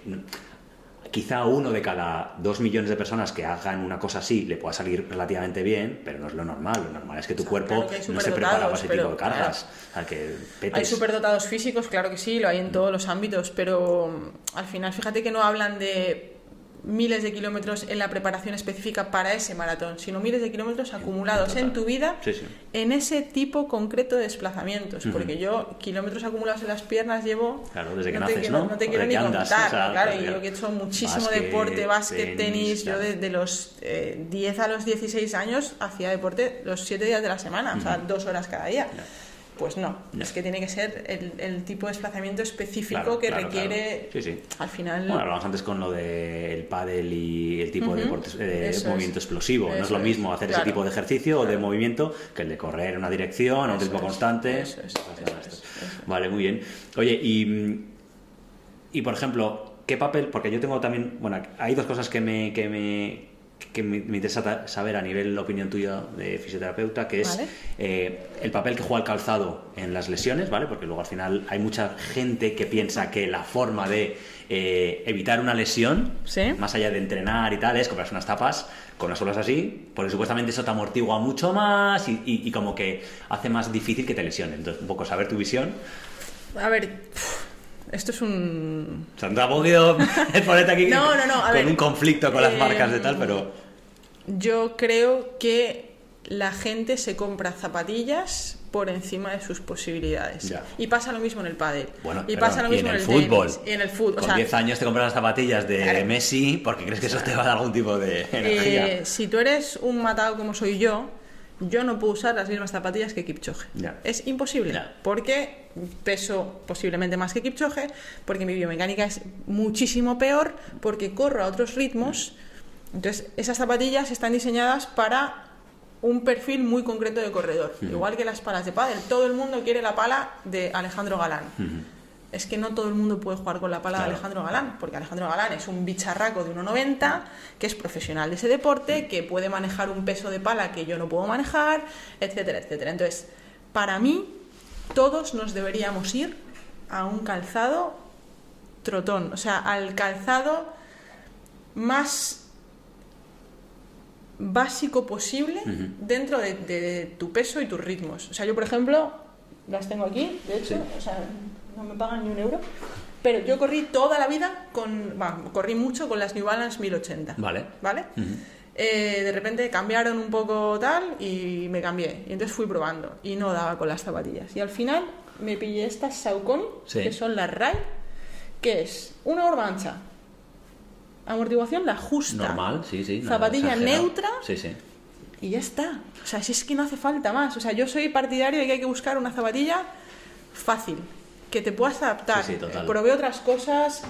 Quizá uno de cada dos millones de personas que hagan una cosa así le pueda salir relativamente bien, pero no es lo normal. Lo normal es que tu O sea, cuerpo claro que no se prepara para ese tipo de cargas. O sea, que hay superdotados físicos claro que sí lo hay en todos los ámbitos pero mm, al final fíjate que no hablan de miles de kilómetros en la preparación específica para ese maratón, sino miles de kilómetros acumulados en, tu vida Sí, sí. en ese tipo concreto de desplazamientos. Porque yo kilómetros acumulados en las piernas llevo... Claro, desde que no naces, te, ¿no? No te quiero ni contar, claro, claro, y yo que he hecho muchísimo Básquet, deporte, básquet, tenis, tenis, yo claro. de, de los eh, 10 a los 16 años hacía deporte los 7 días de la semana, o sea, dos horas cada día. Pues no, es que tiene que ser el, el tipo de desplazamiento específico Claro, que claro, requiere claro. Sí, sí. al final... Bueno, hablábamos antes con lo del pádel y el tipo de deportes, eh, Eso es. movimiento explosivo. no es lo mismo hacer ese tipo de ejercicio o de movimiento que el de correr en una dirección a un ritmo es, constante. eso es, eso de. Vale, muy bien. Oye, y, y por ejemplo, ¿qué papel? Porque yo tengo también, bueno, hay dos cosas que me, que me, que me, me interesa saber a nivel opinión tuya de fisioterapeuta, que es Vale. eh, el papel que juega el calzado en las lesiones, ¿vale? Porque luego al final hay mucha gente que piensa que la forma de eh, evitar una lesión, Sí. más allá de entrenar y tal, es comprarse unas tapas con unas suelas así, porque supuestamente eso te amortigua mucho más y, y- y como que hace más difícil que te lesionen. Entonces, un poco saber tu visión. A ver, esto es un... O tampoco quiero ponerte aquí No, no, no, a con ver, un conflicto con las marcas de tal, pero... Yo creo que la gente se compra zapatillas por encima de sus posibilidades. Ya. Y pasa lo mismo en el pádel. Bueno, y pasa lo mismo en en el el, fútbol. tenis, y en el fútbol. O Con sea, 10 años te compras las zapatillas de Claro. Messi porque crees que eso te va a dar algún tipo de energía. eh, si tú eres un matado como soy yo, yo no puedo usar las mismas zapatillas que Kipchoge. Es imposible. Porque peso posiblemente más que Kipchoge, porque mi biomecánica es muchísimo peor, porque corro a otros ritmos. Entonces, esas zapatillas están diseñadas para un perfil muy concreto de corredor. Igual que las palas de pádel. Todo el mundo quiere la pala de Alejandro Galán. Es que no todo el mundo puede jugar con la pala Claro. de Alejandro Galán, porque Alejandro Galán es un bicharraco de 1,90, que es profesional de ese deporte, que puede manejar un peso de pala que yo no puedo manejar, etcétera, etcétera. Entonces, para mí, todos nos deberíamos ir a un calzado trotón, o sea, al calzado más básico posible dentro de, de tu peso y tus ritmos. O sea, yo, por ejemplo, las tengo aquí, de hecho, Sí. o sea, no me pagan ni un euro, pero yo corrí toda la vida con, corrí mucho con las New Balance 1080. Vale. ¿Vale? Eh, de repente cambiaron un poco tal y me cambié. Y entonces fui probando y no daba con las zapatillas. Y al final me pillé estas Saucony, Sí. que son las RAI, que es una horma ancha, amortiguación la justa, Normal, sí, sí. zapatilla exagerado. neutra Sí, sí. y ya está. O sea, si es que no hace falta más. O sea, yo soy partidario de que hay que buscar una zapatilla fácil, que te puedas adaptar. Sí, sí, total. Probé otras cosas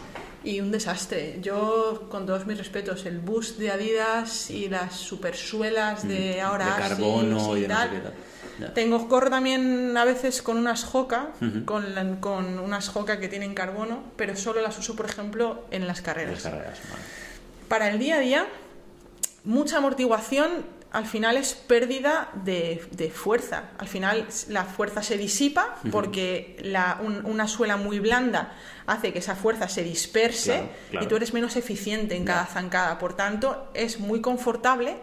y un desastre. Yo, con todos mis respetos, el boost de Adidas y las supersuelas de ahora Mm, de Asics carbono y de sé tal. Tengo, corro también a veces con unas Ujú. con, la- con unas Hoka que tienen carbono, pero solo las uso, por ejemplo, en las carreras. Las carreras, vale. Para el día a día, mucha amortiguación al final es pérdida de, de fuerza. Al final la fuerza se disipa porque la- un- una suela muy blanda hace que esa fuerza se disperse Claro, claro. y tú eres menos eficiente en cada zancada. Por tanto, es muy confortable,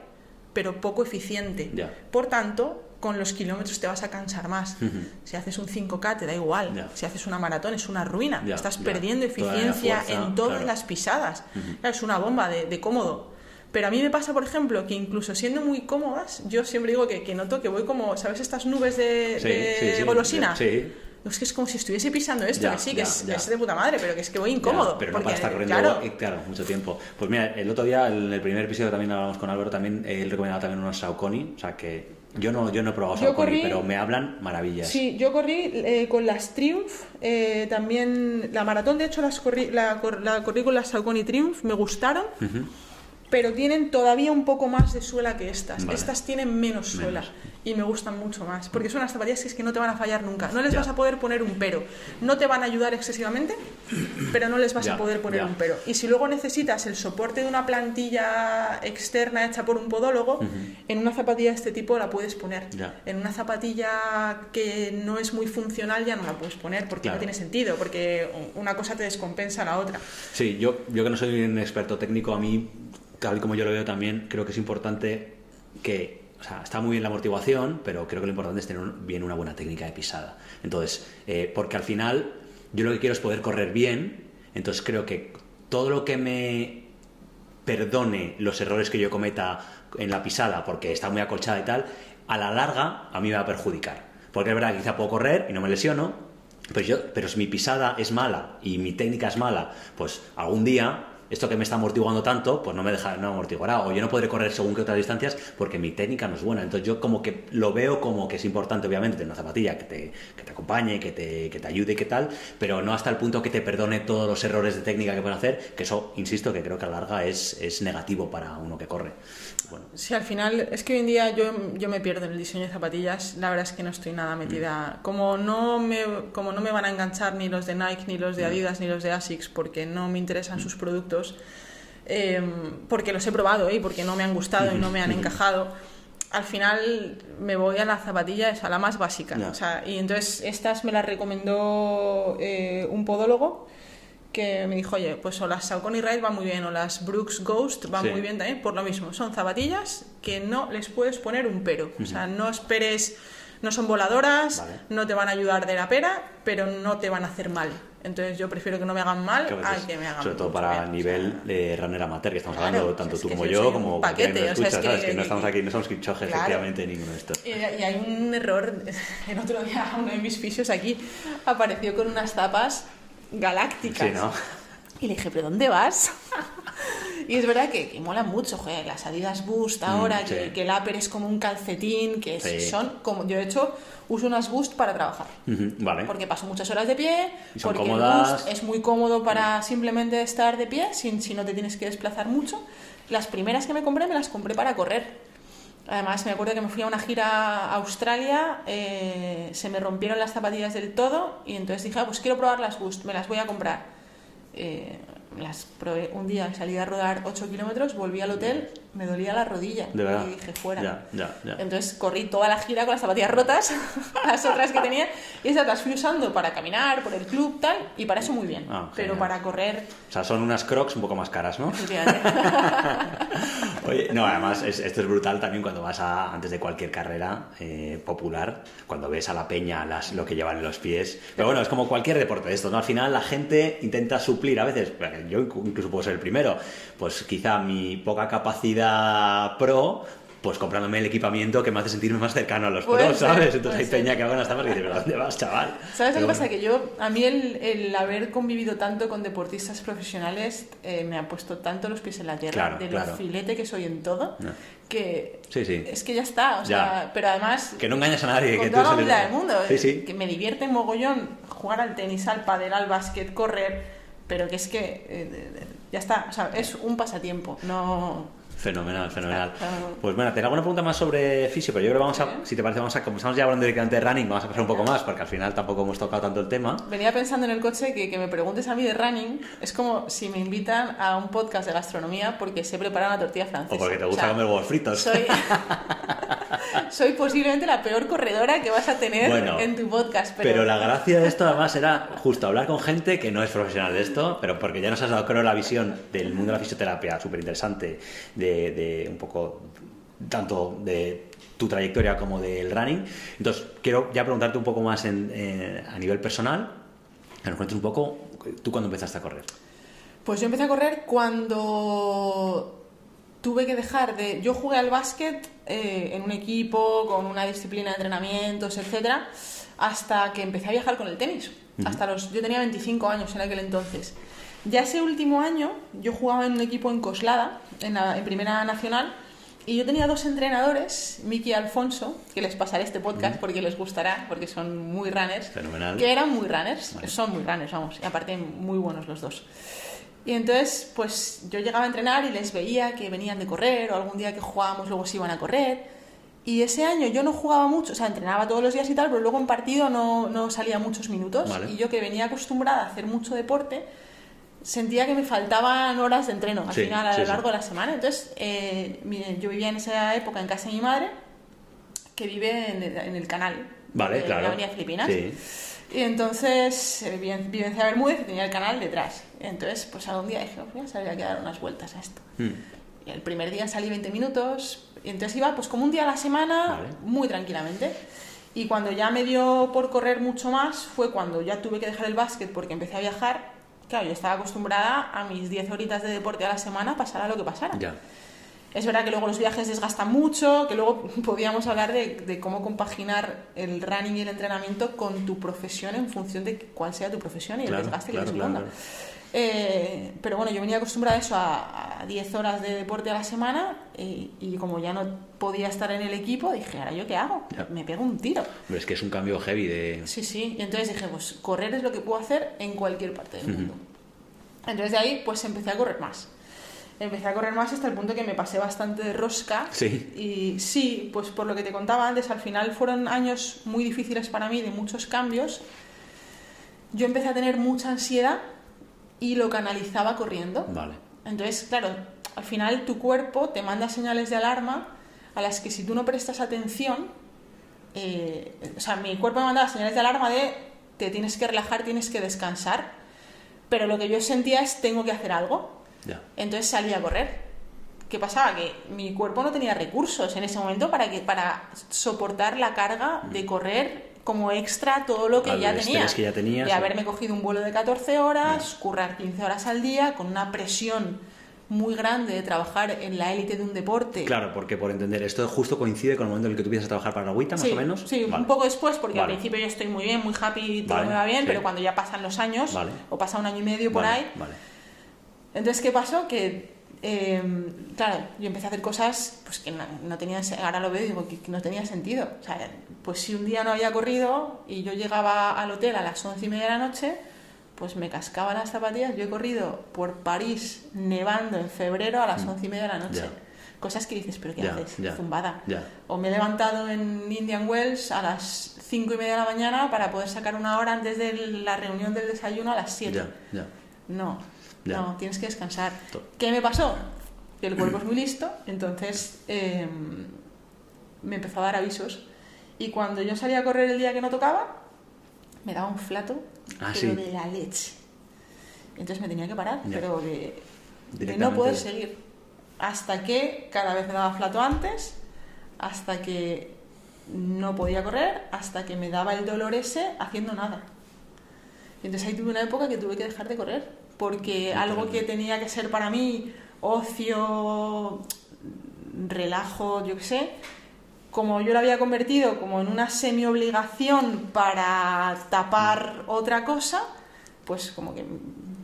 pero poco eficiente. Por tanto, con los kilómetros te vas a cansar más. Si haces un 5K te da igual. Si haces una maratón es una ruina. Estás perdiendo eficiencia fuerza, en todas claro. las pisadas. Es una bomba de, de cómodo. Pero a mí me pasa, por ejemplo, que incluso siendo muy cómodas, yo siempre digo que, que noto que voy como, ¿sabes? Estas nubes de, Sí, de sí, sí. golosina. Sí. Es que es como si estuviese pisando esto, Ya, que sí, ya, que es, de puta madre, pero que es que voy Ya, incómodo. pero no porque, para estar corriendo claro, claro, mucho tiempo. Pues mira, el otro día, en el primer episodio también hablamos con Álvaro, también él recomendaba también unos Saucony, o sea que yo no, yo no he probado Yo Saucony, corrí- pero me hablan maravillas. Sí, yo corrí eh, con las Triumph, eh, también la maratón, de hecho, las corrí, la, cor- la corrí con las Saucony Triumph, me gustaron, Ujú. Pero tienen todavía un poco más de suela que estas. Vale. Estas tienen menos suela Menos. y me gustan mucho más, porque son unas zapatillas que es que no te van a fallar nunca. No les Ya. vas a poder poner un pero. No te van a ayudar excesivamente, pero no les vas Ya, a poder poner ya. un pero. Y si luego necesitas el soporte de una plantilla externa hecha por un podólogo, en una zapatilla de este tipo la puedes poner. En una zapatilla que no es muy funcional ya no la puedes poner porque Claro. no tiene sentido, porque una cosa te descompensa a la otra. Sí, yo, yo que no soy un experto técnico, a mí, tal como yo lo veo también, creo que es importante que, o sea, está muy bien la amortiguación, pero creo que lo importante es tener bien una buena técnica de pisada. Entonces, eh, porque al final yo lo que quiero es poder correr bien, entonces creo que todo lo que me perdone los errores que yo cometa en la pisada porque está muy acolchada y tal, a la larga a mí me va a perjudicar. Porque es verdad que quizá puedo correr y no me lesiono, pero, yo, pero si mi pisada es mala y mi técnica es mala, pues algún día esto que me está amortiguando tanto, pues no me deja, no amortiguará, o yo no podré correr según que otras distancias porque mi técnica no es buena. Entonces yo como que lo veo como que es importante, obviamente, tener una zapatilla que te, que te acompañe, que te, que te ayude y qué tal, pero no hasta el punto que te perdone todos los errores de técnica que pueden hacer, que eso, insisto, que creo que a la larga es, es negativo para uno que corre. Bueno. Sí, al final, es que hoy en día yo, yo me pierdo en el diseño de zapatillas, la verdad es que no estoy nada metida. Como, no me, como no me van a enganchar ni los de Nike, ni los de Adidas, ni los de ASICS, porque no me interesan sus productos, eh, porque los he probado ¿eh? y porque no me han gustado y no me han encajado. Al final me voy a la zapatilla, es a la más básica. O sea, y entonces estas me las recomendó eh, un podólogo que me dijo, oye, pues o las Saucony Ride van muy bien o las Brooks Ghost van Sí. muy bien también, por lo mismo. Son zapatillas que no les puedes poner un pero. O sea, no esperes, no son voladoras, Vale. no te van a ayudar de la pera, pero no te van a hacer mal. Entonces yo prefiero que no me hagan mal a que me hagan sobre todo para bien. nivel de runner amateur que estamos Claro, hablando, o sea, tanto tú como yo como paquete, que o nos sea, es escucha, que- ¿sabes? Que no estamos aquí, no somos quichojes, Claro. efectivamente, ninguno de estos. Y, y hay un error, *laughs* el otro día uno de mis fisios aquí apareció con unas zapas galácticas. Sí, ¿no? Y le dije, ¿pero dónde vas? *laughs* y es verdad que, que molan mucho, joder, las Adidas Boost ahora, Mm, sí. que, que el upper es como un calcetín, que Sí. son como, yo de hecho uso unas Boost para trabajar. Vale. Porque paso muchas horas de pie, Y son porque cómodas. el Boost es muy cómodo para simplemente estar de pie, sin, si no te tienes que desplazar mucho. Las primeras que me compré me las compré para correr. Además, me acuerdo que me fui a una gira a Australia, eh, se me rompieron las zapatillas del todo y entonces dije, ah, pues quiero probar las Boost, me las voy a comprar. Eh, las probé un día, salí a rodar 8 kilómetros, volví al hotel, me dolía la rodilla De verdad. y dije, fuera. Ya, ya, ya. Entonces corrí toda la gira con las zapatillas rotas, *laughs* las otras que tenía, y esas las fui usando para caminar, por el club, tal, y para eso muy bien. Ah, Pero para correr, O sea, son unas crocs un poco más caras, ¿no? *laughs* Oye, no, además es- esto es brutal también cuando vas a, antes de cualquier carrera eh, popular, cuando ves a la peña las, lo que llevan en los pies. Pero bueno, es como cualquier deporte de esto, ¿no? Al final la gente intenta suplir a veces, yo incluso puedo ser el primero, pues quizá mi poca capacidad pro, pues comprándome el equipamiento que me hace sentirme más cercano a los Puede pros, ser, ¿sabes? Entonces hay peña que haga unas tapas y dice, ¿pero dónde vas, chaval? ¿Sabes lo que pasa? Que yo, a mí el, el haber convivido tanto con deportistas profesionales eh, me ha puesto tanto los pies en la tierra, Claro, de lo claro. filete que soy en todo, Ya. que Sí, sí. es que ya está. O Ya. sea, pero además, Que no engañas a nadie. con que toda tú la humildad del mundo, sí. que me divierte mogollón jugar al tenis, al pádel, al básquet, correr, pero que es que eh, ya está, o sea, es un pasatiempo, no... Fenomenal, fenomenal. Pues bueno, tengo alguna pregunta más sobre fisio, pero yo creo que vamos a, si te parece, vamos a, como estamos ya hablando directamente de running, vamos a pasar un poco más, porque al final tampoco hemos tocado tanto el tema. Venía pensando en el coche que, que me preguntes a mí de running es como si me invitan a un podcast de gastronomía porque sé preparar una tortilla francesa. O porque te gusta O sea, comer huevos fritos. Soy, *laughs* soy posiblemente la peor corredora que vas a tener Bueno, en tu podcast. Pero, Pero la gracia de esto además era justo hablar con gente que no es profesional de esto, pero porque ya nos has dado, creo, la visión del mundo de la fisioterapia súper interesante, de, de un poco tanto de tu trayectoria como del running. Entonces, quiero ya preguntarte un poco más en- eh, a nivel personal, que nos cuentes un poco, tú cuando empezaste a correr. Pues yo empecé a correr cuando tuve que dejar de... Yo jugué al básquet eh, en un equipo, con una disciplina de entrenamientos, etcétera, hasta que empecé a viajar con el tenis. Hasta los... Yo tenía 25 años en aquel entonces. Ya ese último año yo jugaba en un equipo en Coslada, en, la, en Primera Nacional, y yo tenía dos entrenadores, Miki y Alfonso, que les pasaré este podcast porque les gustará, porque son muy runners. Fenomenal. Que eran muy runners, Vale. son muy runners, vamos, y aparte muy buenos los dos. Y entonces, pues yo llegaba a entrenar y les veía que venían de correr o algún día que jugábamos luego se iban a correr. Y ese año yo no jugaba mucho, o sea, entrenaba todos los días y tal, pero luego en partido no, no salía muchos minutos. Vale. Y yo que venía acostumbrada a hacer mucho deporte, sentía que me faltaban horas de entreno al Sí, final, a sí, lo sí. largo de la semana. Entonces, eh, yo vivía en esa época en casa de mi madre, que vive en el, en el canal Vale, de claro. la Avenida Filipinas. Sí. Y entonces eh, vive en- vive en Ciudad Bermúdez y tenía el canal detrás. Entonces, pues algún día dije, voy a salir a dar unas vueltas a esto. Mm. Y el primer día salí 20 minutos y entonces iba pues como un día a la semana, Vale. muy tranquilamente. Y cuando ya me dio por correr mucho más fue cuando ya tuve que dejar el básquet porque empecé a viajar claro, yo estaba acostumbrada a mis 10 horitas de deporte a la semana, pasara lo que pasara. Ya. Es verdad que luego los viajes desgastan mucho, que luego *laughs* podíamos hablar de, de cómo compaginar el running y el entrenamiento con tu profesión en función de cuál sea tu profesión y Claro, el desgaste claro, que suponga. claro. Eh, pero bueno, yo venía acostumbrada a eso, a, a 10 horas de deporte a la semana y, y como ya no podía estar en el equipo, dije, ¿ahora yo qué hago? Ya. Me pego un tiro. Pero es que es un cambio heavy de... Sí, sí. Y entonces dije, pues correr es lo que puedo hacer en cualquier parte del mundo. Entonces de ahí, pues empecé a correr más. Empecé a correr más hasta el punto que me pasé bastante de rosca. Sí. Y sí, pues por lo que te contaba antes, al final fueron años muy difíciles para mí, de muchos cambios. Yo empecé a tener mucha ansiedad y lo canalizaba corriendo. Vale. Entonces, claro, al final tu cuerpo te manda señales de alarma a las que si tú no prestas atención, eh, o sea, mi cuerpo me mandaba señales de alarma de te tienes que relajar, tienes que descansar, pero lo que yo sentía es tengo que hacer algo. Entonces salí a correr. ¿Qué pasaba? Que mi cuerpo no tenía recursos en ese momento para, que, para soportar la carga de correr como extra todo lo que Al ya tenía. que ya tenías, de sí. haberme cogido un vuelo de 14 horas, currar 15 horas al día, con una presión muy grande de trabajar en la élite de un deporte. Claro, porque por entender, esto justo coincide con el momento en el que tú empiezas a trabajar para la agüita, más Sí, o menos. Sí, Vale. un poco después, porque al Vale. principio yo estoy muy bien, muy happy, todo Vale, me va bien, sí. pero cuando ya pasan los años, o pasa un año y medio por ahí, entonces, ¿qué pasó? Que, eh, claro, yo empecé a hacer cosas pues, que no, no tenían, se- ahora lo veo y digo que, que no tenía sentido. O sea, pues si un día no había corrido y yo llegaba al hotel a las once y media de la noche, pues me cascaba las zapatillas. Yo he corrido por París nevando en febrero a las once y media de la noche. Cosas que dices, ¿pero qué haces? Zumbada. O me he levantado en Indian Wells a las cinco y media de la mañana para poder sacar una hora antes de la reunión del desayuno a las siete. No, Ya. no, tienes que descansar. ¿Qué me pasó? Que el cuerpo es muy listo, entonces eh, me empezó a dar avisos. Y cuando yo salía a correr el día que no tocaba, me daba un flato, Ah, pero sí. de la leche. Entonces me tenía que parar, Ya. pero de, de no poder seguir. Hasta que cada vez me daba flato antes, hasta que no podía correr, hasta que me daba el dolor ese haciendo nada. Entonces ahí tuve una época que tuve que dejar de correr, porque algo que tenía que ser para mí ocio, relajo, yo qué sé, como yo lo había convertido como en una semi-obligación para tapar otra cosa, pues como que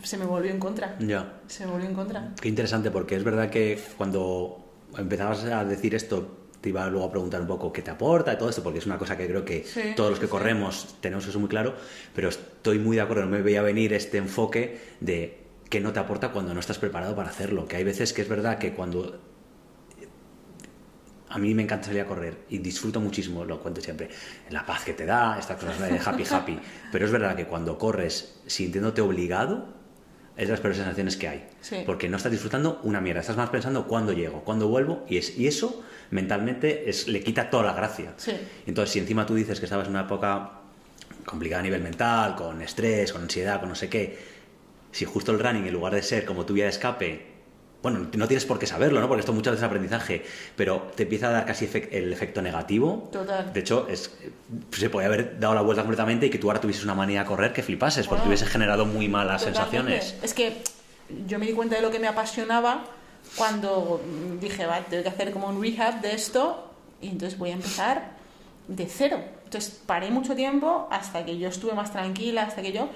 se me volvió en contra. Ya. Se me volvió en contra. Qué interesante, porque es verdad que cuando empezabas a decir esto, te iba luego a preguntar un poco qué te aporta y todo esto, porque es una cosa que creo que Sí, todos los que sí. corremos tenemos eso muy claro, pero estoy muy de acuerdo, no me veía venir este enfoque de qué no te aporta cuando no estás preparado para hacerlo, que hay veces que es verdad que cuando a mí me encanta salir a correr y disfruto muchísimo, lo cuento siempre, la paz que te da, estas cosas de happy happy, *laughs* pero es verdad que cuando corres sintiéndote obligado, es de las peores sensaciones que hay. Sí. Porque no estás disfrutando una mierda, estás más pensando cuándo llego, cuándo vuelvo, y, es, y eso mentalmente es, le quita toda la gracia. Sí. Entonces, si encima tú dices que estabas en una época complicada a nivel mental, con estrés, con ansiedad, con no sé qué, si justo el running, en lugar de ser como tu vía de escape, bueno, no tienes por qué saberlo, ¿no? Porque esto muchas veces es aprendizaje, pero te empieza a dar casi efec- el efecto negativo. Total. De hecho, es, se podía haber dado la vuelta completamente y que tú ahora tuvieses una manía a correr que flipases, porque Bueno, hubiese generado muy malas Totalmente. sensaciones. Es que yo me di cuenta de lo que me apasionaba cuando dije, vale, tengo que hacer como un rehab de esto y entonces voy a empezar de cero. Entonces paré mucho tiempo hasta que yo estuve más tranquila, hasta que yo,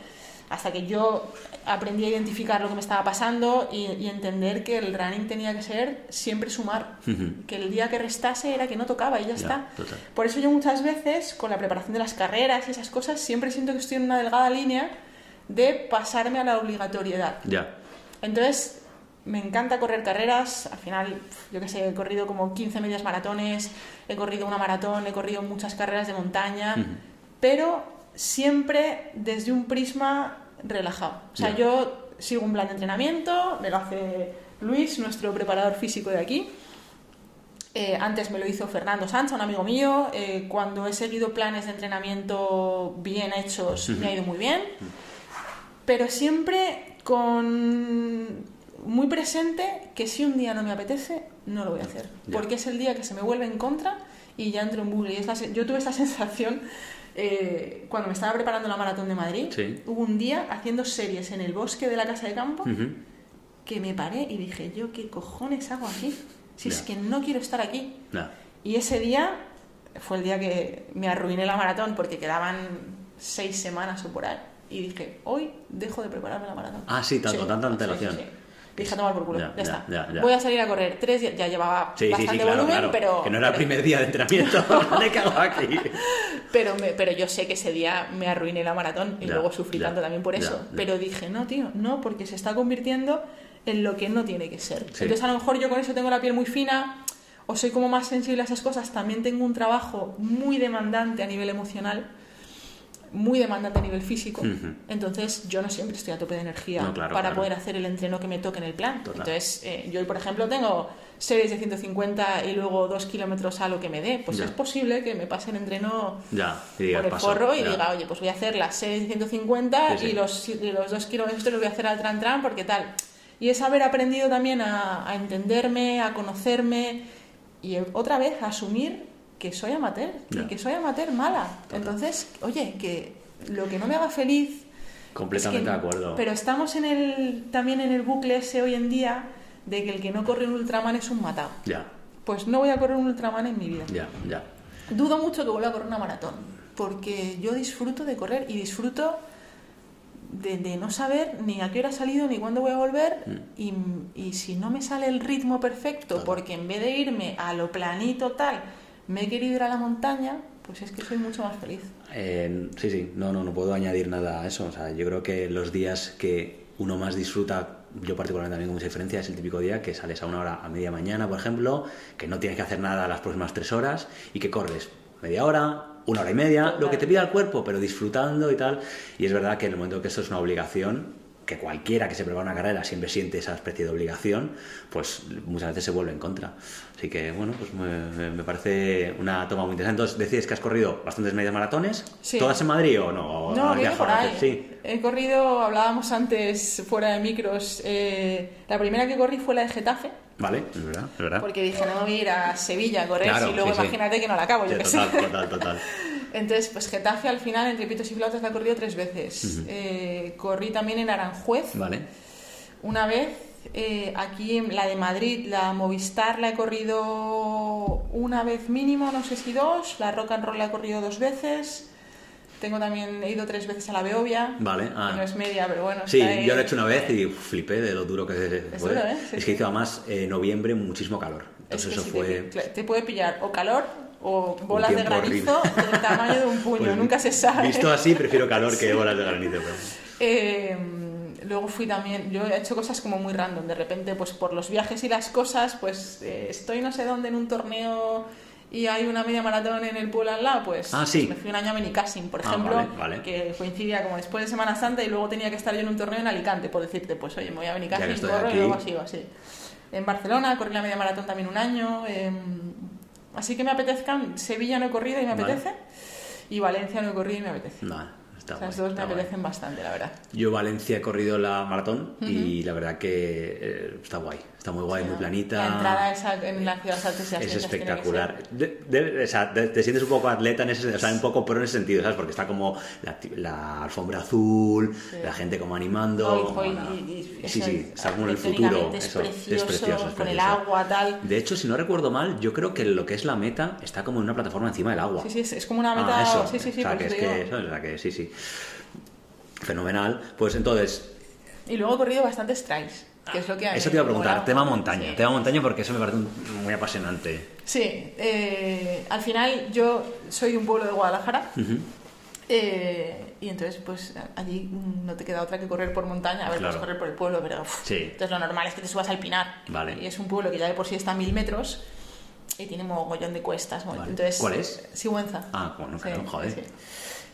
hasta que yo aprendí a identificar lo que me estaba pasando y, y entender que el running tenía que ser siempre sumar. Que el día que restase era que no tocaba y ya, Ya, está. total. Por eso yo muchas veces, con la preparación de las carreras y esas cosas, siempre siento que estoy en una delgada línea de pasarme a la obligatoriedad. Ya. Entonces, me encanta correr carreras. Al final, yo qué sé, he corrido como 15 medias maratones, he corrido una maratón, he corrido muchas carreras de montaña, pero siempre desde un prisma relajado. O sea, Ya. yo sigo un plan de entrenamiento, me lo hace Luis, nuestro preparador físico de aquí. Eh, antes me lo hizo Fernando Sancha, un amigo mío. Eh, cuando he seguido planes de entrenamiento bien hechos, me ha ido muy bien. Pero siempre con muy presente que si un día no me apetece, no lo voy a hacer. Porque es el día que se me vuelve en contra y ya entro en bucle. Y es la se- yo tuve esa *laughs* sensación eh, cuando me estaba preparando la maratón de Madrid, Sí. hubo un día haciendo series en el bosque de la casa de campo Ujú. que me paré y dije, yo qué cojones hago aquí, si es Ya. que no quiero estar aquí. Ya. Y ese día fue el día que me arruiné la maratón porque quedaban seis semanas o por ahí. Y dije, hoy dejo de prepararme la maratón. Ah, sí, tanto, tanta antelación. Dije, a tomar por culo, Ya, ya, ya, está. ya. Voy a salir a correr tres días, ya llevaba Sí, sí, bastante sí, claro, volumen, claro. pero... Que no era el primer día de entrenamiento. ¿De qué hago aquí? Pero, me- pero yo sé que ese día me arruiné la maratón y luego sufrí tanto también por eso. Pero dije, no, tío, no, porque se está convirtiendo en lo que no tiene que ser. Sí. Entonces, a lo mejor yo con eso tengo la piel muy fina o soy como más sensible a esas cosas. También tengo un trabajo muy demandante a nivel emocional, muy demandante a nivel físico. Ujú. Entonces, yo no siempre estoy a tope de energía No, claro, para claro. poder hacer el entreno que me toque en el plan. Total. Entonces, eh, yo hoy, por ejemplo, tengo series de 150 y luego dos kilómetros a lo que me dé. Pues Ya. es posible que me pase el entreno Ya, por el paso, forro y ya. diga, oye, pues voy a hacer las 6 de 150 Sí, sí. y los, y los dos kilómetros los voy a hacer al tran tran porque tal. Y es haber aprendido también a, a entenderme, a conocerme y otra vez a asumir que soy amateur y que soy amateur mala. Entonces, oye, que lo que no me haga feliz Completamente es que- de acuerdo. Pero estamos en el, también en el bucle ese hoy en día de que el que no corre un Ultraman es un matado. Ya, Pues no voy a correr un Ultraman en mi vida. ya, ya. Dudo mucho que vuelva a correr una maratón, porque yo disfruto de correr y disfruto de, de no saber ni a qué hora he salido ni cuándo voy a volver y, y si no me sale el ritmo perfecto, porque en vez de irme a lo planito tal, me he querido ir a la montaña, pues es que soy mucho más feliz. Eh, sí, sí, no, no, no puedo añadir nada a eso. O sea, yo creo que los días que uno más disfruta, yo particularmente también con mucha diferencia, es el típico día que sales a una hora a media mañana, por ejemplo, que no tienes que hacer nada las próximas tres horas y que corres media hora, una hora y media, lo que te pida el cuerpo, pero disfrutando y tal. Y es verdad que en el momento que esto es una obligación, que cualquiera que se prepara una carrera siempre siente esa especie de obligación, pues muchas veces se vuelve en contra. Así que, bueno, pues me, me- parece una toma muy interesante. Entonces, decís que has corrido bastantes medias maratones, Sí. ¿todas en Madrid o no? ¿O No, viene por ahí. Sí. He corrido, hablábamos antes fuera de micros, eh, la primera que corrí fue la de Getafe, Vale, es verdad, es verdad. porque dije, no me voy a ir a Sevilla a correr Claro, y luego sí, imagínate que no la acabo, yo total, sé. total, total. *laughs* Entonces, pues Getafe al final, entre pitos y flautas, la he corrido tres veces. Eh, corrí también en Aranjuez Vale. una vez. Eh, aquí en la de Madrid, la Movistar la he corrido una vez mínimo, no sé si dos. La Rock and Roll la he corrido dos veces. Tengo también, he ido tres veces a la Beovia. Vale, ah. que no es media, pero bueno. Sí, ahí. yo lo he hecho una vez y flipé de lo duro que Es fue. duro, ¿eh? Sí, es sí. que hizo además eh, noviembre muchísimo calor. Es Entonces que eso sí, fue... te, te puede pillar o calor o bolas de granizo del tamaño de un *laughs* puño, Pues, nunca se sabe. Visto así, prefiero calor que *laughs* bolas de granizo. pero- Eh, luego fui también, yo he hecho cosas como muy random, de repente pues por los viajes y las cosas, pues eh, estoy no sé dónde en un torneo y hay una media maratón en el pueblo al lado, pues, Ah, sí. pues me fui un año a Benicassim, por Ah, ejemplo, vale, vale. que coincidía como después de Semana Santa y luego tenía que estar yo en un torneo en Alicante, por decirte, pues oye, me voy a Benicassim, corro aquí. y luego así o así. En Barcelona corrí la media maratón también un año, eh, así que me apetezcan, Sevilla no he corrido y me Vale. apetece, y Valencia no he corrido y me apetece. No, está Esas guay, dos me guay. apetecen bastante, la verdad. Yo Valencia he corrido la maratón y la verdad que eh, está guay, está muy guay, muy planita. La entrada esa en la ciudad Es espectacular. De- de- o sea, de- te sientes un poco atleta en ese o sea, un poco pro en ese sentido, ¿sabes? Porque está como la, la alfombra azul, la gente como animando. como sí, sí, está como en el futuro. Es eso, precioso, precioso, es con el agua, tal. De hecho, si no recuerdo mal, yo creo que lo que es la meta está como en una plataforma encima del agua. Sí, sí, es, es como una Ah, meta. eso. Sí, sí, sí, o sea, que es que eso, o sea, que sí, sí. Fenomenal. Pues entonces, Y luego he corrido bastantes trails, que es lo que a mí eso te iba a preguntar, tema montaña, Sí. tema montaña porque eso me parece un- muy apasionante. Sí, eh, al final yo soy de un pueblo de Guadalajara. Eh, y entonces, pues allí no te queda otra que correr por montaña. A ver, Claro. puedes correr por el pueblo, pero. Sí. Entonces, lo normal es que te subas al Pinar. Vale. Y es un pueblo que ya de por sí está a mil metros y tiene mogollón de cuestas. Entonces, ¿Cuál es? Sigüenza. Ah, bueno, claro, Sí, joder. sí.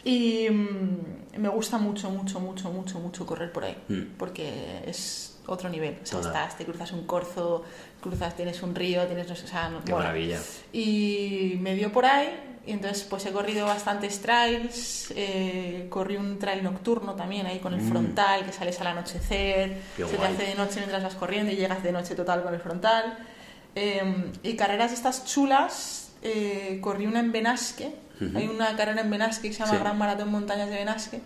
Y mm, me gusta mucho, mucho, mucho, mucho, mucho correr por ahí. Mm. Porque es otro nivel. O sea, Total. estás, te cruzas un corzo, cruzas, tienes un río, tienes. O sea, no- Qué mola. maravilla. Y me dio por ahí. Y entonces, pues he corrido bastantes trails. eh, corrí un trail nocturno también ahí con el Mm. frontal, que sales al anochecer. Qué se guay. te hace de noche mientras vas corriendo y llegas de noche total con el frontal. Eh, y carreras estas chulas, eh, corrí una en Benasque, Hay una carrera en Benasque que se llama Sí. Gran Maratón Montañas de Benasque,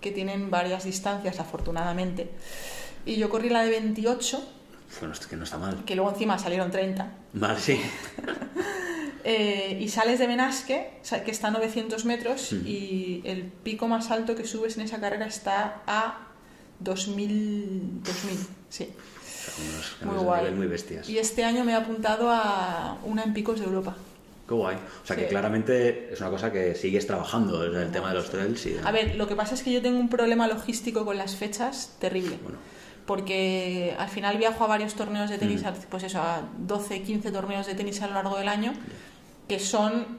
que tienen varias distancias, afortunadamente. Y yo corrí la de 28, Bueno, que no está mal. que luego encima salieron 30. Vale, sí. *laughs* Eh, y sales de Benasque, que está a 900 metros, y el pico más alto que subes en esa carrera está a 2000, 2000 sí. Unos Muy guay. muy bestias. Y este año me he apuntado a una en picos de Europa. Qué guay. O sea, que Sí. claramente es una cosa que sigues trabajando en el tema de los trails. Y... A ver, lo que pasa es que yo tengo un problema logístico con las fechas terrible. Bueno, Porque al final viajo a varios torneos de tenis, pues eso, a 12, 15 torneos de tenis a lo largo del año, que son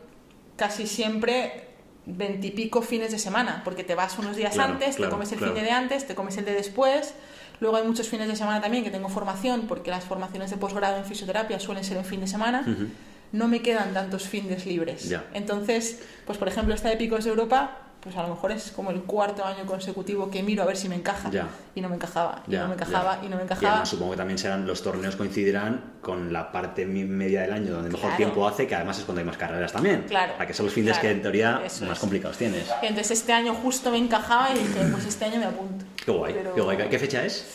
casi siempre veintipico fines de semana, porque te vas unos días Claro, antes, claro, te comes el claro. fin de antes, te comes el de después. Luego hay muchos fines de semana también que tengo formación, porque las formaciones de posgrado en fisioterapia suelen ser en fin de semana. No me quedan tantos fines libres. Ya. Entonces, pues por ejemplo, esta de Picos de Europa, pues a lo mejor es como el cuarto año consecutivo que miro a ver si me encaja. Ya. Y no me encajaba, y no me encajaba, ya. y no me Y encajaba. además supongo que también serán los torneos coincidirán con la parte media del año donde mejor Claro. tiempo hace, que además es cuando hay más carreras también. Claro, A que son los fines claro, que en teoría eso más es. complicados tienes. Entonces este año justo me encajaba y dije, pues este año me apunto. Qué guay, Pero- qué guay. ¿Qué fecha es?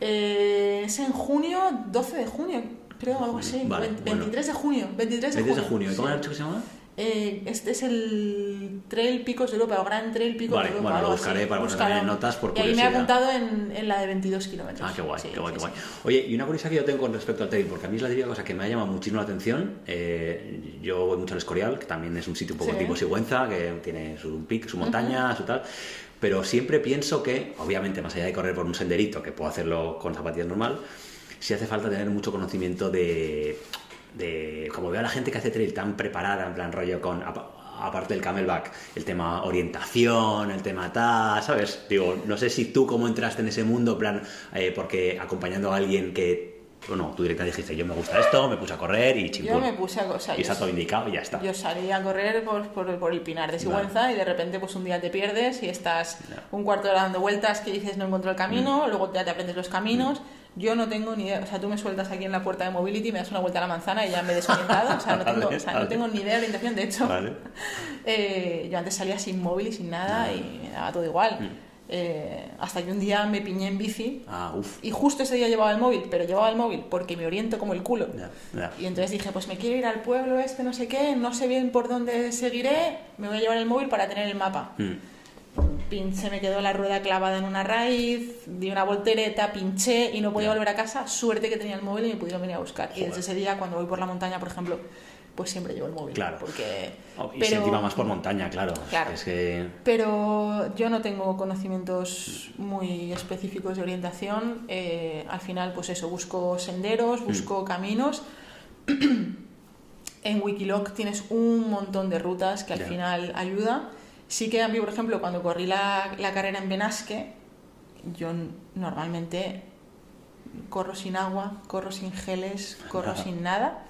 Eh, es en junio, 12 de junio, creo, algo así. Vale, Ve- bueno. 23 de junio, 23 de 23 de junio. ¿Y cómo sí. has dicho que se llama? Eh, este es el Trail Picos de Europa, o Gran Trail Picos Vale, de Europa. bueno, lo algo así. buscaré para poner Búscalo. también notas por Y ahí me he curiosidad. apuntado en, en la de 22 kilómetros. Ah, qué guay, Sí, qué guay, sí, qué guay. sí. Oye, y una curiosidad que yo tengo con respecto al trail, porque a mí es la típica cosa que me ha llamado muchísimo la atención. eh, yo voy mucho al Escorial, que también es un sitio un poco tipo Sigüenza, que tiene su pic, su montaña, su tal. Pero siempre pienso que, obviamente, más allá de correr por un senderito, que puedo hacerlo con zapatillas normal, sí hace falta tener mucho conocimiento de, de. Como veo a la gente que hace trail tan preparada, en plan rollo con. apa- Aparte del camelback, el tema orientación, el tema tal, ¿sabes? Digo, no sé si tú cómo entraste en ese mundo, plan, eh, porque acompañando a alguien que, bueno, tú directamente dijiste, yo me gusta esto, me puse a correr y Yo chimpún. me puse a... O sea, y yo- está todo indicado y ya está. Yo salí a correr por, por, por el Pinar de Sigüenza y de repente pues un día te pierdes y estás un cuarto de hora dando vueltas que dices no encuentro el camino, Mm. luego ya te aprendes los caminos. Yo no tengo ni idea, o sea, tú me sueltas aquí en la puerta de Mobility, me das una vuelta a la manzana y ya me he desorientado, o sea, no *laughs* tengo, Vale, o sea, vale. no tengo ni idea de orientación, de hecho, Vale. *laughs* eh, yo antes salía sin móvil y sin nada y me daba todo igual. Mm. Eh, hasta que un día me piñé en bici Ah, y justo ese día llevaba el móvil, pero llevaba el móvil porque me oriento como el culo. Ya, ya. Y entonces dije, pues me quiero ir al pueblo este, no sé qué, no sé bien por dónde seguiré, me voy a llevar el móvil para tener el mapa. Mm. Pinché, me quedó la rueda clavada en una raíz, di una voltereta, pinché y no podía volver a casa. Suerte que tenía el móvil y me pudieron venir a buscar. Y desde ese día, cuando voy por la montaña, por ejemplo, pues siempre llevo el móvil. Claro. Porque... Oh, y pero- encima más por montaña, claro. Claro. Es que. pero yo no tengo conocimientos muy específicos de orientación. Eh, al final, pues eso, busco senderos, busco caminos. *clears throat* en Wikiloc tienes un montón de rutas que al final ayuda. Sí que a mí, por ejemplo, cuando corrí la, la carrera en Benasque, yo normalmente corro sin agua, corro sin geles, corro Nada. sin nada.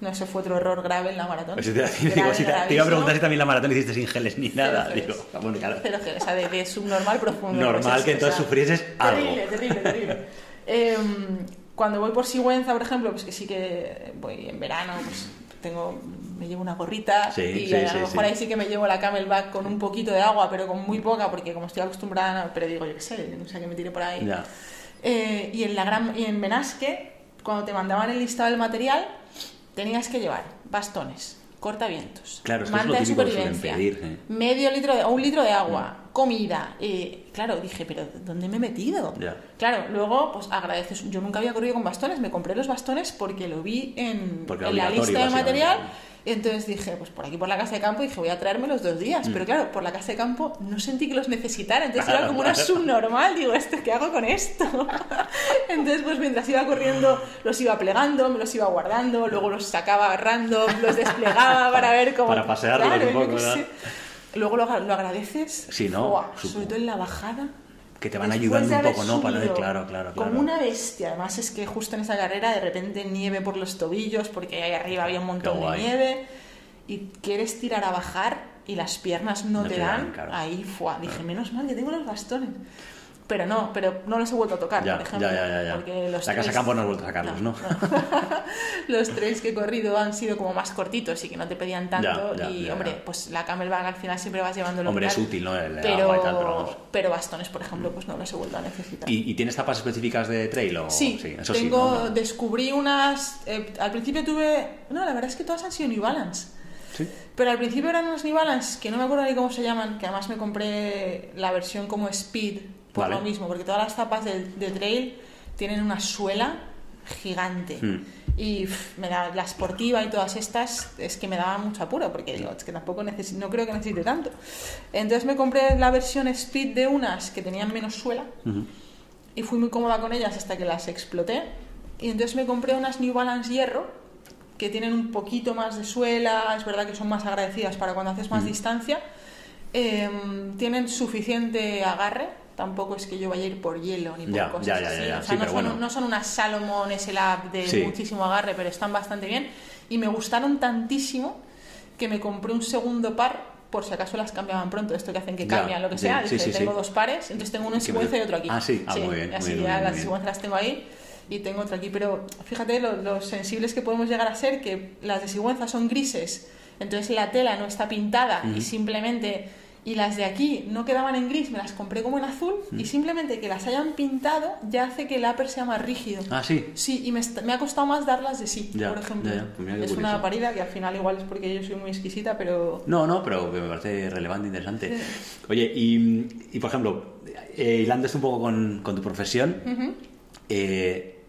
No, ese fue otro error grave en la maratón. Pues te, iba a decir, Grave, digo, si te- te iba a preguntar si también la maratón hiciste sin geles ni nada. geles. Digo, ah, bueno, claro. Geles, o sea, de, de subnormal profundo. Normal pues es, que o entonces sea, sufrieses algo. Terrible, terrible, terrible. Em, cuando voy por Sigüenza, por ejemplo, pues que sí que voy en verano, pues tengo, me llevo una gorrita Sí, y sí, a lo mejor ahí sí que me llevo la camelback con un poquito de agua, pero con muy poca, porque como estoy acostumbrada, pero digo, yo qué sé, no sé que me tire por ahí. Ya. Eh, y en la gran, y en Benasque, cuando te mandaban el listado del material, tenías que llevar bastones, cortavientos, Claro, es es manta lo de supervivencia, pedir, ¿eh? medio litro de, o un litro de agua, comida. eh, claro, dije, pero ¿dónde me he metido? Claro, luego, pues agradeces. Yo nunca había corrido con bastones, me compré los bastones porque lo vi en, la lista de material. Entonces dije, pues por aquí por la casa de campo, dije, voy a traerme los dos días. Mm. Pero claro, por la casa de campo no sentí que los necesitara. Entonces era como una subnormal. Digo, ¿esto qué hago con esto? *laughs* Entonces, pues mientras iba corriendo, los iba plegando, me los iba guardando, luego los sacaba random, los desplegaba para ver cómo. Para pasearlos Claro, un yo poco, qué ¿verdad? Luego lo, lo agradeces. Sí, ¿no? Sobre todo en la bajada. Que te van Después ayudando un poco, ¿no? Para subido claro, claro, claro. Como una bestia. Además es que justo en esa carrera de repente nieve por los tobillos porque ahí arriba había un montón de nieve y quieres tirar a bajar y las piernas no, No te, te dan, dan. claro. Ahí fue. Dije, menos mal que tengo los bastones. Pero no, pero no los he vuelto a tocar, Ya, por ejemplo. ya, ya. Porque los La casa campo no has vuelto a sacarlos, ¿no? *laughs* los tres que he corrido han sido como más cortitos y que no te pedían tanto. Y hombre, pues la camelback al final siempre vas llevando Hombre, que es útil, ¿no? El Pero, y tal, pero pero bastones, por ejemplo, pues no los he vuelto a necesitar. ¿Y, y tienes tapas específicas de trail o...? Sí, eso tengo, sí, ¿no? descubrí unas. eh, al principio tuve. No, la verdad es que todas han sido New Balance. Sí. Pero al principio eran unas New Balance que no me acuerdo ni cómo se llaman, que además me compré la versión como Speed por Vale. lo mismo, porque todas las tapas de, de trail tienen una suela gigante. Hmm. Y pff, me da, la sportiva y todas estas es que me daba mucho apuro, porque digo, es que tampoco necesi- no creo que necesite tanto. Entonces me compré la versión Speed de unas que tenían menos suela y fui muy cómoda con ellas hasta que las exploté. Y entonces me compré unas New Balance Hierro que tienen un poquito más de suela, es verdad que son más agradecidas para cuando haces más distancia. Em, tienen suficiente agarre, tampoco es que yo vaya a ir por hielo ni por Ya, cosas ya, ya, así. O sea, no, son, bueno. no son unas Salomon SLAB de muchísimo agarre, pero están bastante bien. Y me gustaron tantísimo que me compré un segundo par por si acaso las cambiaban pronto, esto que hacen que Ya, cambian, lo que sea. sí, Dije, sí, tengo sí. dos pares, entonces tengo uno en Sigüenza y otro aquí. Ah, sí. Ah, muy bien, Así muy bien, ya muy las. Sigüenza las tengo ahí y tengo otro aquí. Pero fíjate lo, lo sensibles que podemos llegar a ser, que las de Sigüenza son grises, entonces la tela no está pintada y simplemente... Y las de aquí no quedaban en gris, me las compré como en azul y simplemente que las hayan pintado ya hace que el upper sea más rígido. Ah, sí. Sí, y me, me ha costado más darlas de sí, Ya, por ejemplo. ya, ya. Pues es curioso. una parida que al final igual es porque yo soy muy exquisita, pero... No, no, pero me parece relevante, interesante. Oye, y, y, por ejemplo, eh, hilando esto un poco con, con tu profesión, eh,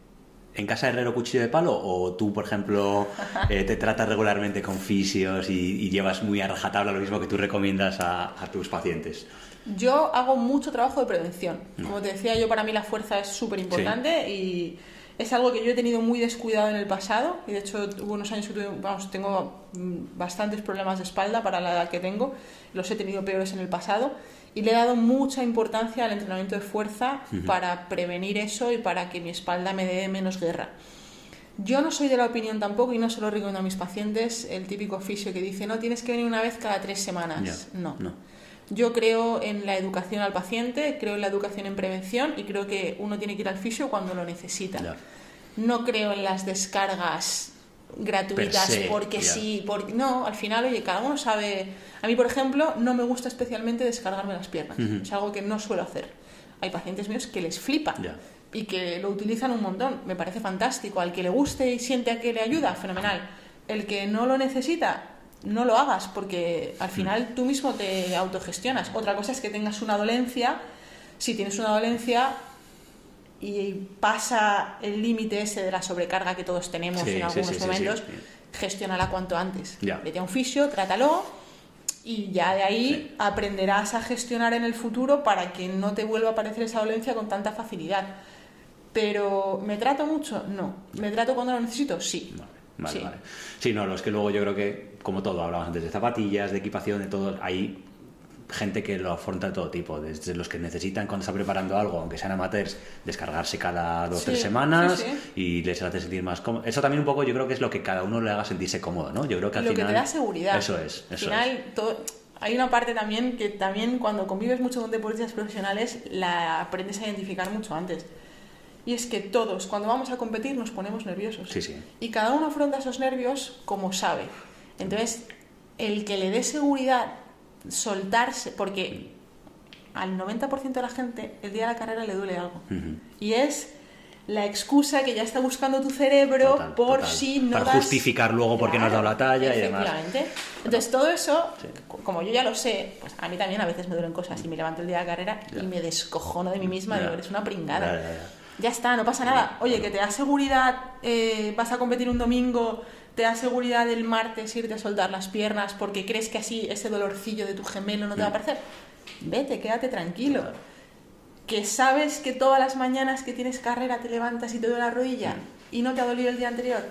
¿en casa herrero cuchillo de palo o tú, por ejemplo, eh, te tratas regularmente con fisios y, y llevas muy a rajatabla lo mismo que tú recomiendas a, a tus pacientes? Yo hago mucho trabajo de prevención. Como te decía, yo para mí la fuerza es súper importante y es algo que yo he tenido muy descuidado en el pasado. Y de hecho, hubo unos años que tuve, vamos, tengo mm, bastantes problemas de espalda para la edad que tengo. Los he tenido peores en el pasado. Y le he dado mucha importancia al entrenamiento de fuerza para prevenir eso y para que mi espalda me dé menos guerra. Yo no soy de la opinión tampoco y no se lo recomiendo a mis pacientes el típico fisio que dice no tienes que venir una vez cada tres semanas. No. no. Yo creo en la educación al paciente, creo en la educación en prevención y creo que uno tiene que ir al fisio cuando lo necesita. Ya. No creo en las descargas gratuitas se, porque ya. sí, porque no, al final, oye, cada uno sabe. A mí, por ejemplo, no me gusta especialmente descargarme las piernas. Es algo que no suelo hacer. Hay pacientes míos que les flipa Ya. y que lo utilizan un montón. Me parece fantástico. Al que le guste y siente a que le ayuda, fenomenal. El que no lo necesita, no lo hagas porque al final tú mismo te autogestionas. Otra cosa es que tengas una dolencia. Si tienes una dolencia y pasa el límite ese de la sobrecarga que todos tenemos Sí, en algunos sí, sí, momentos, gestiónala cuanto antes. Ya. Vete a un fisio, trátalo y ya de ahí aprenderás a gestionar en el futuro para que no te vuelva a aparecer esa dolencia con tanta facilidad. Pero ¿me trato mucho? No. ¿Me trato cuando lo necesito? Sí. Vale, vale, Sí. vale. Sí, no, lo es que luego yo creo que, como todo, hablamos antes de zapatillas, de equipación, de todo, hay gente que lo afronta de todo tipo, desde los que necesitan cuando está preparando algo, aunque sean amateurs, descargarse cada dos o Sí, tres semanas sí, sí. y les hace sentir más cómodo. Eso también un poco yo creo que es lo que cada uno le haga sentirse cómodo, ¿no? Yo creo que al lo final... que te da seguridad. Eso es, Al eso final, es. todo- hay una parte también que también cuando convives mucho con deportistas profesionales la aprendes a identificar mucho antes. Y es que todos, cuando vamos a competir, nos ponemos nerviosos. Sí, sí. Y cada uno afronta esos nervios como sabe. Entonces, el que le dé seguridad, soltarse, porque al 90% de la gente el día de la carrera le duele algo. Ujú. Y es la excusa que ya está buscando tu cerebro Total, por total. si no Para das- justificar luego por qué no has dado la talla y demás. Efectivamente. Entonces todo eso, como yo ya lo sé, pues a mí también a veces me duelen cosas y me levanto el día de la carrera Ya. y me descojono de mí misma, digo, eres una pringada. Ya, ya, ya. Ya está, no pasa nada. Oye, que te da seguridad, eh, vas a competir un domingo, te da seguridad el martes irte a soltar las piernas porque crees que así ese dolorcillo de tu gemelo no te va a Mm. aparecer. Vete, quédate tranquilo. Que sabes que todas las mañanas que tienes carrera te levantas y te duele la rodilla y no te ha dolido el día anterior.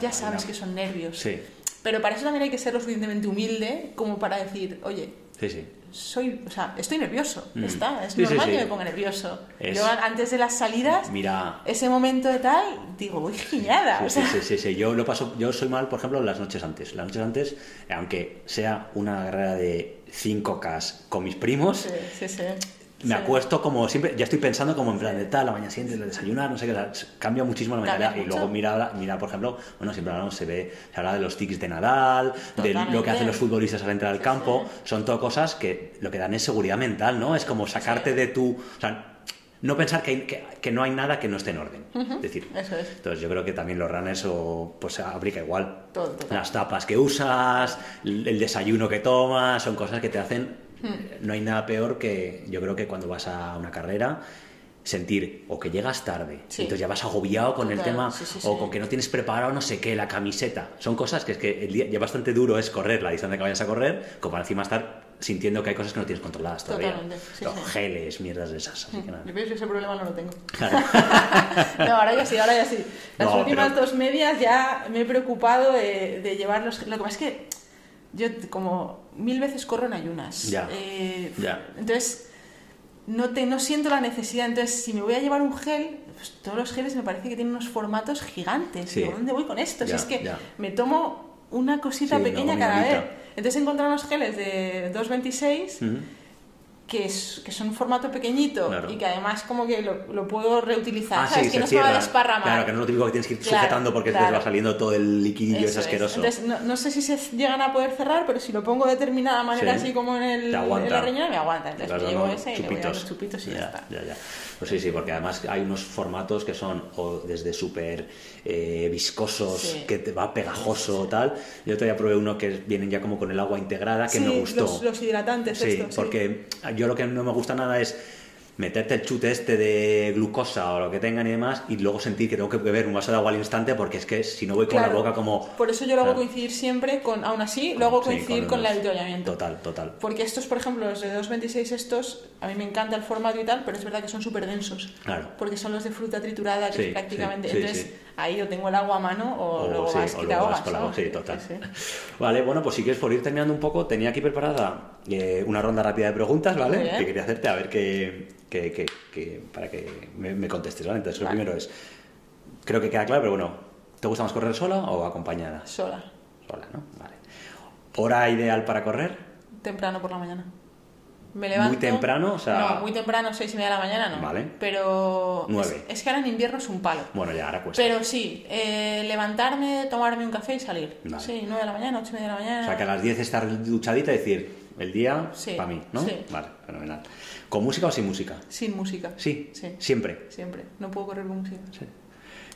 Ya, sabes que son nervios. Sí, Pero para eso también hay que ser lo suficientemente humilde como para decir, oye, sí, sí. soy, o sea, estoy nervioso, Mm. está, es Sí, sí, normal sí. que me ponga nervioso. Es- Yo antes de las salidas, Mira, ese momento de tal, digo, uy, giñada. o Sí, sea, sí, sí, sí, Yo lo paso, yo soy mal, por ejemplo, las noches antes. Las noches antes, aunque sea una carrera de 5K con mis primos, sí, me acuesto como siempre, ya estoy pensando como en plan de tal, la mañana siguiente, el desayunar, no sé qué, cambia muchísimo la mañana. Y luego mira, mira, por ejemplo, bueno, siempre hablamos, se ve, se habla de los tics de Nadal, de lo que hacen los futbolistas al entrar al campo, son todo cosas que lo que dan es seguridad mental, ¿no? Es como sacarte de tu... O sea, no pensar que, que, no hay nada que no esté en orden. Es decir, entonces yo creo que también los runners o, pues aplica igual. Las tapas que usas, el desayuno que tomas, son cosas que te hacen no hay nada peor que yo creo que cuando vas a una carrera sentir o que llegas tarde, entonces ya vas agobiado con el tema, o con que no tienes preparado no sé qué, la camiseta. Son cosas que es que el día ya bastante duro es correr la distancia que vayas a correr, como para encima estar sintiendo que hay cosas que no tienes controladas todavía. Los geles, mierdas de esas. Así que que ese problema no lo tengo. *laughs* no, ahora ya sí, ahora ya sí. Las últimas dos medias ya me he preocupado de, de llevarlos. Lo que pasa es que yo como mil veces corro en ayunas. Eh, entonces, no, te, no siento la necesidad. Entonces, si me voy a llevar un gel, pues todos los geles me parece que tienen unos formatos gigantes. ¿Dónde voy con esto? si es que me tomo una cosita pequeña cada vez. Entonces, he encontrado unos geles de 2,26 que, es, que son un formato pequeñito y que además como que lo, lo puedo reutilizar, ah, ¿sabes? que no se va a desparramar. Claro, que no es lo típico que tienes que ir sujetando porque te va saliendo todo el liquidillo es asqueroso. Entonces, no, no, sé si se llegan a poder cerrar, pero si lo pongo de determinada manera así como en, el, en la me aguanta. Entonces me llevo ese y le voy a los chupitos y ya, ya está. Ya, ya. Pues sí, sí, porque además hay unos formatos que son o desde súper eh, viscosos, que te va pegajoso o tal. Yo todavía probé uno que vienen ya como con el agua integrada, que me gustó. Los, los hidratantes, sí, porque yo lo que no me gusta nada es meterte el chute este de glucosa o lo que tengan y demás y luego sentir que tengo que beber un vaso de agua al instante porque es que si no voy con la boca como... Por eso yo lo hago coincidir siempre con, aún así, lo hago coincidir con, el avituallamiento. Total, total. Porque estos, por ejemplo, los de 2.26 estos, a mí me encanta el formato y tal, pero es verdad que son súper densos. Claro. Porque son los de fruta triturada que es prácticamente... entonces ahí yo tengo el agua a mano o, luego vas ahogas. Sí, total. Vale, bueno, pues si quieres por ir terminando un poco, tenía aquí preparada eh, una ronda rápida de preguntas, ¿vale? Que quería hacerte a ver qué que, que, para que me, contestes, ¿vale? Entonces, lo primero es, creo que queda claro, pero bueno, ¿te gusta más correr sola o acompañada? Sola. Sola, ¿no? Vale. ¿Hora ideal para correr? Temprano por la mañana. Me levanto. ¿Muy temprano? O sea... No, muy temprano, seis y media de la mañana, no. Vale. Pero. Nueve. Es, que ahora en invierno es un palo. Bueno, ya ahora cuesta. Pero sí, eh, levantarme, tomarme un café y salir. Sí, nueve de la mañana, ocho y media de la mañana. O sea, que a las diez estar duchadita y decir, el día para mí, ¿no? Sí. Vale, fenomenal. ¿Con música o sin música? Sin música. Sí, sí. Siempre. Siempre. No puedo correr con música. Sí.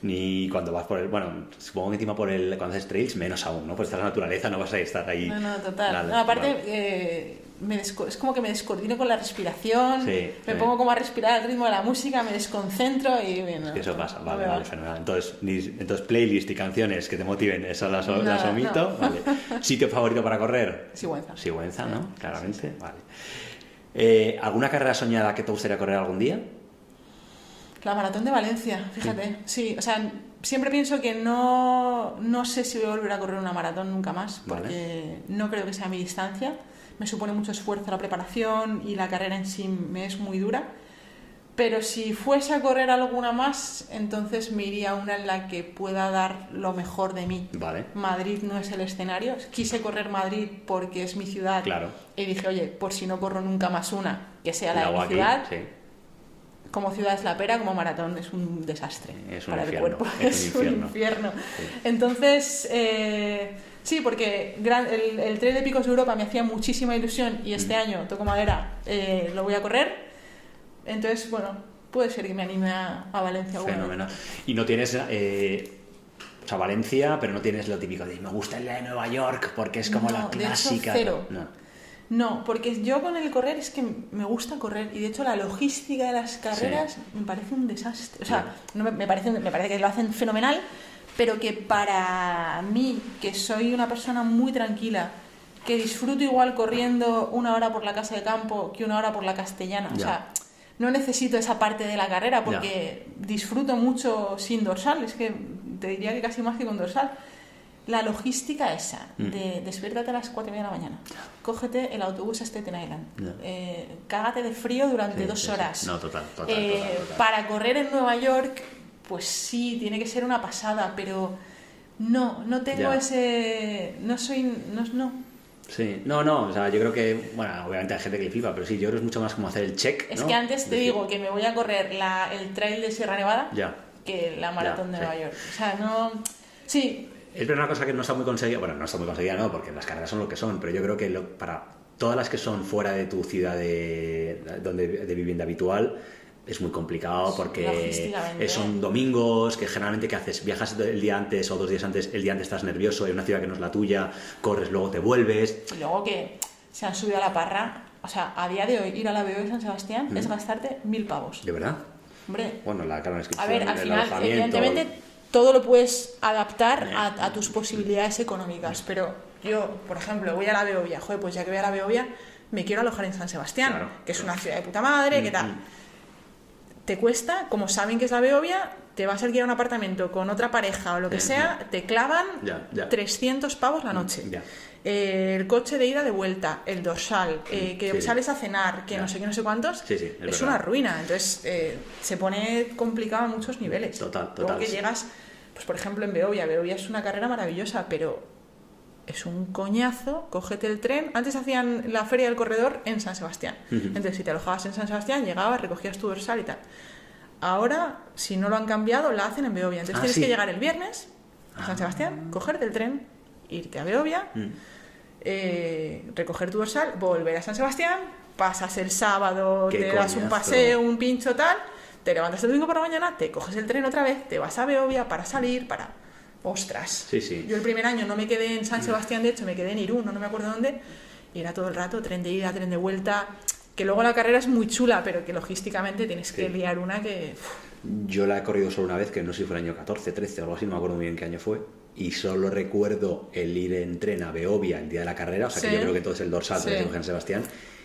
Ni cuando vas por el. Bueno, supongo que encima por el. Cuando haces trails, menos aún, ¿no? Pues estás en la naturaleza, no vas a estar ahí. No, no, total. no, aparte, eh, me es como que me descoordino con la respiración. Sí, me pongo como a respirar al ritmo de la música, me desconcentro y. Bueno, es que eso pasa, vale, vale, fenomenal. Entonces, entonces, playlist y canciones que te motiven, esas las, las omito. Vale. *laughs* ¿Sitio favorito para correr? Sigüenza. Sigüenza, ¿no? Claramente, vale. Eh, ¿Alguna carrera soñada que te gustaría correr algún día? La maratón de Valencia, fíjate. Sí, o sea, siempre pienso que no, no sé si voy a volver a correr una maratón nunca más, porque no creo que sea mi distancia. Me supone mucho esfuerzo la preparación y la carrera en sí me es muy dura. Pero si fuese a correr alguna más, entonces me iría a una en la que pueda dar lo mejor de mí. Vale. Madrid no es el escenario. Quise correr Madrid porque es mi ciudad. Claro. Y dije, oye, por si no corro nunca más una, que sea la, de mi ciudad. Como ciudad es la pera, como maratón es un desastre es un para infierno, el cuerpo. Es, un *laughs* infierno. Entonces, eh, sí, porque el, el Trail de Picos de Europa me hacía muchísima ilusión y este mm. año, toco madera, eh, lo voy a correr entonces, bueno, puede ser que me anime a, Valencia. Fenomenal. Y no tienes... Eh, o sea, Valencia, pero no tienes lo típico de me gusta la de Nueva York porque es como la clásica. De hecho, cero. No. porque yo con el correr es que me gusta correr y de hecho la logística de las carreras me parece un desastre. O sea, no me, parece, me parece que lo hacen fenomenal, pero que para mí, que soy una persona muy tranquila, que disfruto igual corriendo una hora por la casa de campo que una hora por la castellana. O sea, no necesito esa parte de la carrera porque disfruto mucho sin dorsal, es que te diría que casi más que con dorsal. La logística esa, mm. de despiértate a las 4 y media de la mañana, cógete el autobús a Staten Island, eh, cágate de frío durante dos horas. No, total, eh, total, Para correr en Nueva York, pues sí, tiene que ser una pasada, pero no, no tengo ese. No soy. No, no, Sí, no, no, o sea, yo creo que, bueno, obviamente hay gente que le flipa, pero sí, yo creo que es mucho más como hacer el check. Es que antes te digo que me voy a correr la, el trail de Sierra Nevada Ya. que la maratón Ya, de sí. Nueva York. O sea, no. Sí, Es una cosa que no está muy conseguida, bueno, no está muy conseguida, no, porque las carreras son lo que son, pero yo creo que lo- para todas las que son fuera de tu ciudad de, donde, de vivienda habitual, es muy complicado porque son domingos, que generalmente ¿qué haces? Viajas el día antes o dos días antes, el día antes estás nervioso, hay una ciudad que no es la tuya, corres, luego te vuelves. y luego que se han subido a la parra. O sea, a día de hoy ir a la BO de San Sebastián es gastarte mil pavos. ¿De verdad? Hombre, Bueno, la cara a ver, al final, evidentemente, todo lo puedes adaptar a, a tus posibilidades económicas. Pero yo, por ejemplo, voy a la Beovia. Joder, pues ya que voy a la Beovia, me quiero alojar en San Sebastián, Claro, que es claro. una ciudad de puta madre, Mm, tal. mm. Te cuesta, como saben que es la Beovia, te vas a alquilar un apartamento con otra pareja o lo que Sí, sea, te clavan Ya, ya. 300 pavos la noche. Ya. Eh, el coche de ida de vuelta, el dorsal, eh, que sí, sales a cenar, que no sé qué, no sé cuántos, Sí, sí, es es, una ruina. Entonces eh, se pone complicado a muchos niveles. Total, Luego total, que sí. llegas, pues por ejemplo en Beovia, Beovia es una carrera maravillosa, pero es un coñazo, cógete el tren. Antes hacían la feria del corredor en San Sebastián. Entonces si te alojabas en San Sebastián, llegabas, recogías tu dorsal y tal. Ahora, si no lo han cambiado, la hacen en Beovia. Entonces Ah, tienes sí. que llegar el viernes a San Ah. Sebastián, cogerte el tren, irte a Beovia, Mm. eh, recoger tu dorsal, volver a San Sebastián, pasas el sábado, Qué te das un paseo, un pincho tal, te levantas el domingo por la mañana, te coges el tren otra vez, te vas a Beovia para salir, para... ¡Ostras! Sí, sí. Yo el primer año no me quedé en San Sebastián, de hecho me quedé en Irún, no me acuerdo dónde, y era todo el rato tren de ida, tren de vuelta, que luego la carrera es muy chula, pero que logísticamente tienes que liar una que... Yo la he corrido solo una vez, que no sé si fue el año 14, 13 o algo así, no me acuerdo muy bien qué año fue. Y solo recuerdo el ir en tren a Beovia el día de la carrera, o sea que yo creo que todo es el dorsal Sí. de San Sebastián.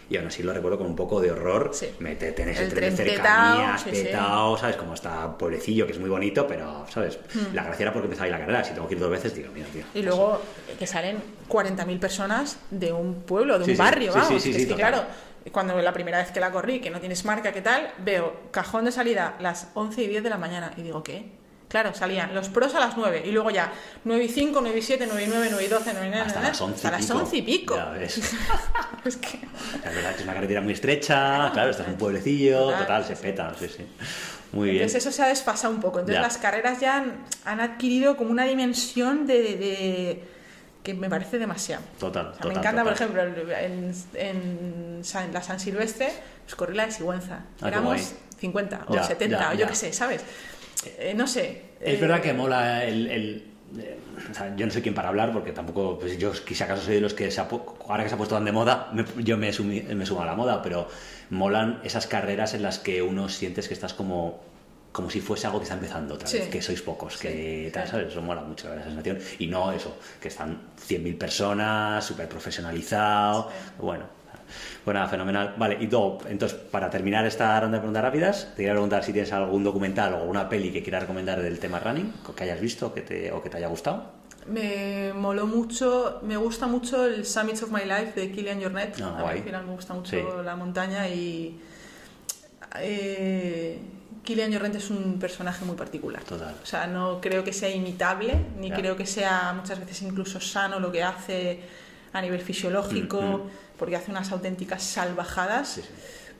Y aún así lo recuerdo con un poco de horror. Sí. Meterte en ese El tren de cercanías, sí, ¿sabes? Como está pueblecillo, que es muy bonito, pero, ¿sabes? Hmm. La gracia era porque empezaba ahí la carrera. Si tengo que ir dos veces, digo, mira, tío. Y luego que salen 40.000 personas de un pueblo, de un barrio, vamos. sí, sí, que sí, es que claro, cuando la primera vez que la corrí, que no tienes marca, ¿qué tal? Veo cajón de salida las 11 y 10 de la mañana y digo, ¿qué? Claro, salían los pros a las 9 y luego ya 9 y 5, 9 y 7, 9 y 9, 9 y 12, 9 y 9, Hasta las 11 hasta las 11 y pico. Ya ves. *laughs* Es que... Es verdad que es una carretera muy estrecha, claro, estás en un pueblecillo, Total, total, sí, se peta, sí, sí. Muy bien. Entonces eso se ha desfasado un poco. Entonces Ya. las carreras ya han, han adquirido como una dimensión de, de- de- que me parece demasiado. Total, O sea, total. me encanta, por total. ejemplo, en, en San- la San Silvestre, pues corrí la de Sigüenza. Ah, Éramos guay. 50 o Ya, 70, ya, o yo qué sé, ¿sabes? Eh, no sé. Es eh, verdad que mola el... el- eh, o sea, yo no sé quién para hablar porque tampoco, pues yo quizá acaso soy de los que se ha ahora que se ha puesto tan de moda, me- yo me, sumi- me sumo a la moda, pero molan esas carreras en las que uno sientes que estás como como si fuese algo que está empezando otra Sí. vez, que sois pocos, que tal. ¿sabes? Eso mola mucho la sensación. Y no eso, que están 100.000 personas, súper profesionalizado, bueno. Bueno, nada, fenomenal. Vale, y todo, entonces, para terminar esta ronda de preguntas rápidas, te quería preguntar si tienes algún documental o alguna peli que quieras recomendar del tema running, que hayas visto que te, o que te haya gustado. Me moló mucho, me gusta mucho el Summits of My Life de Kilian Jornet. Ah, A mí al final me gusta mucho Sí. la montaña y eh, Kilian Jornet es un personaje muy particular. Total. O sea, no creo que sea imitable, ni Ya. creo que sea muchas veces incluso sano lo que hace a nivel fisiológico, Mm, mm. porque hace unas auténticas salvajadas. Sí, sí.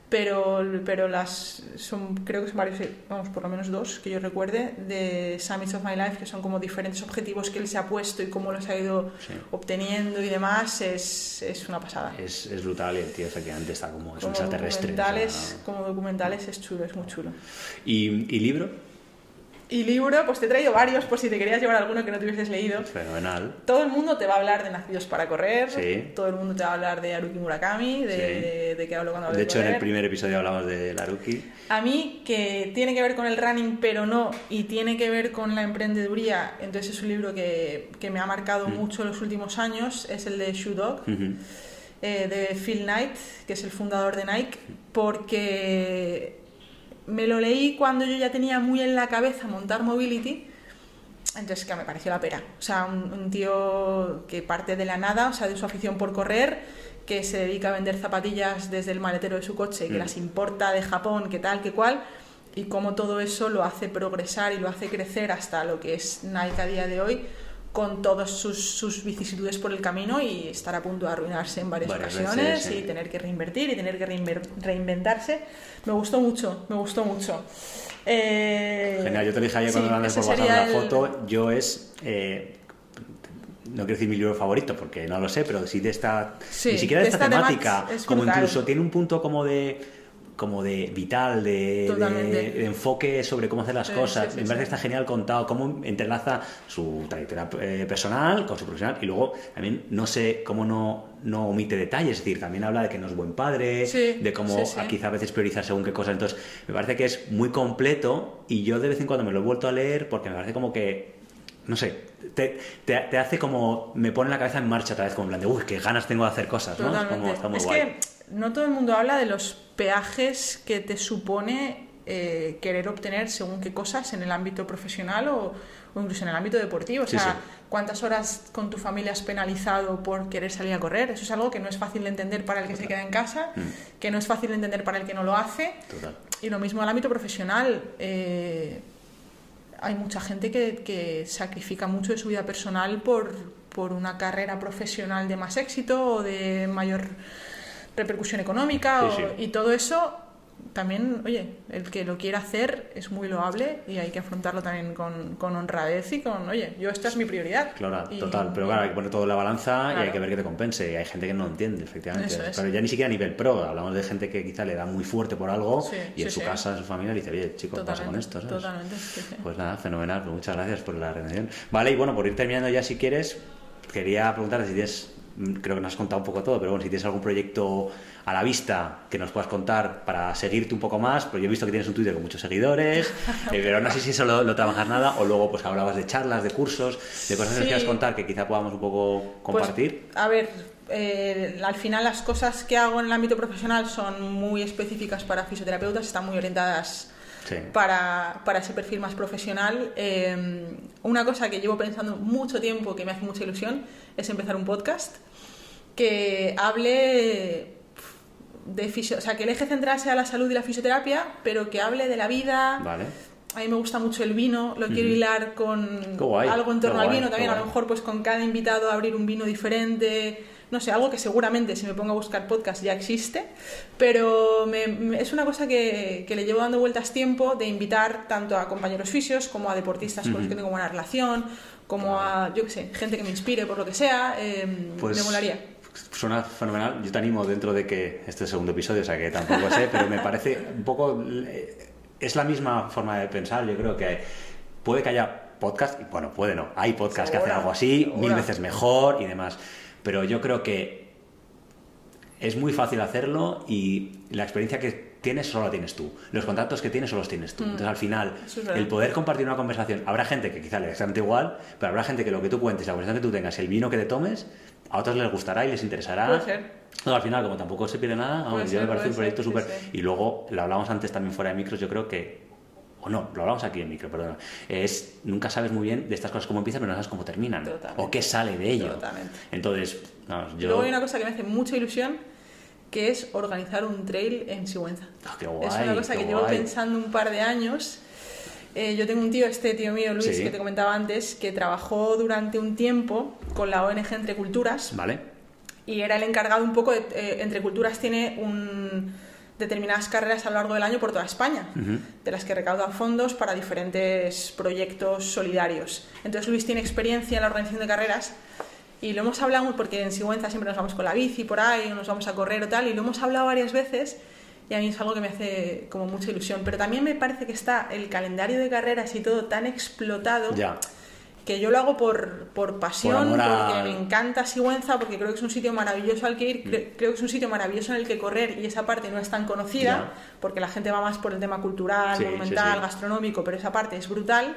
Pero, pero las son creo que son varios, vamos, por lo menos dos que yo recuerde, de Summits of My Life, que son como diferentes objetivos que él se ha puesto y cómo los ha ido Sí. obteniendo y demás, es, es una pasada. Es, es brutal y el tío efectivamente está como, es un como, extraterrestre. o documentales, sea, como documentales es chulo, es muy chulo. ¿Y, y libro? Y libro, pues te he traído varios por si te querías llevar alguno que no te hubieses leído. Fenomenal. Todo el mundo te va a hablar de Nacidos para Correr, Sí. todo el mundo te va a hablar de Haruki Murakami, de, Sí. de, de qué hablo cuando hablo De de hecho, en el primer episodio hablamos de Laruki. A mí, que tiene que ver con el running, pero no, y tiene que ver con la emprendeduría, entonces es un libro que, que me ha marcado Mm. mucho en los últimos años, es el de Shoe Dog, eh, de Phil Knight, que es el fundador de Nike, porque me lo leí cuando yo ya tenía muy en la cabeza montar mobility, entonces que me pareció la pera. O sea, un, un tío que parte de la nada, o sea, de su afición por correr, que se dedica a vender zapatillas desde el maletero de su coche, que Mm. las importa de Japón, que tal, que cual, y cómo todo eso lo hace progresar y lo hace crecer hasta lo que es Nike a día de hoy, con todas sus, sus, vicisitudes por el camino y estar a punto de arruinarse en varias, ocasiones y tener que reinvertir y tener que reinventarse. Me gustó mucho, me gustó mucho. Eh, Genial, yo te dije ayer cuando me por WhatsApp la foto, yo es... Eh, no quiero decir mi libro favorito porque no lo sé, pero sí de esta... ni siquiera de, esta, temática, como incluso tiene un punto como de como de vital, de, enfoque sobre cómo hacer las cosas. Me parece que está genial contado, cómo entrelaza su trayectoria eh, personal con su profesional y luego también no sé cómo no, no omite detalles, es decir, también habla de que no es buen padre, de cómo quizá a veces prioriza según qué cosas. Entonces, me parece que es muy completo y yo de vez en cuando me lo he vuelto a leer porque me parece como que no sé, te, te, hace como, me pone la cabeza en marcha otra vez, como en plan de, uy, qué ganas tengo de hacer cosas, ¿no? Es como, está muy guay no todo el mundo habla de los peajes que te supone eh, querer obtener según qué cosas en el ámbito profesional o, incluso en el ámbito deportivo. O sea, cuántas horas con tu familia has penalizado por querer salir a correr. Eso es algo que no es fácil de entender para el que se queda en casa, mm. que no es fácil de entender para el que no lo hace. Y lo mismo en el ámbito profesional. Eh, hay mucha gente que, que, sacrifica mucho de su vida personal por, por una carrera profesional de más éxito o de mayor repercusión económica y todo eso también, oye, el que lo quiera hacer es muy loable y hay que afrontarlo también con, con honradez y con, oye, yo esta es mi prioridad. Claro, total, pero claro, hay que poner todo en la balanza y hay que ver que te compense. Y hay gente que no entiende, efectivamente. Pero ya ni siquiera a nivel pro, hablamos de gente que quizá le da muy fuerte por algo y en su casa, en su familia, le dice, oye, chicos, pasa con esto, Totalmente. Pues nada, fenomenal, pues muchas gracias por la reunión. Vale, y bueno, por ir terminando ya si quieres, quería preguntarte si tienes creo que nos has contado un poco todo, pero bueno, si tienes algún proyecto a la vista que nos puedas contar para seguirte un poco más, pues yo he visto que tienes un Twitter con muchos seguidores, *laughs* eh, pero no sé si eso lo, trabajas nada, o luego pues hablabas de charlas, de cursos, de cosas que quieras contar que quizá podamos un poco pues, compartir. a ver, eh, al final las cosas que hago en el ámbito profesional son muy específicas para fisioterapeutas, están muy orientadas para, para, ese perfil más profesional. Eh, una cosa que llevo pensando mucho tiempo, que me hace mucha ilusión, es empezar un podcast que hable de fisio, o sea, que el eje central sea la salud y la fisioterapia, pero que hable de la vida. Vale. A mí me gusta mucho el vino, lo quiero hilar con algo en torno al vino también, a lo mejor pues con cada invitado abrir un vino diferente, no sé, algo que seguramente si me pongo a buscar podcast ya existe, pero es una cosa que, que, le llevo dando vueltas tiempo de invitar tanto a compañeros fisios como a deportistas con los que tengo buena relación, como a, yo qué sé, gente que me inspire por lo que sea, eh, me molaría suena fenomenal. Yo te animo dentro de que este segundo episodio, o sea que tampoco sé, pero me parece un poco. Es la misma forma de pensar. Yo creo que puede que haya podcast, y bueno, puede no. Hay podcast que hacen algo así, mil veces mejor y demás. Pero yo creo que es muy fácil hacerlo y la experiencia que tienes solo la tienes tú. Los contactos que tienes solo los tienes tú. Mm. Entonces, al final, el poder compartir una conversación, habrá gente que quizá le exactamente igual, pero habrá gente que lo que tú cuentes, la conversación que tú tengas, el vino que te tomes, a otros les gustará y les interesará. Puede ser. No, al final, como tampoco se pide nada, yo me parece un proyecto súper. Y luego, lo hablamos antes también fuera de micros, yo creo que. O no, lo hablamos aquí en micro, perdón. Es, nunca sabes muy bien de estas cosas cómo empiezan, pero no sabes cómo terminan. O qué sale de ello. Totalmente. Entonces, vamos, yo. Luego hay una cosa que me hace mucha ilusión, que es organizar un trail en Sigüenza. Ah, qué guay, es una cosa que llevo pensando un par de años eh, yo tengo un tío, este tío mío, Luis, que te comentaba antes, que trabajó durante un tiempo con la ONG Entre Culturas. Vale. Y era el encargado un poco de. Eh, Entre Culturas tiene un, determinadas carreras a lo largo del año por toda España, de las que recaudan fondos para diferentes proyectos solidarios. Entonces Luis tiene experiencia en la organización de carreras y lo hemos hablado porque en Sigüenza siempre nos vamos con la bici por ahí, nos vamos a correr o tal, y lo hemos hablado varias veces y a mí es algo que me hace como mucha ilusión. Pero también me parece que está el calendario de carreras y todo tan explotado que yo lo hago por, por pasión, porque me encanta Sigüenza, porque creo que es un sitio maravilloso al que ir, mm. creo, que es un sitio maravilloso en el que correr y esa parte no es tan conocida, porque la gente va más por el tema cultural, monumental, gastronómico, pero esa parte es brutal.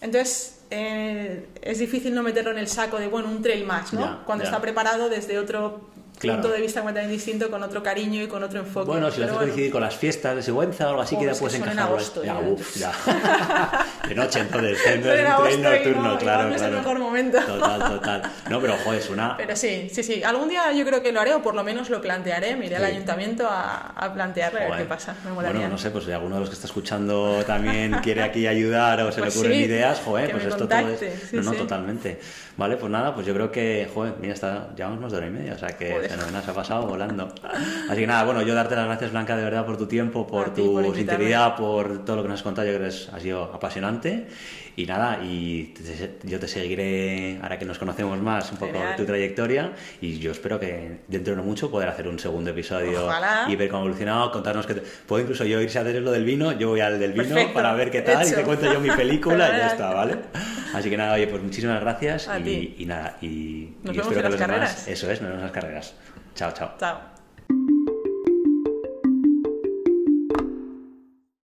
Entonces, eh, es difícil no meterlo en el saco de, bueno, un trail más, ¿no? Cuando está preparado desde otro punto de vista completamente distinto, con otro cariño y con otro enfoque. Bueno, si lo haces coincidir con las fiestas de Sigüenza o algo así, que ya puedes encajarlo. Agosto, ya, ya. Uf, ya. *laughs* de noche, entonces, en, en agosto nocturno, no, claro, no es claro. el mejor momento. Total, total. No, pero joder, es una. Pero sí, sí, sí. Algún día yo creo que lo haré, o por lo menos lo plantearé. Me iré al Sí. ayuntamiento a, a plantearle a ver Joder. qué pasa. Me molaría. Bueno, no sé, pues si alguno de los que está escuchando también quiere aquí ayudar o se Pues le ocurren sí, ideas, joder, pues esto todo es. contacte, sí, no, no, totalmente. Vale, pues nada, pues yo creo que, joder, mira, está, llevamos más de hora y media, o sea que Joder. fenomenal, se ha pasado volando. Así que nada, bueno, yo darte las gracias, Blanca, de verdad, por tu tiempo, por A ti, tu por sinceridad, por todo lo que nos has contado, yo creo que es- ha sido apasionante. Y nada, y te- yo te seguiré, ahora que nos conocemos más, un poco tu trayectoria, y yo espero que dentro de no mucho poder hacer un segundo episodio Ojalá. y ver cómo ha evolucionado, contarnos que... te- Puedo incluso yo irse a hacer lo del vino, yo voy al del vino Perfecto. para ver qué tal y te cuento yo mi película y ya *laughs* está, ¿vale? Así que nada, oye, pues muchísimas gracias y, nada, y, Nos y vemos espero en que las los demás-. Eso es, nos vemos en las carreras. Chao, chao. Chao.